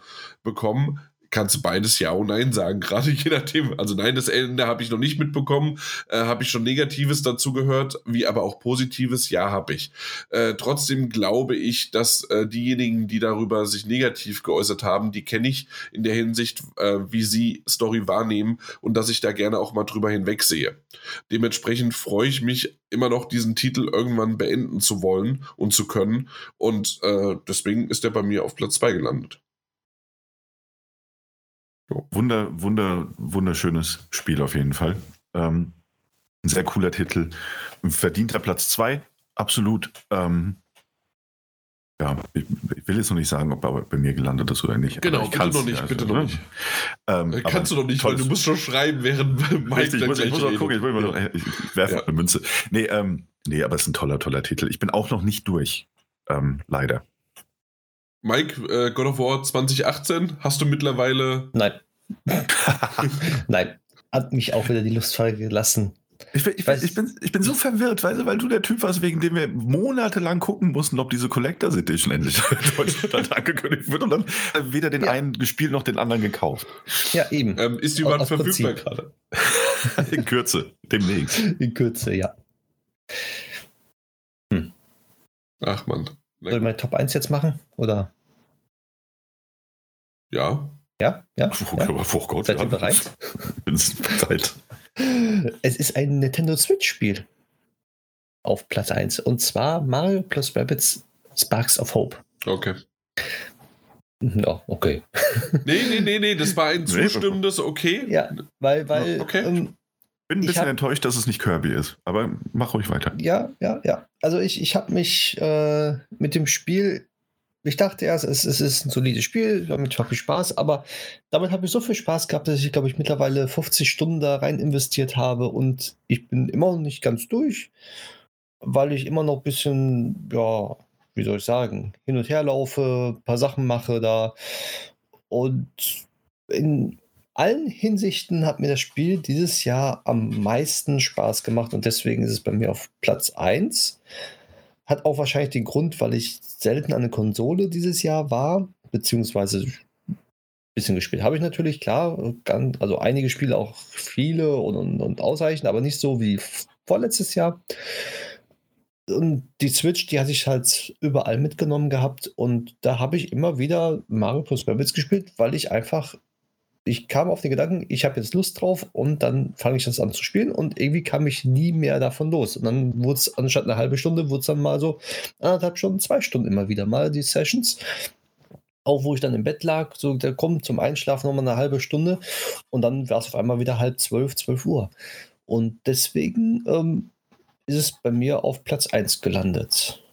bekommen. Kannst du beides Ja und Nein sagen, (laughs) gerade je nachdem. Also nein, das Ende habe ich noch nicht mitbekommen, äh, habe ich schon Negatives dazu gehört, wie aber auch Positives, ja, habe ich. Äh, trotzdem glaube ich, dass äh, diejenigen, die darüber sich negativ geäußert haben, die kenne ich in der Hinsicht, äh, wie sie Story wahrnehmen und dass ich da gerne auch mal drüber hinwegsehe. Dementsprechend freue ich mich immer noch, diesen Titel irgendwann beenden zu wollen und zu können. Und äh, deswegen ist er bei mir auf Platz 2 gelandet. Wunder, wunder, wunderschönes Spiel auf jeden Fall. Ähm, ein sehr cooler Titel. Verdienter Platz 2, absolut. Ähm, ja, ich, ich, will jetzt noch nicht sagen, ob er bei mir gelandet ist oder nicht. Genau, bitte noch nicht, bitte noch ne? nicht. Ähm, Kannst du noch nicht, weil du musst schon schreiben, während (laughs) Mike richtig, ich muss, ich muss noch gucken, ich, will noch, ich, ich werfe ja. eine Münze. Nee, ähm, nee, aber es ist ein toller, toller Titel. Ich bin auch noch nicht durch, ähm, leider. Mike, äh, God of War 2018, hast du mittlerweile... Nein. (laughs) Nein, hat mich auch wieder die Lust vergelassen. Ich, ich, ich, bin, ich bin so verwirrt, weißt du, weil du der Typ warst, wegen dem wir monatelang gucken mussten, ob diese Collectors Edition endlich (laughs) in Deutschland (laughs) angekündigt wird und dann weder den ja. einen gespielt noch den anderen gekauft. Ja, eben. Ähm, ist die überhaupt verfügbar gerade? In Kürze, demnächst. In Kürze, ja. Hm. Ach man. Soll ich meine Top 1 jetzt machen? Oder? Ja. Ja, ja. Oh, ja. Oh Gott, Seid ihr bereit? (laughs) Bereit. Es ist ein Nintendo Switch-Spiel auf Platz 1. Und zwar Mario plus Rabbits Sparks of Hope. Okay. Ja, okay. Nee, nee, nee, nee, das war ein zustimmendes Okay. Ja, weil, weil. Okay. Ähm, bin ein bisschen hab, enttäuscht, dass es nicht Kirby ist, aber mach ruhig weiter. Ja, ja, ja. Also ich, ich habe mich äh, mit dem Spiel ich dachte erst, es, es ist ein solides Spiel, damit habe ich Spaß, aber damit habe ich so viel Spaß gehabt, dass ich, glaube ich, mittlerweile 50 Stunden da rein investiert habe und ich bin immer noch nicht ganz durch, weil ich immer noch ein bisschen, ja, wie soll ich sagen, hin und her laufe, ein paar Sachen mache da und in allen Hinsichten hat mir das Spiel dieses Jahr am meisten Spaß gemacht und deswegen ist es bei mir auf Platz 1. Hat auch wahrscheinlich den Grund, weil ich selten an der Konsole dieses Jahr war, beziehungsweise ein bisschen gespielt habe ich natürlich, klar. Also einige Spiele auch viele und, und, und ausreichend, aber nicht so wie vorletztes Jahr. Und die Switch, die hatte ich halt überall mitgenommen gehabt und da habe ich immer wieder Mario plus Rabbids gespielt, weil ich einfach ich kam auf den Gedanken, ich habe jetzt Lust drauf und dann fange ich das an zu spielen und irgendwie kam ich nie mehr davon los. Und dann wurde es anstatt eine halbe Stunde, wurde es dann mal so anderthalb Stunden, zwei Stunden immer wieder mal die Sessions. Auch wo ich dann im Bett lag, so der kommt zum Einschlafen nochmal eine halbe Stunde und dann war es auf einmal wieder halb zwölf, zwölf Uhr. Und deswegen ähm, ist es bei mir auf Platz 1 gelandet.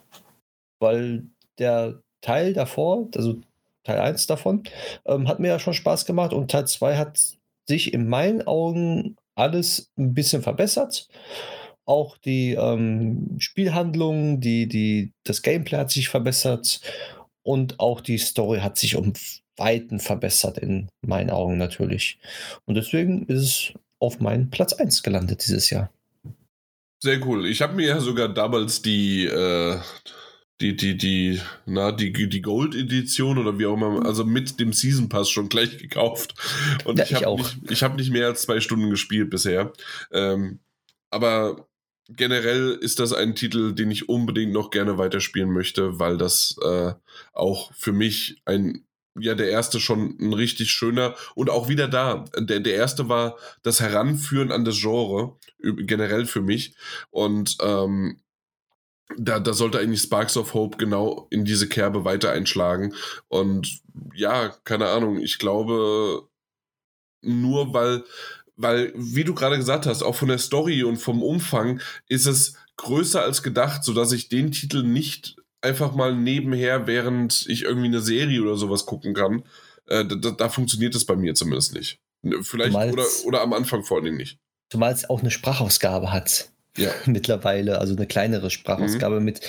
Weil der Teil davor, also Teil 1 davon. Ähm, hat mir ja schon Spaß gemacht und Teil 2 hat sich in meinen Augen alles ein bisschen verbessert. Auch die ähm, Spielhandlung, die, die, das Gameplay hat sich verbessert und auch die Story hat sich um Weiten verbessert, in meinen Augen natürlich. Und deswegen ist es auf meinen Platz 1 gelandet dieses Jahr. Sehr cool. Ich habe mir ja sogar damals die, äh, die, die, die, na, die, die Gold-Edition oder wie auch immer, also mit dem Season Pass schon gleich gekauft. Und ja, ich habe nicht, ich hab nicht mehr als zwei Stunden gespielt bisher. Ähm, aber generell ist das ein Titel, den ich unbedingt noch gerne weiterspielen möchte, weil das äh, auch für mich ein, ja, der erste schon ein richtig schöner und auch wieder da. Der, der erste war das Heranführen an das Genre, generell für mich. Und ähm, da, da sollte eigentlich Sparks of Hope genau in diese Kerbe weiter einschlagen. Und ja, keine Ahnung, ich glaube, nur weil, weil, wie du gerade gesagt hast, auch von der Story und vom Umfang ist es größer als gedacht, sodass ich den Titel nicht einfach mal nebenher, während ich irgendwie eine Serie oder sowas gucken kann. Äh, da, da, funktioniert es bei mir zumindest nicht. Vielleicht oder, oder am Anfang vor allem nicht. Zumal es auch eine Sprachausgabe hat ja. (laughs) mittlerweile, also eine kleinere Sprachausgabe mhm. mit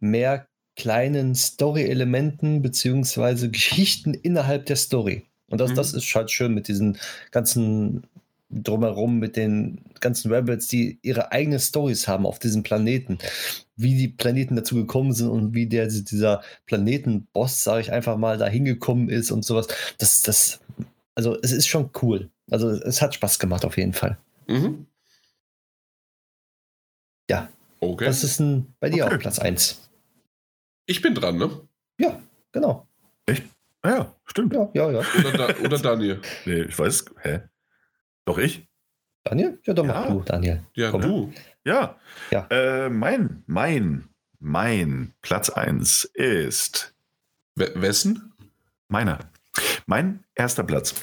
mehr kleinen Story-Elementen beziehungsweise (laughs) Geschichten innerhalb der Story. Und das, mhm. das ist halt schön mit diesen ganzen drumherum, mit den ganzen Rabbits, die ihre eigenen Stories haben auf diesem Planeten. Wie die Planeten dazu gekommen sind und wie der, dieser Planetenboss, sage ich einfach mal, da hingekommen ist und sowas. Das, das also es ist schon cool. Also es hat Spaß gemacht auf jeden Fall. Mhm. Ja. Okay. Was ist denn bei dir okay. auf Platz 1? Ich bin dran, ne? Ja, genau. Echt? Ah ja, stimmt. Ja, ja, ja. Oder, da, oder Daniel. (laughs) nee, ich weiß. Hä? Doch ich? Daniel? Ja, doch ja. mach du, Daniel. Ja, Komm. du. Ja. ja. Äh, mein, mein, mein Platz 1 ist. W wessen? Meiner. Mein erster Platz,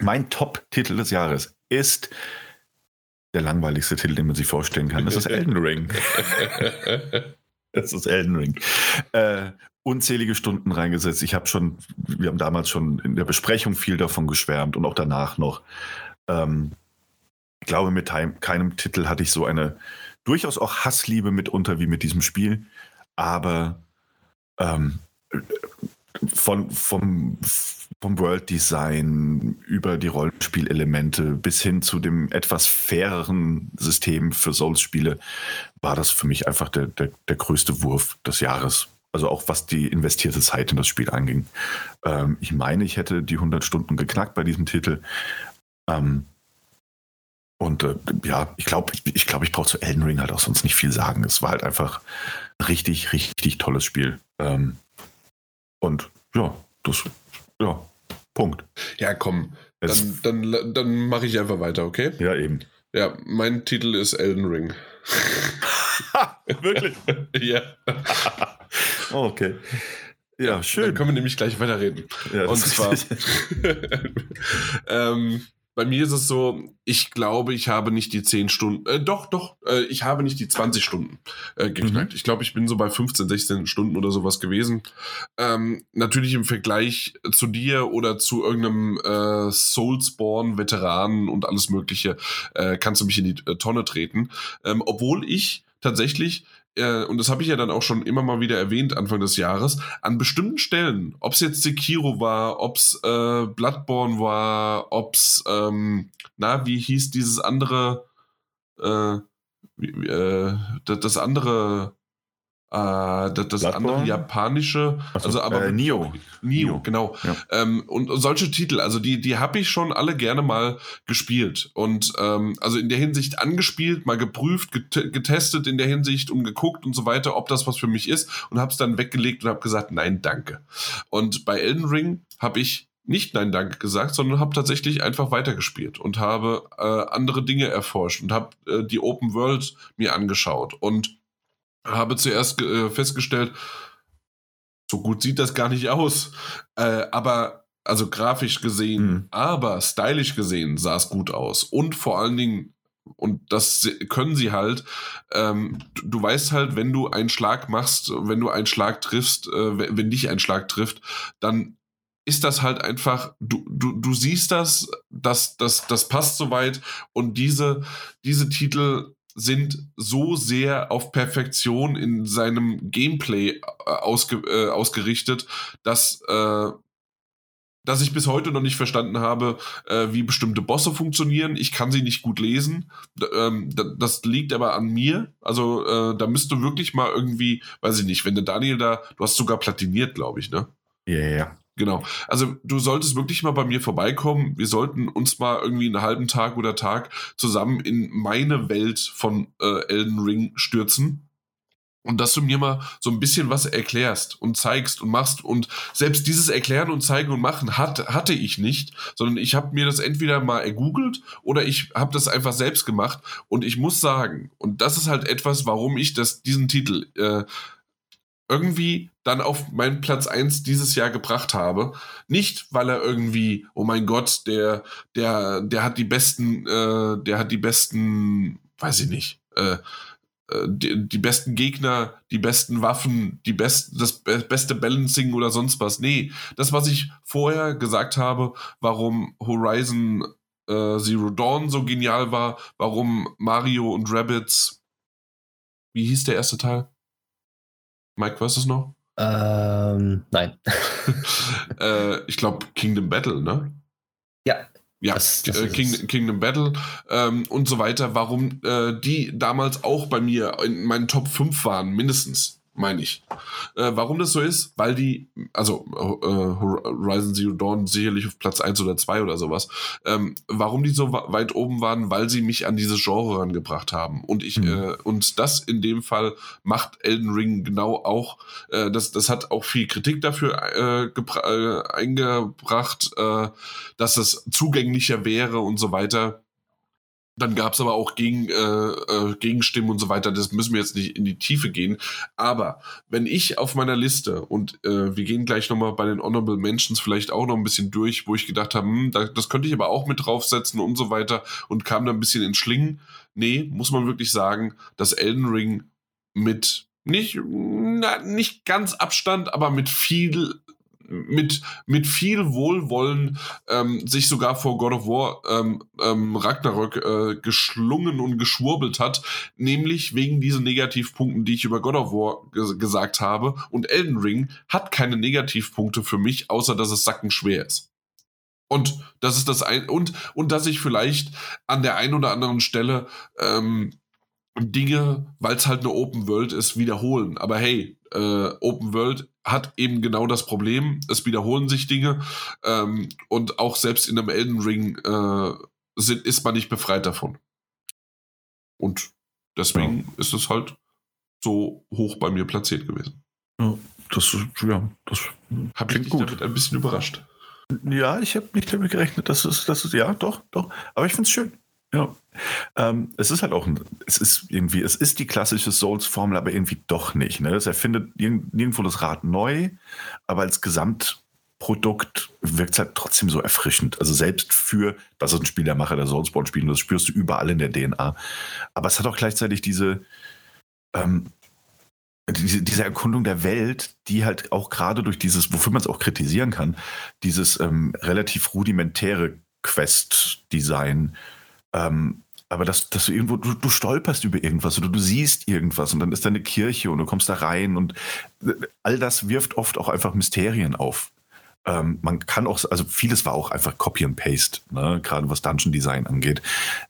mein Top-Titel des Jahres ist der langweiligste Titel, den man sich vorstellen kann. Das ist (laughs) Elden Ring. das ist Elden Ring. Äh, unzählige Stunden reingesetzt. Ich habe schon, wir haben damals schon in der Besprechung viel davon geschwärmt und auch danach noch. Ähm, ich glaube, mit keinem Titel hatte ich so eine durchaus auch Hassliebe mitunter wie mit diesem Spiel. Aber ähm, von, vom, vom World Design über die Rollenspielelemente bis hin zu dem etwas faireren System für Souls-Spiele war das für mich einfach der, der, der größte Wurf des Jahres. Also auch was die investierte Zeit in das Spiel anging. Ähm, ich meine, ich hätte die 100 Stunden geknackt bei diesem Titel. Ähm, und äh, ja, ich glaube, ich, ich, glaub, ich brauche zu Elden Ring halt auch sonst nicht viel sagen. Es war halt einfach ein richtig, richtig tolles Spiel. Ähm, und ja, das, ja, Punkt. Ja, komm. Dann, dann, dann mache ich einfach weiter, okay? Ja, eben. Ja, mein Titel ist Elden Ring. (laughs) Wirklich? (laughs) ja. oh, okay. Ja, schön. Dann können wir nämlich gleich weiterreden. Ja, Und zwar, (laughs) ähm, bei mir ist es so, ich glaube, ich habe nicht die 10 Stunden, äh, doch, doch, äh, ich habe nicht die 20 Stunden äh, geknackt. Mhm. Ich glaube, ich bin so bei 15, 16 Stunden oder sowas gewesen. Ähm, natürlich im Vergleich zu dir oder zu irgendeinem äh, Soulsborne-Veteranen und alles Mögliche, äh, kannst du mich in die äh, Tonne treten. Ähm, obwohl ich tatsächlich äh, und das habe ich ja dann auch schon immer mal wieder erwähnt Anfang des Jahres, an bestimmten Stellen, ob es jetzt Sekiro war, ob es äh, Bloodborne war, ob es, ähm, na, wie hieß dieses andere, äh, wie, äh, das andere das, das andere japanische, so, also aber äh, Nio. Nio, genau. Ja. Ähm, und, und, solche Titel, also die, die habe ich schon alle gerne mal gespielt und ähm, also in der Hinsicht angespielt, mal geprüft, get getestet in der Hinsicht und geguckt und so weiter, ob das was für mich ist und habe es dann weggelegt und habe gesagt, nein, danke. Und bei Elden Ring habe ich nicht Nein Danke gesagt, sondern habe tatsächlich einfach weitergespielt und habe äh, andere Dinge erforscht und habe äh, die Open World mir angeschaut und habe zuerst äh, festgestellt, so gut sieht das gar nicht aus. Äh, aber, also grafisch gesehen, mhm. aber stylisch gesehen sah es gut aus. Und vor allen Dingen, und das können sie halt, ähm, du, du, weißt halt, wenn du einen Schlag machst, wenn du einen Schlag triffst, äh, wenn, wenn dich ein Schlag trifft, dann ist das halt einfach, du, du, du siehst das, das, das, das passt soweit und diese, diese Titel sind so sehr auf Perfektion in seinem Gameplay äh, ausge, äh, ausgerichtet, dass, äh, dass ich bis heute noch nicht verstanden habe, äh, wie bestimmte Bosse funktionieren. Ich kann sie nicht gut lesen. D ähm, das liegt aber an mir. Also äh, da müsste wirklich mal irgendwie, weiß ich nicht, wenn der Daniel da, du hast sogar platiniert, glaube ich, ne? Ja, yeah, ja. Genau. Also du solltest wirklich mal bei mir vorbeikommen. Wir sollten uns mal irgendwie einen halben Tag oder Tag zusammen in meine Welt von äh, Elden Ring stürzen. Und dass du mir mal so ein bisschen was erklärst und zeigst und machst. Und selbst dieses Erklären und Zeigen und Machen hat, hatte ich nicht, sondern ich habe mir das entweder mal ergoogelt oder ich habe das einfach selbst gemacht. Und ich muss sagen, und das ist halt etwas, warum ich das, diesen Titel äh, irgendwie dann auf meinen Platz 1 dieses Jahr gebracht habe. Nicht, weil er irgendwie, oh mein Gott, der, der, der hat die besten, äh, der hat die besten, weiß ich nicht, äh, äh die, die, besten Gegner, die besten Waffen, die best, das beste Balancing oder sonst was. Nee, das, was ich vorher gesagt habe, warum Horizon äh, Zero Dawn so genial war, warum Mario und Rabbits, wie hieß der erste Teil? Mike, weißt du es noch? Ähm, nein. (laughs) äh, ich glaube Kingdom Battle, ne? Ja. Ja, das, das äh, King, Kingdom Battle ähm, und so weiter, warum äh, die damals auch bei mir in meinen Top 5 waren, mindestens. Meine ich. Äh, warum das so ist? Weil die, also äh, Horizon Zero Dawn sicherlich auf Platz 1 oder 2 oder sowas. Ähm, warum die so weit oben waren? Weil sie mich an dieses Genre rangebracht haben. Und ich, mhm. äh, und das in dem Fall macht Elden Ring genau auch. Äh, das, das hat auch viel Kritik dafür äh, äh, eingebracht, dass es zugänglicher wäre und so weiter. Dann gab es aber auch Gegen, äh, äh, Gegenstimmen und so weiter. Das müssen wir jetzt nicht in die Tiefe gehen. Aber wenn ich auf meiner Liste, und äh, wir gehen gleich nochmal bei den Honorable Mentions vielleicht auch noch ein bisschen durch, wo ich gedacht habe, hm, das könnte ich aber auch mit draufsetzen und so weiter und kam da ein bisschen in Schlingen. Nee, muss man wirklich sagen, dass Elden Ring mit nicht, na, nicht ganz Abstand, aber mit viel mit, mit viel Wohlwollen ähm, sich sogar vor God of War ähm, ähm, Ragnarök äh, geschlungen und geschwurbelt hat, nämlich wegen diesen Negativpunkten, die ich über God of War ges gesagt habe. Und Elden Ring hat keine Negativpunkte für mich, außer dass es sackenschwer ist. Und das ist das ein und und dass ich vielleicht an der einen oder anderen Stelle ähm, Dinge, weil es halt eine Open World ist, wiederholen. Aber hey, äh, Open World hat eben genau das Problem, es wiederholen sich Dinge ähm, und auch selbst in einem Elden Ring äh, sind, ist man nicht befreit davon. Und deswegen ja. ist es halt so hoch bei mir platziert gewesen. Ja, das, ja, das habe ich dich gut. ein bisschen überrascht. Ja, ich habe nicht damit gerechnet, dass es, dass es, ja, doch, doch. Aber ich finde es schön. Ja. Ähm, es ist halt auch, ein, es ist irgendwie, es ist die klassische Souls-Formel, aber irgendwie doch nicht. Ne? Es erfindet nirgendwo das Rad neu, aber als Gesamtprodukt wirkt es halt trotzdem so erfrischend. Also selbst für, das ist ein Spielermacher der Soulsborne spielen, das spürst du überall in der DNA. Aber es hat auch gleichzeitig diese, ähm, diese, diese Erkundung der Welt, die halt auch gerade durch dieses, wofür man es auch kritisieren kann, dieses ähm, relativ rudimentäre Quest-Design ähm, aber dass, dass du irgendwo, du, du, stolperst über irgendwas oder du siehst irgendwas und dann ist da eine Kirche und du kommst da rein und äh, all das wirft oft auch einfach Mysterien auf. Ähm, man kann auch, also vieles war auch einfach Copy and Paste, ne? gerade was Dungeon Design angeht,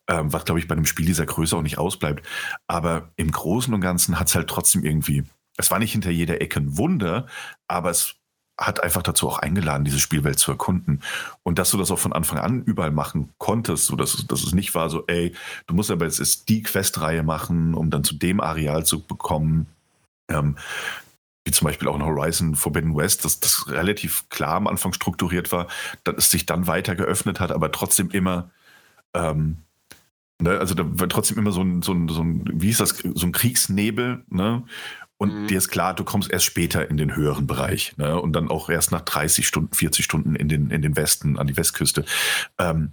ähm, was glaube ich bei einem Spiel dieser Größe auch nicht ausbleibt. Aber im Großen und Ganzen hat es halt trotzdem irgendwie, es war nicht hinter jeder Ecke ein Wunder, aber es hat einfach dazu auch eingeladen, diese Spielwelt zu erkunden. Und dass du das auch von Anfang an überall machen konntest, so dass, dass es nicht war so, ey, du musst aber jetzt die Questreihe machen, um dann zu dem Areal zu bekommen. Ähm, wie zum Beispiel auch in Horizon Forbidden West, dass das relativ klar am Anfang strukturiert war, dass es sich dann weiter geöffnet hat, aber trotzdem immer ähm, ne, also da war trotzdem immer so ein, so ein, so ein, wie ist das, so ein Kriegsnebel, ne? Und mhm. dir ist klar, du kommst erst später in den höheren Bereich ne? und dann auch erst nach 30 Stunden, 40 Stunden in den, in den Westen, an die Westküste. Ähm,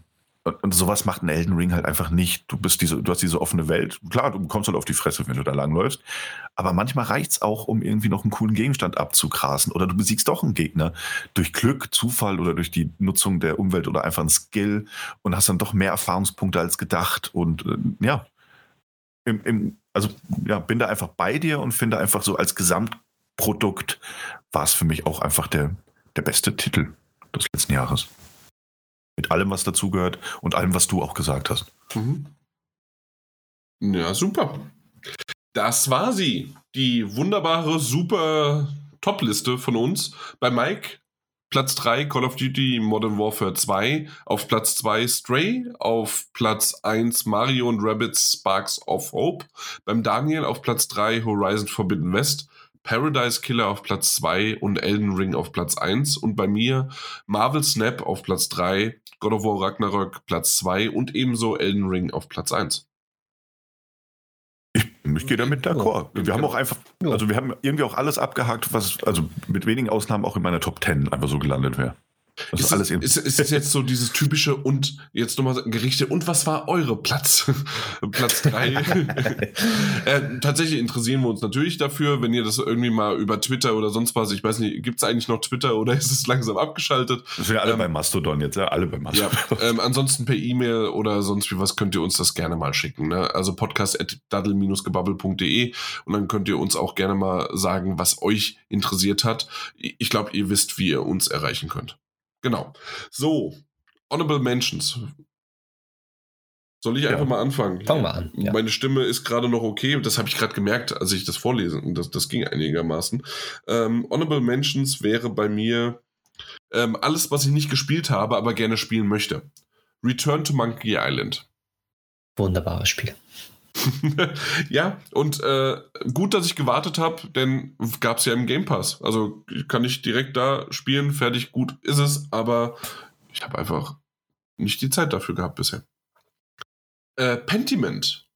und sowas macht ein Elden Ring halt einfach nicht. Du bist diese, du hast diese offene Welt. Klar, du bekommst halt auf die Fresse, wenn du da langläufst. Aber manchmal reicht es auch, um irgendwie noch einen coolen Gegenstand abzugrasen. Oder du besiegst doch einen Gegner durch Glück, Zufall oder durch die Nutzung der Umwelt oder einfach ein Skill und hast dann doch mehr Erfahrungspunkte als gedacht. Und äh, ja, im, im also ja, bin da einfach bei dir und finde einfach so als Gesamtprodukt war es für mich auch einfach der, der beste Titel des letzten Jahres. Mit allem, was dazugehört und allem, was du auch gesagt hast. Mhm. Ja, super. Das war sie. Die wunderbare, super Top-Liste von uns. Bei Mike Platz 3 Call of Duty Modern Warfare 2, auf Platz 2 Stray, auf Platz 1 Mario und Rabbits Sparks of Hope, beim Daniel auf Platz 3 Horizon Forbidden West, Paradise Killer auf Platz 2 und Elden Ring auf Platz 1 und bei mir Marvel Snap auf Platz 3, God of War Ragnarök Platz 2 und ebenso Elden Ring auf Platz 1. Ich gehe damit d'accord. Wir haben auch einfach, also wir haben irgendwie auch alles abgehakt, was, also mit wenigen Ausnahmen auch in meiner Top 10 einfach so gelandet wäre. Das ist, alles ist, ist es jetzt so dieses typische und jetzt nochmal Gerichte und was war eure Platz? (laughs) Platz 3. (laughs) äh, tatsächlich interessieren wir uns natürlich dafür, wenn ihr das irgendwie mal über Twitter oder sonst was, ich weiß nicht, gibt es eigentlich noch Twitter oder (laughs) ist es langsam abgeschaltet? Das sind ja alle ähm, bei Mastodon jetzt, ja, alle bei Mastodon. Ja, ähm, ansonsten per E-Mail oder sonst wie was könnt ihr uns das gerne mal schicken. Ne? Also podcast.daddle-gebubble.de und dann könnt ihr uns auch gerne mal sagen, was euch interessiert hat. Ich glaube, ihr wisst, wie ihr uns erreichen könnt. Genau. So, Honorable Mentions. Soll ich einfach ja. mal anfangen? Fangen wir an. Ja. Meine Stimme ist gerade noch okay. Das habe ich gerade gemerkt, als ich das vorlese. Das, das ging einigermaßen. Ähm, Honorable Mentions wäre bei mir ähm, alles, was ich nicht gespielt habe, aber gerne spielen möchte. Return to Monkey Island. Wunderbares Spiel. (laughs) ja, und äh, gut, dass ich gewartet habe, denn gab es ja im Game Pass. Also kann ich direkt da spielen, fertig, gut ist es, aber ich habe einfach nicht die Zeit dafür gehabt bisher. Äh, Pentiment.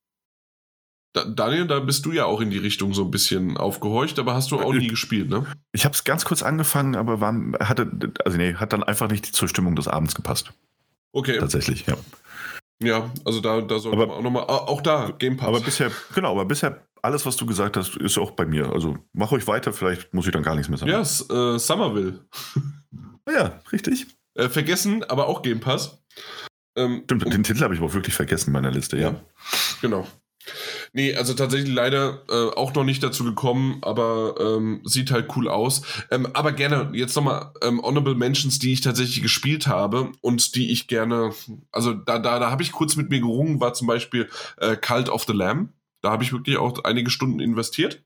Da, Daniel, da bist du ja auch in die Richtung so ein bisschen aufgehorcht, aber hast du auch nie gespielt, ne? Ich habe es ganz kurz angefangen, aber war, hatte, also nee, hat dann einfach nicht zur Stimmung des Abends gepasst. Okay. Tatsächlich, ja. Ja, also da, da soll man auch nochmal, auch da, Game Pass. Aber bisher, genau, aber bisher alles, was du gesagt hast, ist auch bei mir. Also mach euch weiter, vielleicht muss ich dann gar nichts mehr sagen. Ja, äh, Somerville. (laughs) ja, richtig. Äh, vergessen, aber auch Game Pass. Ähm, Stimmt, den Titel habe ich aber wirklich vergessen in meiner Liste, ja. ja. Genau. Nee, also tatsächlich leider äh, auch noch nicht dazu gekommen, aber ähm, sieht halt cool aus. Ähm, aber gerne jetzt nochmal ähm, Honorable Mentions, die ich tatsächlich gespielt habe und die ich gerne, also da, da, da habe ich kurz mit mir gerungen, war zum Beispiel äh, Cult of the Lamb. Da habe ich wirklich auch einige Stunden investiert.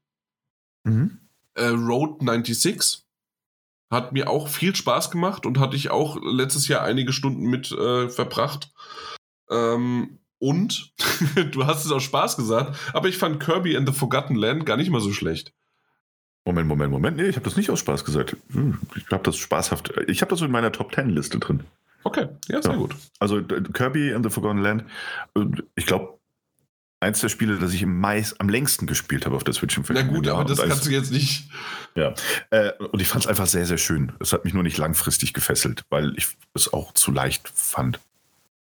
Mhm. Äh, Road 96 hat mir auch viel Spaß gemacht und hatte ich auch letztes Jahr einige Stunden mit äh, verbracht. Ähm, und (laughs) du hast es aus Spaß gesagt, aber ich fand Kirby and the Forgotten Land gar nicht mal so schlecht. Moment, Moment, Moment. Nee, ich habe das nicht aus Spaß gesagt. Hm, ich habe das spaßhaft. Ich habe das in meiner Top Ten Liste drin. Okay, ja, sehr ja. gut. Also Kirby and the Forgotten Land, ich glaube, eins der Spiele, das ich im meist, am längsten gespielt habe auf der Switch Na gut, aber das kannst du jetzt nicht. Ja. Äh, und ich fand es einfach sehr, sehr schön. Es hat mich nur nicht langfristig gefesselt, weil ich es auch zu leicht fand.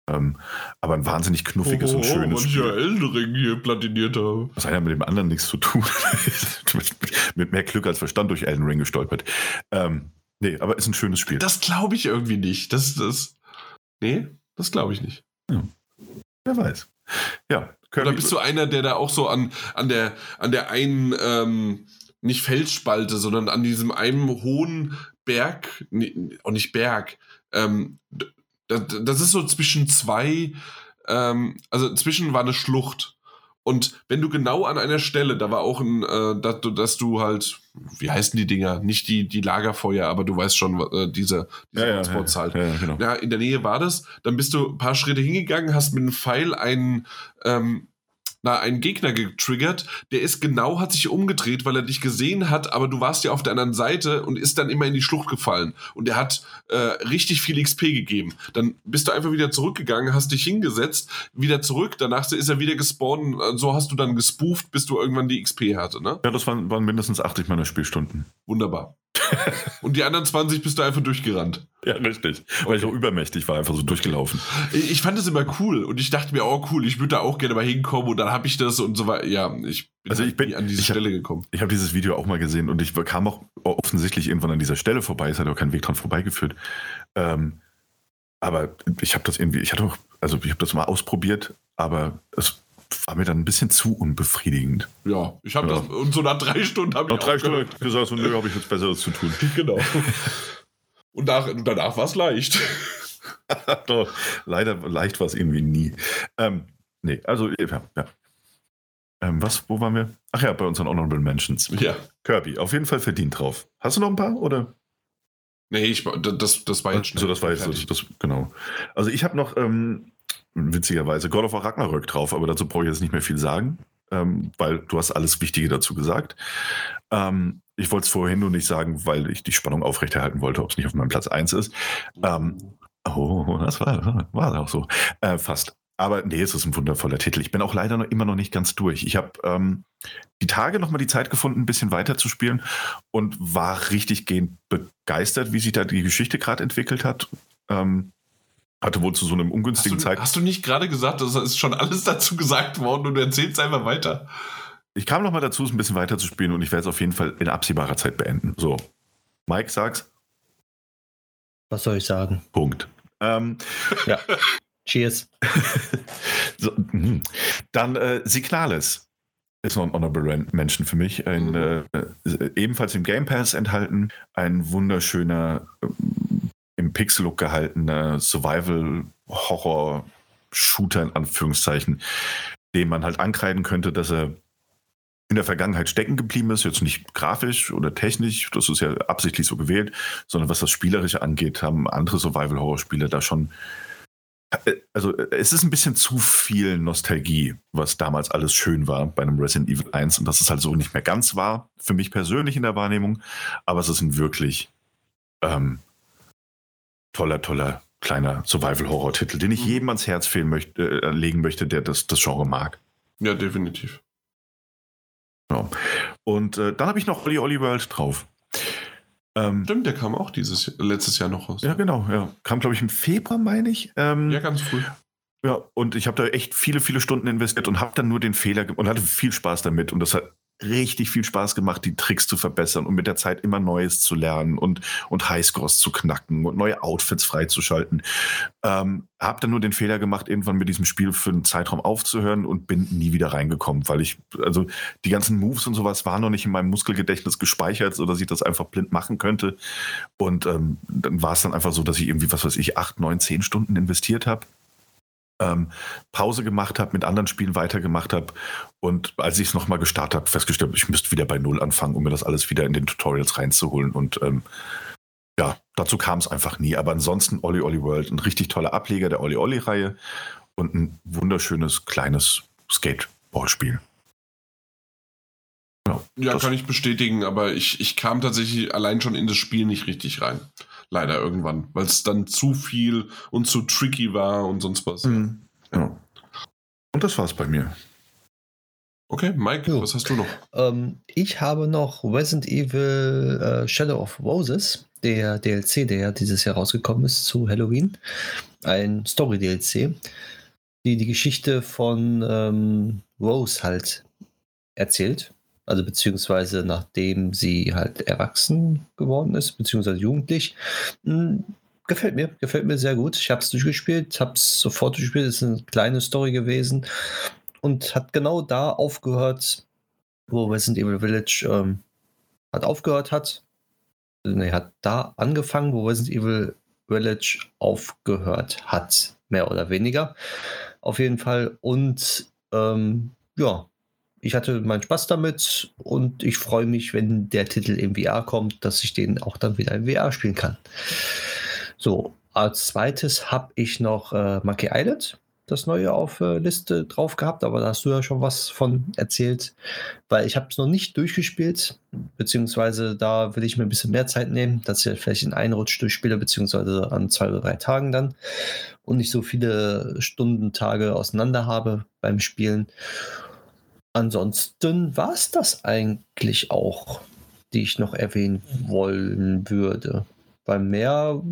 Ähm, aber ein wahnsinnig knuffiges oh, und schönes Spiel. ich ja Elden Ring hier platiniert habe. Das hat ja mit dem anderen nichts zu tun. (laughs) mit mehr Glück als Verstand durch Elden Ring gestolpert. Ähm, nee, aber ist ein schönes Spiel. Das glaube ich irgendwie nicht. Das, das, nee, das glaube ich nicht. Ja. Wer weiß. Ja. Kirby Oder bist du einer, der da auch so an, an, der, an der einen, ähm, nicht Felsspalte, sondern an diesem einen hohen Berg, nee, auch nicht Berg, ähm, das, das ist so zwischen zwei, ähm, also zwischen war eine Schlucht. Und wenn du genau an einer Stelle, da war auch ein, äh, dass, du, dass du halt, wie heißen die Dinger? Nicht die, die Lagerfeuer, aber du weißt schon, äh, diese, diese ja, Hotspots ja, halt. Ja, genau. ja, in der Nähe war das. Dann bist du ein paar Schritte hingegangen, hast mit einem Pfeil einen, ähm, na, einen Gegner getriggert, der ist genau, hat sich umgedreht, weil er dich gesehen hat, aber du warst ja auf der anderen Seite und ist dann immer in die Schlucht gefallen. Und er hat äh, richtig viel XP gegeben. Dann bist du einfach wieder zurückgegangen, hast dich hingesetzt, wieder zurück, danach ist er wieder gespawnt, so hast du dann gespooft, bis du irgendwann die XP hatte, ne? Ja, das waren, waren mindestens 80 meiner Spielstunden. Wunderbar. (laughs) und die anderen 20 bist du einfach durchgerannt. Ja, richtig. Weil okay. ich auch übermächtig war, einfach so durchgelaufen. Ich fand das immer cool und ich dachte mir, oh cool, ich würde da auch gerne mal hinkommen und dann habe ich das und so weiter. Ja, ich bin, also ich bin an diese Stelle hab, gekommen. Ich habe dieses Video auch mal gesehen und ich kam auch offensichtlich irgendwann an dieser Stelle vorbei. Es hat auch keinen Weg dran vorbeigeführt. Ähm, aber ich habe das irgendwie, ich hatte auch, also ich habe das mal ausprobiert, aber es war mir dann ein bisschen zu unbefriedigend. Ja, ich habe ja. das, und so nach drei Stunden habe ich. Nach drei Stunden gesagt, so, nö, habe ich jetzt Besseres zu tun. (laughs) Genau. (laughs) Und nach, danach war es leicht. (laughs) Doch, leider leicht war es irgendwie nie. Ähm, nee, also, ja. ja. Ähm, was, wo waren wir? Ach ja, bei unseren Honorable Mentions. Ja. Kirby, auf jeden Fall verdient drauf. Hast du noch ein paar, oder? Nee, ich, das, das war jetzt schnell. So, das war jetzt, das, das, genau. Also ich habe noch, ähm, witzigerweise, God of War Ragnarök drauf, aber dazu brauche ich jetzt nicht mehr viel sagen, ähm, weil du hast alles Wichtige dazu gesagt. Ähm, ich wollte es vorhin nur nicht sagen, weil ich die Spannung aufrechterhalten wollte, ob es nicht auf meinem Platz 1 ist. Ähm, oh, das war, war auch so. Äh, fast. Aber nee, es ist ein wundervoller Titel. Ich bin auch leider noch, immer noch nicht ganz durch. Ich habe ähm, die Tage noch mal die Zeit gefunden, ein bisschen weiter zu spielen und war richtig gehend begeistert, wie sich da die Geschichte gerade entwickelt hat. Ähm, hatte wohl zu so einem ungünstigen Zeitpunkt. Hast du nicht gerade gesagt, das ist schon alles dazu gesagt worden und du erzählst einfach weiter? Ich kam noch mal dazu, es ein bisschen weiter zu spielen und ich werde es auf jeden Fall in absehbarer Zeit beenden. So, Mike, sag's. Was soll ich sagen? Punkt. Ähm, ja. (laughs) Cheers. so, mh. dann äh, Signales ist noch ein Honorable Mention für mich. Ein, mhm. äh, ebenfalls im Game Pass enthalten. Ein wunderschöner, äh, im Pixel-Look gehaltener Survival-Horror- Shooter in Anführungszeichen, den man halt ankreiden könnte, dass er in der Vergangenheit stecken geblieben ist, jetzt nicht grafisch oder technisch, das ist ja absichtlich so gewählt, sondern was das Spielerische angeht, haben andere Survival-Horror-Spiele da schon. Äh, also, es ist ein bisschen zu viel Nostalgie, was damals alles schön war bei einem Resident Evil 1 und das ist halt so nicht mehr ganz wahr, für mich persönlich in der Wahrnehmung, aber es ist ein wirklich ähm, toller, toller kleiner Survival-Horror-Titel, den ich mhm. jedem ans Herz möchte, äh, legen möchte, der das, das Genre mag. Ja, definitiv. Ja. Und äh, dann habe ich noch Olli Olli World drauf. Ähm, Stimmt, der kam auch dieses letztes Jahr noch raus. Ja, genau. Ja. Kam, glaube ich, im Februar, meine ich. Ähm, ja, ganz früh. Ja, und ich habe da echt viele, viele Stunden investiert und habe dann nur den Fehler und hatte viel Spaß damit. Und das hat richtig viel Spaß gemacht, die Tricks zu verbessern und mit der Zeit immer Neues zu lernen und, und Highscores zu knacken und neue Outfits freizuschalten. Ähm, hab dann nur den Fehler gemacht, irgendwann mit diesem Spiel für einen Zeitraum aufzuhören und bin nie wieder reingekommen, weil ich, also die ganzen Moves und sowas waren noch nicht in meinem Muskelgedächtnis gespeichert, sodass ich das einfach blind machen könnte. Und ähm, dann war es dann einfach so, dass ich irgendwie, was weiß ich, acht, neun, zehn Stunden investiert habe ähm, Pause gemacht habe, mit anderen Spielen weitergemacht habe und als ich es nochmal gestartet habe, festgestellt, ich müsste wieder bei Null anfangen, um mir das alles wieder in den Tutorials reinzuholen und ähm, ja, dazu kam es einfach nie. Aber ansonsten Olli Olli World, ein richtig toller Ableger der Olli Olli Reihe und ein wunderschönes kleines Skateballspiel. Ja, ja kann ich bestätigen, aber ich, ich kam tatsächlich allein schon in das Spiel nicht richtig rein leider irgendwann, weil es dann zu viel und zu tricky war und sonst was. Mhm. Ja. Und das war's bei mir. Okay, Mike, jo. was hast du noch? Ähm, ich habe noch Resident Evil äh, Shadow of Roses, der DLC, der dieses Jahr rausgekommen ist zu Halloween. Ein Story-DLC, die die Geschichte von ähm, Rose halt erzählt. Also beziehungsweise nachdem sie halt erwachsen geworden ist, beziehungsweise jugendlich. Hm, gefällt mir, gefällt mir sehr gut. Ich habe es durchgespielt, habe es sofort durchgespielt. Es ist eine kleine Story gewesen und hat genau da aufgehört, wo Resident Evil Village ähm, hat aufgehört hat. Nee, hat da angefangen, wo Resident Evil Village aufgehört hat, mehr oder weniger. Auf jeden Fall. Und ähm, ja, ich hatte meinen Spaß damit und ich freue mich, wenn der Titel im VR kommt, dass ich den auch dann wieder im VR spielen kann. So, als zweites habe ich noch äh, Monkey Island, das neue auf äh, Liste drauf gehabt, aber da hast du ja schon was von erzählt, weil ich habe es noch nicht durchgespielt, beziehungsweise da will ich mir ein bisschen mehr Zeit nehmen, dass ich vielleicht in einen Rutsch durchspiele, beziehungsweise an zwei oder drei Tagen dann und nicht so viele Stunden, Tage auseinander habe beim Spielen. Ansonsten war es das eigentlich auch, die ich noch erwähnen wollen würde. Weil mehr,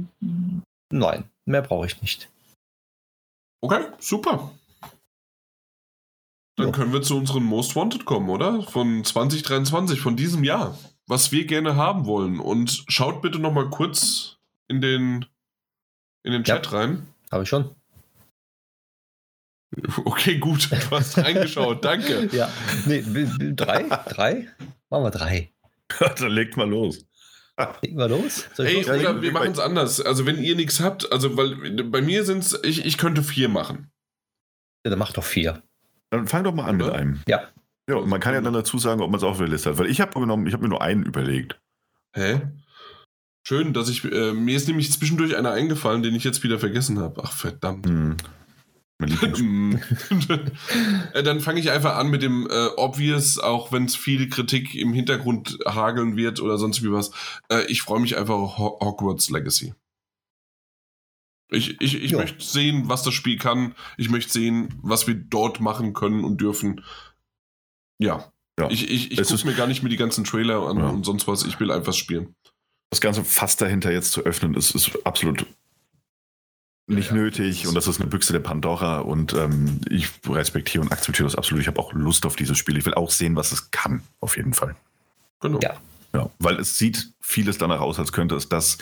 nein, mehr brauche ich nicht. Okay, super. Dann ja. können wir zu unseren Most Wanted kommen, oder? Von 2023, von diesem Jahr. Was wir gerne haben wollen. Und schaut bitte noch mal kurz in den, in den Chat ja. rein. Habe ich schon. (laughs) Okay, gut, du hast reingeschaut, danke. (laughs) Ja, nee, drei? Drei? Machen wir drei. Dann legt mal los. Legen wir los? Ey, los? oder wir machen es anders. Also, wenn ihr nichts habt, also, weil bei mir sind es, ich, ich könnte vier machen. Ja, dann mach doch vier. Dann fang doch mal an oder? mit einem. Ja. Ja, und man kann ja dann dazu sagen, ob man es auf der Liste hat. Weil ich habe genommen, ich habe mir nur einen überlegt. Hä? Schön, dass ich, äh, mir ist nämlich zwischendurch einer eingefallen, den ich jetzt wieder vergessen habe. Ach, verdammt. Hm. (laughs) Äh, dann fange ich einfach an mit dem äh, Obvious, auch wenn es viel Kritik im Hintergrund hageln wird oder sonst wie was. Äh, ich freue mich einfach auf Hogwarts Legacy. Ich, ich, ich möchte sehen, was das Spiel kann. Ich möchte sehen, was wir dort machen können und dürfen. Ja. ja. Ich, ich, ich gucke mir gar nicht mehr die ganzen Trailer an ja. und sonst was. Ich will einfach spielen. Das ganze Fass dahinter jetzt zu öffnen, ist, ist absolut nicht ja, nötig das und das ist eine Büchse der Pandora und ähm, ich respektiere und akzeptiere das absolut. Ich habe auch Lust auf dieses Spiel. Ich will auch sehen, was es kann, auf jeden Fall. Genau. Ja. ja. Weil es sieht vieles danach aus, als könnte es das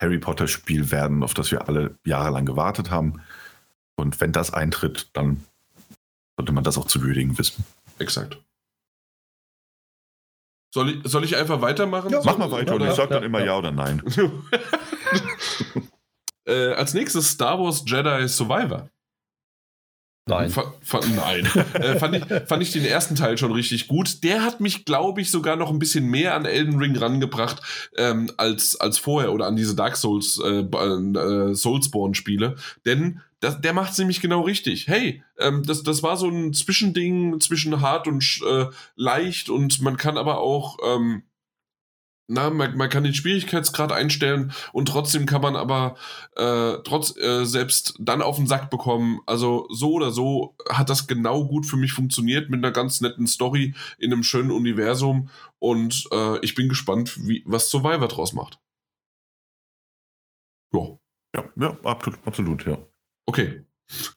Harry Potter Spiel werden, auf das wir alle jahrelang gewartet haben. Und wenn das eintritt, dann sollte man das auch zu würdigen wissen. Exakt. Soll ich, soll ich einfach weitermachen? Ja, mach mal weiter ja, und ich sag dann immer ja oder nein. (laughs) (laughs) Äh, als nächstes Star Wars Jedi Survivor. Nein. Fa nein. äh, fand, ich, fand ich den ersten Teil schon richtig gut. Der hat mich, glaube ich, sogar noch ein bisschen mehr an Elden Ring rangebracht ähm, als, als vorher oder an diese Dark Souls äh, äh, Soulsborne-Spiele. Denn das, der macht es nämlich genau richtig. Hey, ähm, das, das war so ein Zwischending zwischen hart und äh, leicht und man kann aber auch. Ähm, na, man, man, kann den Schwierigkeitsgrad einstellen und trotzdem kann man aber äh, trotz äh, selbst dann auf den Sack bekommen. Also so oder so hat das genau gut für mich funktioniert mit einer ganz netten Story in einem schönen Universum und äh, ich bin gespannt, wie, was Survivor draus macht. Ja. Ja, ja absolut, absolut, ja. Okay. (laughs)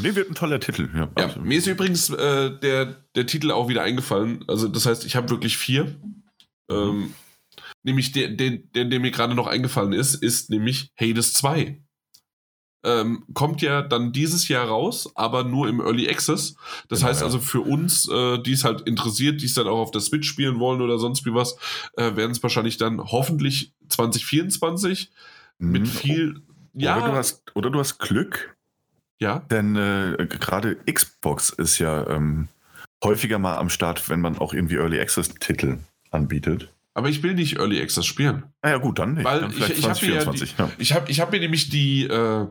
nee, wird ein toller Titel. Ja, ja mir ist übrigens äh, der, der Titel auch wieder eingefallen. Also das heißt, ich habe wirklich vier. Mhm. Ähm, nämlich der, der, der, der mir gerade noch eingefallen ist, ist nämlich Hades 2. Ähm, kommt ja dann dieses Jahr raus, aber nur im Early Access. Das genau, heißt also für uns, äh, die es halt interessiert, die es dann auch auf der Switch spielen wollen oder sonst wie was, äh, werden es wahrscheinlich dann hoffentlich 2024 mhm. mit viel. Ja, oder du hast, oder du hast Glück. Ja. Denn äh, gerade Xbox ist ja ähm, häufiger mal am Start, wenn man auch irgendwie Early Access-Titel anbietet. Aber ich will nicht Early Access spielen. Ah ja, gut, dann nicht. Weil dann ich, ich habe mir, ja ja. ich hab, ich hab mir nämlich die, äh,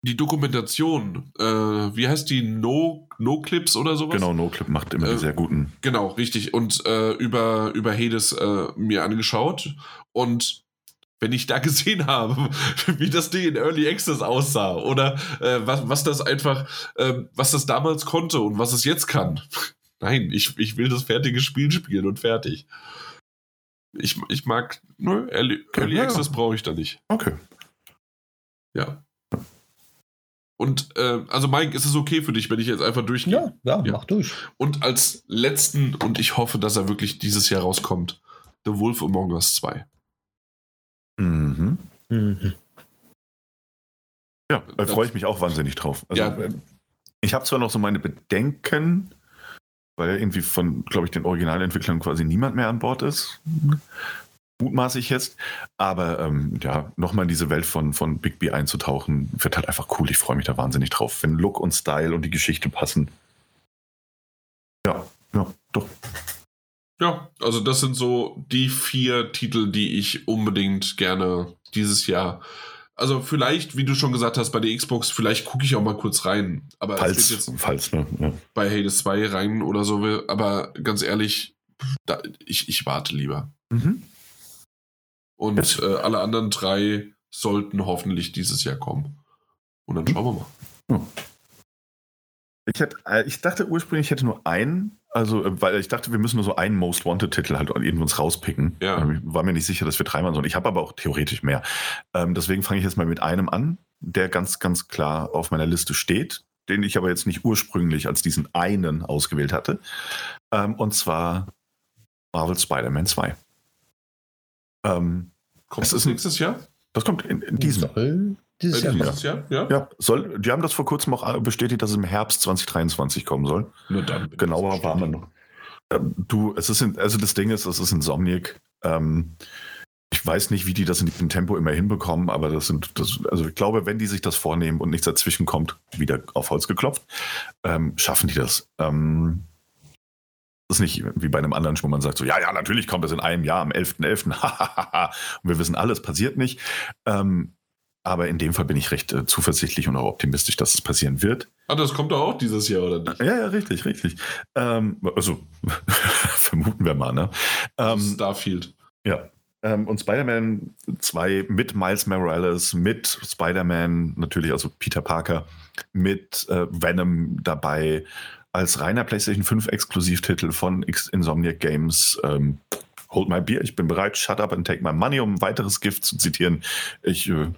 die Dokumentation, äh, wie heißt die, No, no Clips oder sowas? Genau, No Clip macht immer äh, die sehr guten. Genau, richtig. Und äh, über, über Hades äh, mir angeschaut. Und wenn ich da (laughs) gesehen habe, wie das Ding in Early Access aussah oder äh, was, was das einfach, äh, was das damals konnte und was es jetzt kann. (laughs) Nein, ich, ich will das fertige Spiel spielen und fertig. Ich, ich mag, nö, Early, Early ja. Access brauche ich da nicht. Okay. Ja. Und äh, also Mike, ist es okay für dich, wenn ich jetzt einfach durchgehe? Ja, ja, ja, mach durch. Und als letzten, und ich hoffe, dass er wirklich dieses Jahr rauskommt, The Wolf Among Us 2. Mhm. mhm. Ja, da freue ich mich auch wahnsinnig drauf. Also, ja. Ähm, ich habe zwar noch so meine Bedenken, weil irgendwie von, glaube ich, den Originalentwicklern quasi niemand mehr an Bord ist. Mutmaße ich jetzt. Aber ähm, ja, nochmal in diese Welt von, von Big B einzutauchen, wird halt einfach cool. Ich freue mich da wahnsinnig drauf, wenn Look und Style und die Geschichte passen. Ja, ja, doch. Ja, also das sind so die vier Titel, die ich unbedingt gerne dieses Jahr also vielleicht, wie du schon gesagt hast, bei der Xbox, vielleicht gucke ich auch mal kurz rein. Aber falls, jetzt falls, ne? Ja. Bei Hades 2 rein oder so. Aber ganz ehrlich, da, ich, ich warte lieber. Mhm. Und äh, alle anderen drei sollten hoffentlich dieses Jahr kommen. Und dann schauen wir mal. Hm. Ich, hätte, äh, ich dachte ursprünglich, ich hätte nur einen also, äh, weil ich dachte, wir müssen nur so einen Most Wanted-Titel halt irgendwie uns rauspicken. Ja. Ich ähm, war mir nicht sicher, dass wir dreimal sollen. Ich habe aber auch theoretisch mehr. Ähm, deswegen fange ich jetzt mal mit einem an, der ganz, ganz klar auf meiner Liste steht, den ich aber jetzt nicht ursprünglich als diesen einen ausgewählt hatte. Ähm, und zwar Marvel Spider-Man 2. Ähm, kommt das nächstes Jahr? Das kommt in, in diesem. Soll dieses Jahr. Dieses Jahr, ja. ja soll, die haben das vor kurzem auch bestätigt, dass es im Herbst 2023 kommen soll. Nur dann. Genauer waren wir noch. Ähm, du, es ist, in, also das Ding ist, es ist Insomniac. Ähm, ich weiß nicht, wie die das in diesem Tempo immer hinbekommen, aber das sind, das, also ich glaube, wenn die sich das vornehmen und nichts dazwischen kommt, wieder auf Holz geklopft, ähm, schaffen die das. Ähm, das ist nicht wie bei einem anderen, wo man sagt so, ja, ja, natürlich kommt das in einem Jahr am 11.11. .11. (laughs) und wir wissen alles, passiert nicht. Ähm, aber in dem Fall bin ich recht äh, zuversichtlich und auch optimistisch, dass es passieren wird. Ah, das kommt doch auch dieses Jahr, oder nicht? Ja, ja, richtig, richtig. Ähm, also, (laughs) vermuten wir mal, ne? Ähm, Starfield. Ja. Ähm, und Spider-Man 2 mit Miles Morales, mit Spider-Man, natürlich also Peter Parker, mit äh, Venom dabei, als reiner PlayStation 5 Exklusivtitel von X Insomniac Games. Ähm, Hold my beer, ich bin bereit, shut up and take my money, um ein weiteres Gift zu zitieren. Ich äh,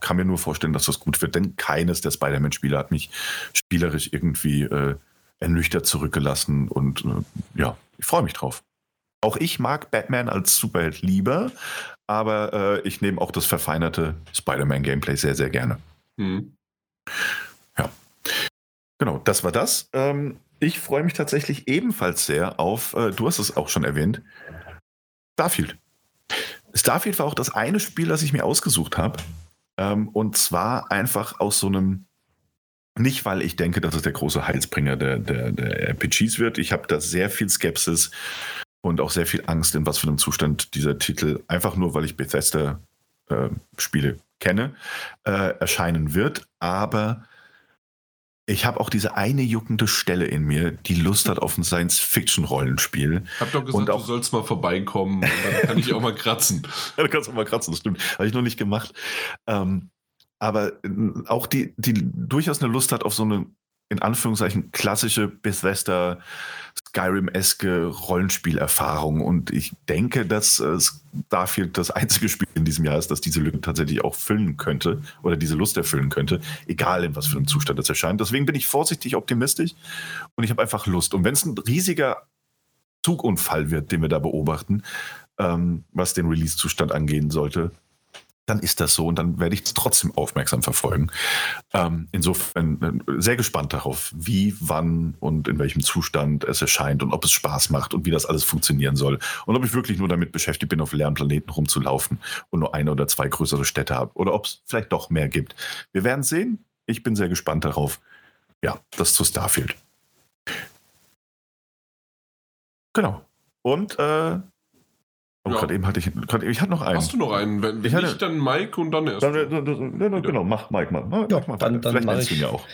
kann mir nur vorstellen, dass das gut wird, denn keines der Spider-Man-Spiele hat mich spielerisch irgendwie äh, ernüchtert zurückgelassen und äh, ja, ich freue mich drauf. Auch ich mag Batman als Superheld lieber, aber äh, ich nehme auch das verfeinerte Spider-Man-Gameplay sehr, sehr gerne. Mhm. Ja. Genau, das war das. Ähm, ich freue mich tatsächlich ebenfalls sehr auf, äh, du hast es auch schon erwähnt, Starfield. Starfield war auch das eine Spiel, das ich mir ausgesucht habe, ähm, und zwar einfach aus so einem Nicht, weil ich denke, dass es der große Heilsbringer der, der, der RPGs wird. Ich habe da sehr viel Skepsis und auch sehr viel Angst, in was für einem Zustand dieser Titel, einfach nur weil ich Bethesda-Spiele äh, kenne, äh, erscheinen wird. Aber ich habe auch diese eine juckende Stelle in mir, die Lust hat auf ein Science-Fiction-Rollenspiel. Hab doch gesagt, auch, du sollst mal vorbeikommen und dann kann ich auch mal kratzen. (laughs) ja, du kannst auch mal kratzen, das stimmt. Habe ich noch nicht gemacht. Ähm, aber äh, auch die, die durchaus eine Lust hat auf so eine, in Anführungszeichen, klassische Bethesda Skyrim-eske Rollenspielerfahrung. Und ich denke, dass äh, Starfield das einzige Spiel in diesem Jahr ist, das diese Lücke tatsächlich auch füllen könnte oder diese Lust erfüllen könnte, egal in was für einem Zustand es erscheint. Deswegen bin ich vorsichtig optimistisch und ich habe einfach Lust. Und wenn es ein riesiger Zugunfall wird, den wir da beobachten, ähm, was den Release-Zustand angehen sollte, dann ist das so und dann werde ich es trotzdem aufmerksam verfolgen. Ähm, insofern äh, sehr gespannt darauf, wie, wann und in welchem Zustand es erscheint und ob es Spaß macht und wie das alles funktionieren soll. Und ob ich wirklich nur damit beschäftigt bin, auf leeren Planeten rumzulaufen und nur eine oder zwei größere Städte habe oder ob es vielleicht doch mehr gibt. Wir werden sehen. Ich bin sehr gespannt darauf. Ja, das zu Starfield. Genau. Und äh, Oh, ja. gerade eben hatte ich, gerade ich hatte noch einen. Hast du noch einen? Wenn, wenn ich hatte, nicht, dann Mike und dann erst. Dann, dann, dann, genau, mach Mike mal. Mach, ja, mal dann, dann Vielleicht nennst du ihn ja auch.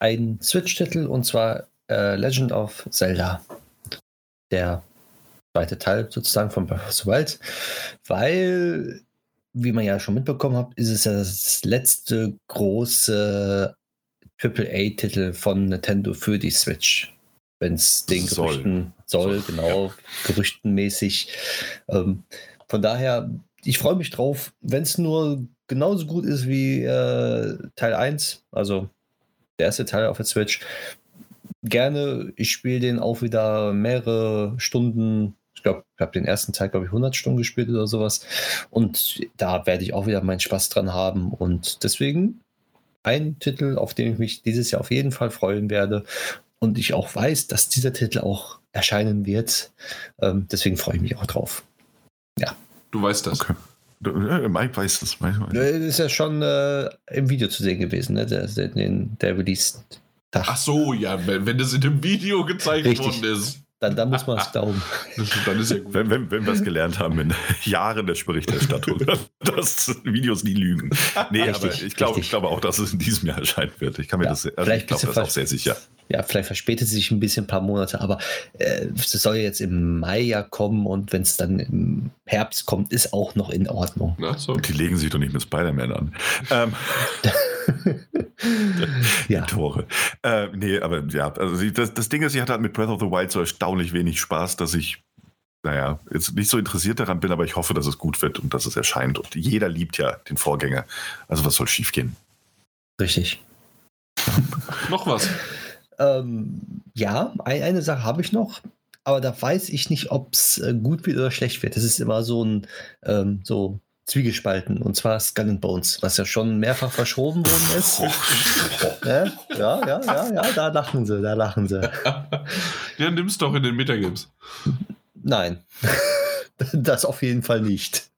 Ein Switch-Titel und zwar äh, Legend of Zelda. Der zweite Teil sozusagen von Breath of the Wild. Weil, wie man ja schon mitbekommen hat, ist es ja das letzte große AAA-Titel von Nintendo für die Switch wenn es den soll. Gerüchten soll, genau, ja. gerüchtenmäßig. Ähm, von daher, ich freue mich drauf, wenn es nur genauso gut ist wie äh, Teil 1, also der erste Teil auf der Switch. Gerne, ich spiele den auch wieder mehrere Stunden. Ich glaube, ich habe den ersten Teil, glaube ich, 100 Stunden gespielt oder sowas. Und da werde ich auch wieder meinen Spaß dran haben. Und deswegen ein Titel, auf den ich mich dieses Jahr auf jeden Fall freuen werde und ich auch weiß, dass dieser Titel auch erscheinen wird. Ähm, deswegen freue ich mich auch drauf. Ja. Du weißt das. Okay. Mike weiß das. Mike weiß. Das ist ja schon äh, im Video zu sehen gewesen, ne? der, der, der Release-Tag. Ach so, ja, wenn, wenn das in dem Video gezeigt Richtig. worden ist. Dann, dann muss man es (laughs) glauben. dann ist ja gut. Wenn, wenn, wenn wir es gelernt haben in (laughs) Jahren der Berichterstattung, (laughs) dass Videos nie lügen. Nee, richtig, aber ich glaube, ich glaube auch, dass es in diesem Jahr erscheinen wird. Ich kann mir ja, das, also ich glaube das auch sehr sicher. Ja, vielleicht verspätet es sich ein bisschen, ein paar Monate, aber äh, es soll jetzt im Mai ja kommen und wenn es dann im Herbst kommt, ist auch noch in Ordnung. So. Die legen sich doch nicht mit Spider-Man an. Ähm. (laughs) ja. Tore. Äh, nee, aber ja, also das, das Ding ist, ich hatte halt mit Breath of the Wild so erstaunlich wenig Spaß, dass ich, naja, jetzt nicht so interessiert daran bin, aber ich hoffe, dass es gut wird und dass es erscheint. Und jeder liebt ja den Vorgänger. Also was soll schiefgehen? Richtig. noch was? Ähm, ja, eine Sache habe ich noch aber da weiß ich nicht, ob es äh, gut wird oder schlecht wird. Das ist immer so ein ähm, so Zwiegespalten, und zwar Skull and Bones, was ja schon mehrfach verschoben worden ist. ja, ja, ja, ja, ja, da lachen sie, da lachen sie. (laughs) Ja, nimm's doch in den Metagames. Nein, (laughs) das auf jeden Fall nicht.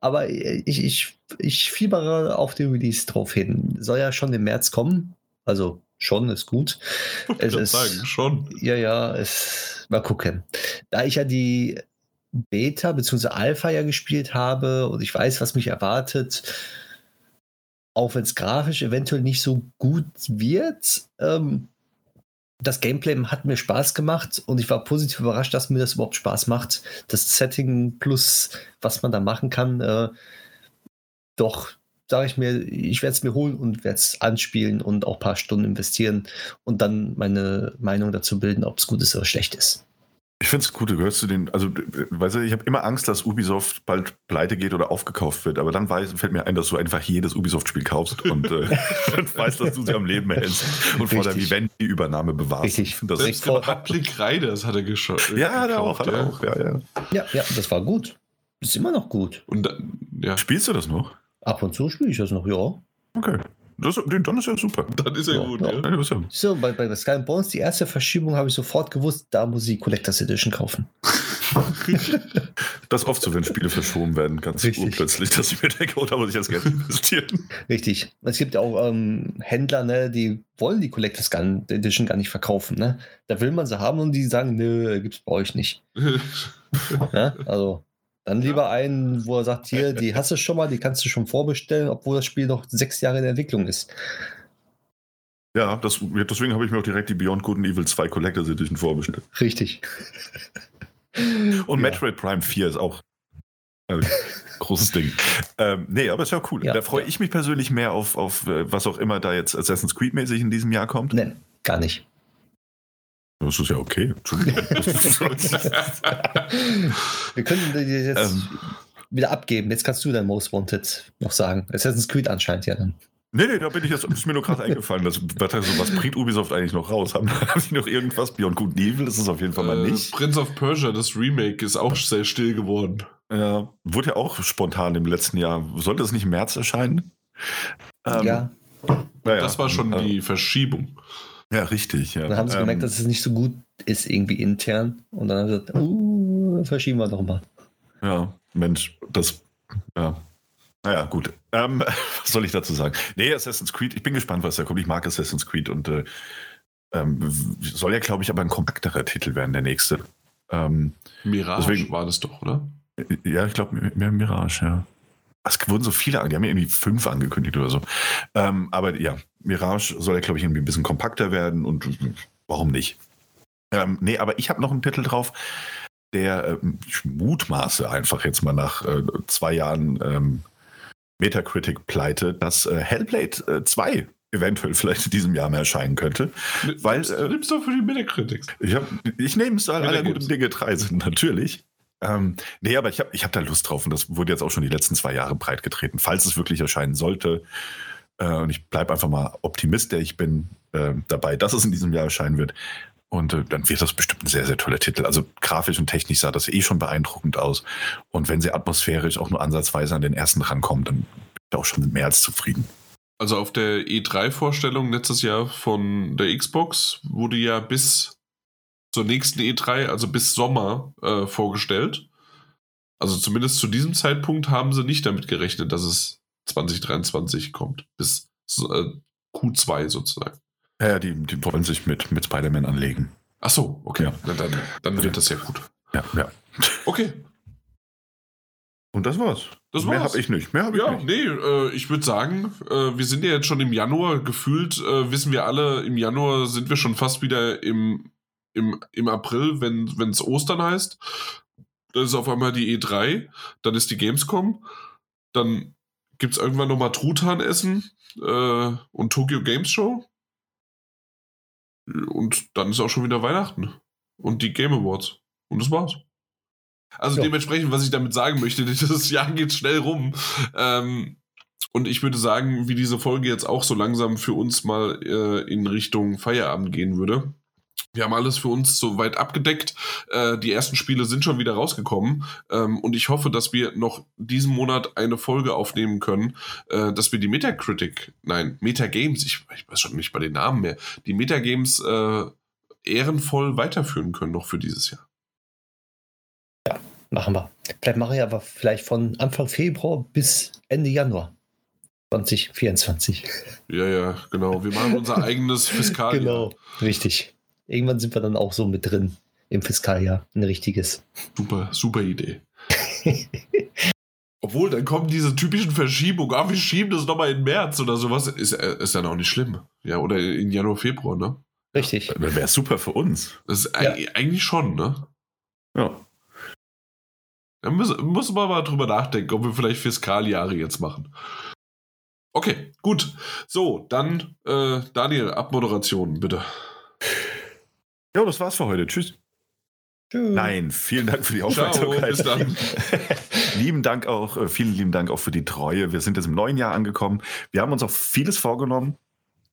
Aber ich, ich, ich fiebere auf den Release drauf hin. Soll ja schon im März kommen. Also schon ist gut. Ich es ist, sagen, schon. Ja, ja, es, mal gucken. Da ich ja die Beta bzw. Alpha ja gespielt habe und ich weiß, was mich erwartet, auch wenn es grafisch eventuell nicht so gut wird, ähm, das Gameplay hat mir Spaß gemacht und ich war positiv überrascht, dass mir das überhaupt Spaß macht. Das Setting plus was man da machen kann, äh, doch sage ich mir, ich werde es mir holen und werde es anspielen und auch ein paar Stunden investieren und dann meine Meinung dazu bilden, ob es gut ist oder schlecht ist. Ich finde es gut, du gehörst zu den, also weißt du, ich habe immer Angst, dass Ubisoft bald pleite geht oder aufgekauft wird, aber dann weiß, fällt mir ein, dass du einfach jedes Ubisoft-Spiel kaufst und äh, (laughs) weißt, dass du sie am Leben hältst und Richtig. vor der Vivendi-Übernahme bewahrst. Richtig. Das Selbst vor Public Riders hat er geschaut. Ja, hat er auch, hat er auch, ja, ja. Ja, ja, das war gut. Ist immer noch gut. Und ja. Spielst du das noch? Ab und zu spiele ich das noch, ja. Okay. Das, dann ist ja super. Dann ist er ja, gut, ja. ja. So, bei, bei Sky Bones, die erste Verschiebung habe ich sofort gewusst, da muss ich Collectors Edition kaufen. das ist oft so, wenn Spiele verschoben werden, ganz urplötzlich, dass ich mir denke, oh, da muss ich jetzt Geld investieren. Richtig. Es gibt ja auch ähm, Händler, ne, die wollen die Collectors Edition gar nicht verkaufen. Ne? Da will man sie haben und die sagen, nö, gibt's bei euch nicht. ja, (laughs) also dann lieber ja. einen, wo er sagt, hier, die hast du schon mal, die kannst du schon vorbestellen, obwohl das Spiel noch sechs Jahre in der Entwicklung ist. Ja, das, deswegen habe ich mir auch direkt die Beyond Good and Evil 2 Collectors Edition vorbestellt. Richtig. (laughs) Und ja. Metroid Prime 4 ist auch ein großes Ding. Ähm, nee, aber ist ja cool. Ja, da freue ja. ich mich persönlich mehr auf, auf äh, was auch immer da jetzt Assassin's Creed mäßig in diesem Jahr kommt. Nein, gar nicht. Das ist ja okay. (laughs) Wir können jetzt ähm, wieder abgeben. Jetzt kannst du dein Most Wanted noch sagen. Assassin's Creed anscheinend ja dann. Nee, nee, da bin ich jetzt, ist mir nur gerade eingefallen. Das, was, was bringt Ubisoft eigentlich noch raus? Haben, (laughs) haben die noch irgendwas? Beyond Good and Evil? Das ist auf jeden Fall mal äh, nicht. Prince of Persia, das Remake, ist auch sehr still geworden. Ja, wurde ja auch spontan im letzten Jahr. Sollte es nicht im März erscheinen? Ähm, ja. Naja, das war schon äh, die Verschiebung. Ja, richtig. Ja. Dann haben sie ähm, gemerkt, dass es nicht so gut ist, irgendwie intern. Und dann haben sie gesagt, uh, verschieben wir doch mal. Ja, Mensch, das, ja, naja, gut. Ähm, (laughs) was soll ich dazu sagen? Nee, Assassin's Creed, ich bin gespannt, was da kommt. Ich mag Assassin's Creed und äh, ähm, soll ja, glaube ich, aber ein kompakterer Titel werden, der nächste. Ähm, Mirage deswegen, war das doch, oder? Ja, ich glaube, Mirage, ja. Es wurden so viele, die haben ja irgendwie fünf angekündigt oder so. Ähm, aber ja, Mirage soll ja, glaube ich, irgendwie ein bisschen kompakter werden und warum nicht? Ähm, nee, aber ich habe noch einen Titel drauf, der, äh, ich mutmaße einfach jetzt mal nach äh, zwei Jahren ähm, Metacritic-Pleite, dass äh, Hellblade äh, 2 eventuell vielleicht in diesem Jahr mehr erscheinen könnte. Weil, nimmst, äh, nimmst du für die Metacritics? Ich, ich nehme es, weil alle guten Dinge drei sind, natürlich. Ähm, nee, aber ich habe ich hab da Lust drauf und das wurde jetzt auch schon die letzten zwei Jahre breit getreten. Falls es wirklich erscheinen sollte, äh, und ich bleibe einfach mal Optimist, der ich bin, äh, dabei, dass es in diesem Jahr erscheinen wird, und äh, dann wird das bestimmt ein sehr, sehr toller Titel. Also grafisch und technisch sah das eh schon beeindruckend aus. Und wenn sie atmosphärisch auch nur ansatzweise an den ersten rankommt, dann bin ich auch schon mehr als zufrieden. Also auf der E3-Vorstellung letztes Jahr von der Xbox wurde ja bis zur nächsten E3, also bis Sommer, äh, vorgestellt. Also zumindest zu diesem Zeitpunkt haben sie nicht damit gerechnet, dass es 2023 kommt. Bis äh, Q2 sozusagen. Ja, ja die, die wollen sich mit, mit Spider-Man anlegen. Ach so, okay. Ja. Na, dann, dann wird das ja gut. Ja, ja. Okay. Und das war's. Das Mehr habe ich nicht. Mehr hab ja, ich nicht. nee, äh, ich würde sagen, äh, wir sind ja jetzt schon im Januar. Gefühlt äh, wissen wir alle, im Januar sind wir schon fast wieder im, im, im April, wenn es Ostern heißt. Dann ist auf einmal die E3, dann ist die Gamescom, dann gibt es irgendwann nochmal Truthahn-Essen äh, und Tokyo Games Show. Und dann ist auch schon wieder Weihnachten. Und die Game Awards. Und das war's. Also ja. dementsprechend, was ich damit sagen möchte, (laughs) das Jahr geht schnell rum. Ähm, und ich würde sagen, wie diese Folge jetzt auch so langsam für uns mal äh, in Richtung Feierabend gehen würde, wir haben alles für uns soweit abgedeckt. Äh, die ersten Spiele sind schon wieder rausgekommen. Ähm, und ich hoffe, dass wir noch diesen Monat eine Folge aufnehmen können, äh, dass wir die Metacritic, nein, Metagames, ich, ich weiß schon nicht bei den Namen mehr, die Metagames äh, ehrenvoll weiterführen können noch für dieses Jahr. Ja, machen wir. Vielleicht mache ich aber vielleicht von Anfang Februar bis Ende Januar. 2024. Ja, ja, genau. Wir machen unser eigenes (laughs) Fiskaljahr. Genau, richtig. Irgendwann sind wir dann auch so mit drin im Fiskaljahr. Ein richtiges. Super, super Idee. (laughs) Obwohl, dann kommen diese typischen Verschiebungen. Ah, wir schieben das nochmal in März oder sowas. Ist, äh, ist dann auch nicht schlimm. Ja, oder in Januar, Februar, ne? Richtig. Dann wäre super für uns. Das ist ja. eigentlich schon, ne? Ja. Da muss, muss man mal drüber nachdenken, ob wir vielleicht Fiskaljahre jetzt machen. Okay, gut. So, dann äh, Daniel, Abmoderation, bitte. Ja, das war's für heute. Tschüss. Tschüss. Nein, vielen Dank für die Aufmerksamkeit. Ciao, bis dann. (laughs) lieben Dank auch, äh, vielen lieben Dank auch für die Treue. Wir sind jetzt im neuen Jahr angekommen. Wir haben uns auch vieles vorgenommen,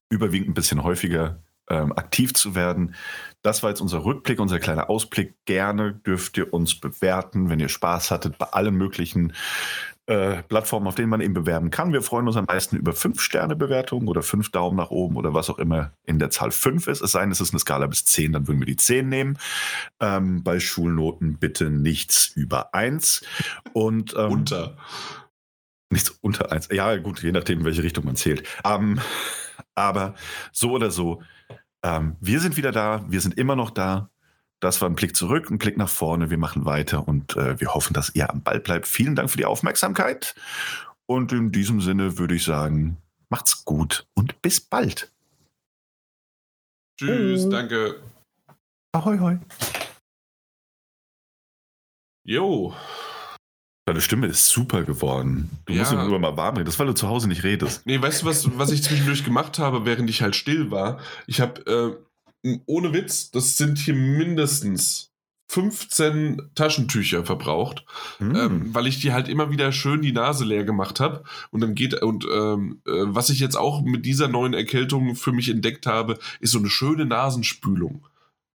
überwiegend ein bisschen häufiger ähm, aktiv zu werden. Das war jetzt unser Rückblick, unser kleiner Ausblick. Gerne dürft ihr uns bewerten, wenn ihr Spaß hattet bei allen möglichen äh, Plattformen, auf denen man eben bewerben kann. Wir freuen uns am meisten über 5-Sterne-Bewertungen oder 5 Daumen nach oben oder was auch immer in der Zahl 5 ist. Es sei denn, es ist eine Skala bis 10, dann würden wir die 10 nehmen. Ähm, bei Schulnoten bitte nichts über 1. Und, ähm, unter. Nichts unter 1. Ja, gut, je nachdem, in welche Richtung man zählt. Ähm, aber so oder so, ähm, wir sind wieder da, wir sind immer noch da. Das war ein Blick zurück, ein Blick nach vorne. Wir machen weiter und äh, wir hoffen, dass ihr am Ball bleibt. Vielen Dank für die Aufmerksamkeit. Und in diesem Sinne würde ich sagen, macht's gut und bis bald. Tschüss, danke. Ahoi, hoi. Jo. Deine Stimme ist super geworden. Du Ja. musst nur mal warm reden. Das, ist, weil du zu Hause nicht redest. Nee, weißt du, was, was ich zwischendurch gemacht habe, während ich halt still war? Ich habe, äh, ohne Witz, das sind hier mindestens 15 Taschentücher verbraucht, Hm. ähm, weil ich die halt immer wieder schön die Nase leer gemacht habe. Und dann geht, und ähm, äh, was ich jetzt auch mit dieser neuen Erkältung für mich entdeckt habe, ist so eine schöne Nasenspülung.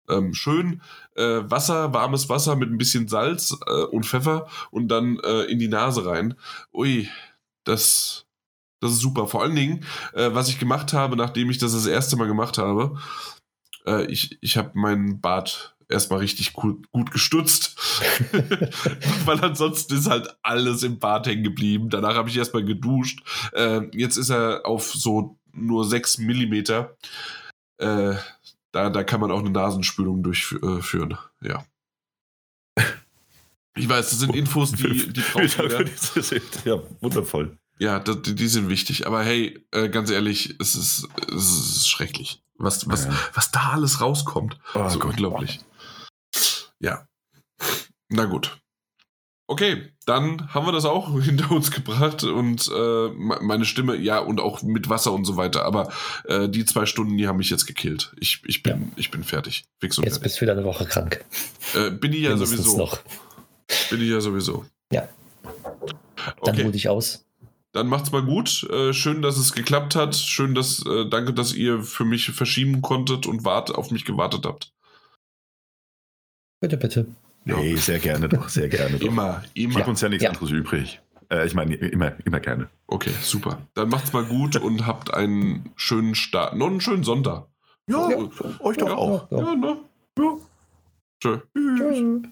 Ähm, schön äh, Wasser, warmes Wasser mit ein bisschen Salz äh, und Pfeffer und dann äh, in die Nase rein. Ui, das, das ist super. Vor allen Dingen, äh, was ich gemacht habe, nachdem ich das das erste Mal gemacht habe, äh, ich, ich habe meinen Bart erstmal richtig gut, gut gestutzt, (laughs) (laughs) weil ansonsten ist halt alles im Bart hängen geblieben. Danach habe ich erstmal geduscht. Äh, jetzt ist er auf so nur 6 Millimeter. Äh, da, da kann man auch eine Nasenspülung durchführen. Ja. Ich weiß, das sind Infos, die, die braucht (laughs) ja, ja, wundervoll. Ja, das, die, sind wichtig. Aber hey, äh, ganz ehrlich, es ist, es ist schrecklich. Was, was, Ja. was da alles rauskommt. Oh so Gott. unglaublich. Ja. Na gut. Okay, dann haben wir das auch (laughs) hinter uns gebracht und äh, me- meine Stimme, ja, und auch mit Wasser und so weiter. Aber äh, die zwei Stunden, die haben mich jetzt gekillt. Ich, ich, bin, ich bin fertig. Fix und Jetzt fertig. bist du wieder eine Woche krank. Äh, bin ich ja Mindestens sowieso. noch. Bin ich ja sowieso. Ja. Dann Okay. ruh dich aus. Dann macht's mal gut. Äh, schön, dass es geklappt hat. Schön, dass äh, danke, dass ihr für mich verschieben konntet und wart, auf mich gewartet habt. Bitte, bitte. Nee, sehr gerne doch, sehr (laughs) gerne doch. Immer, immer. Bleibt uns ja nichts Ja. anderes übrig. Äh, ich meine, immer, immer gerne. Okay, super. Dann macht's mal gut (laughs) und habt einen schönen Start. Noch einen schönen Sonntag. Ja, Ja. euch doch Ja. auch. Ja. Ja, ne? Ja. Tschö. Tschüss. Tschüss.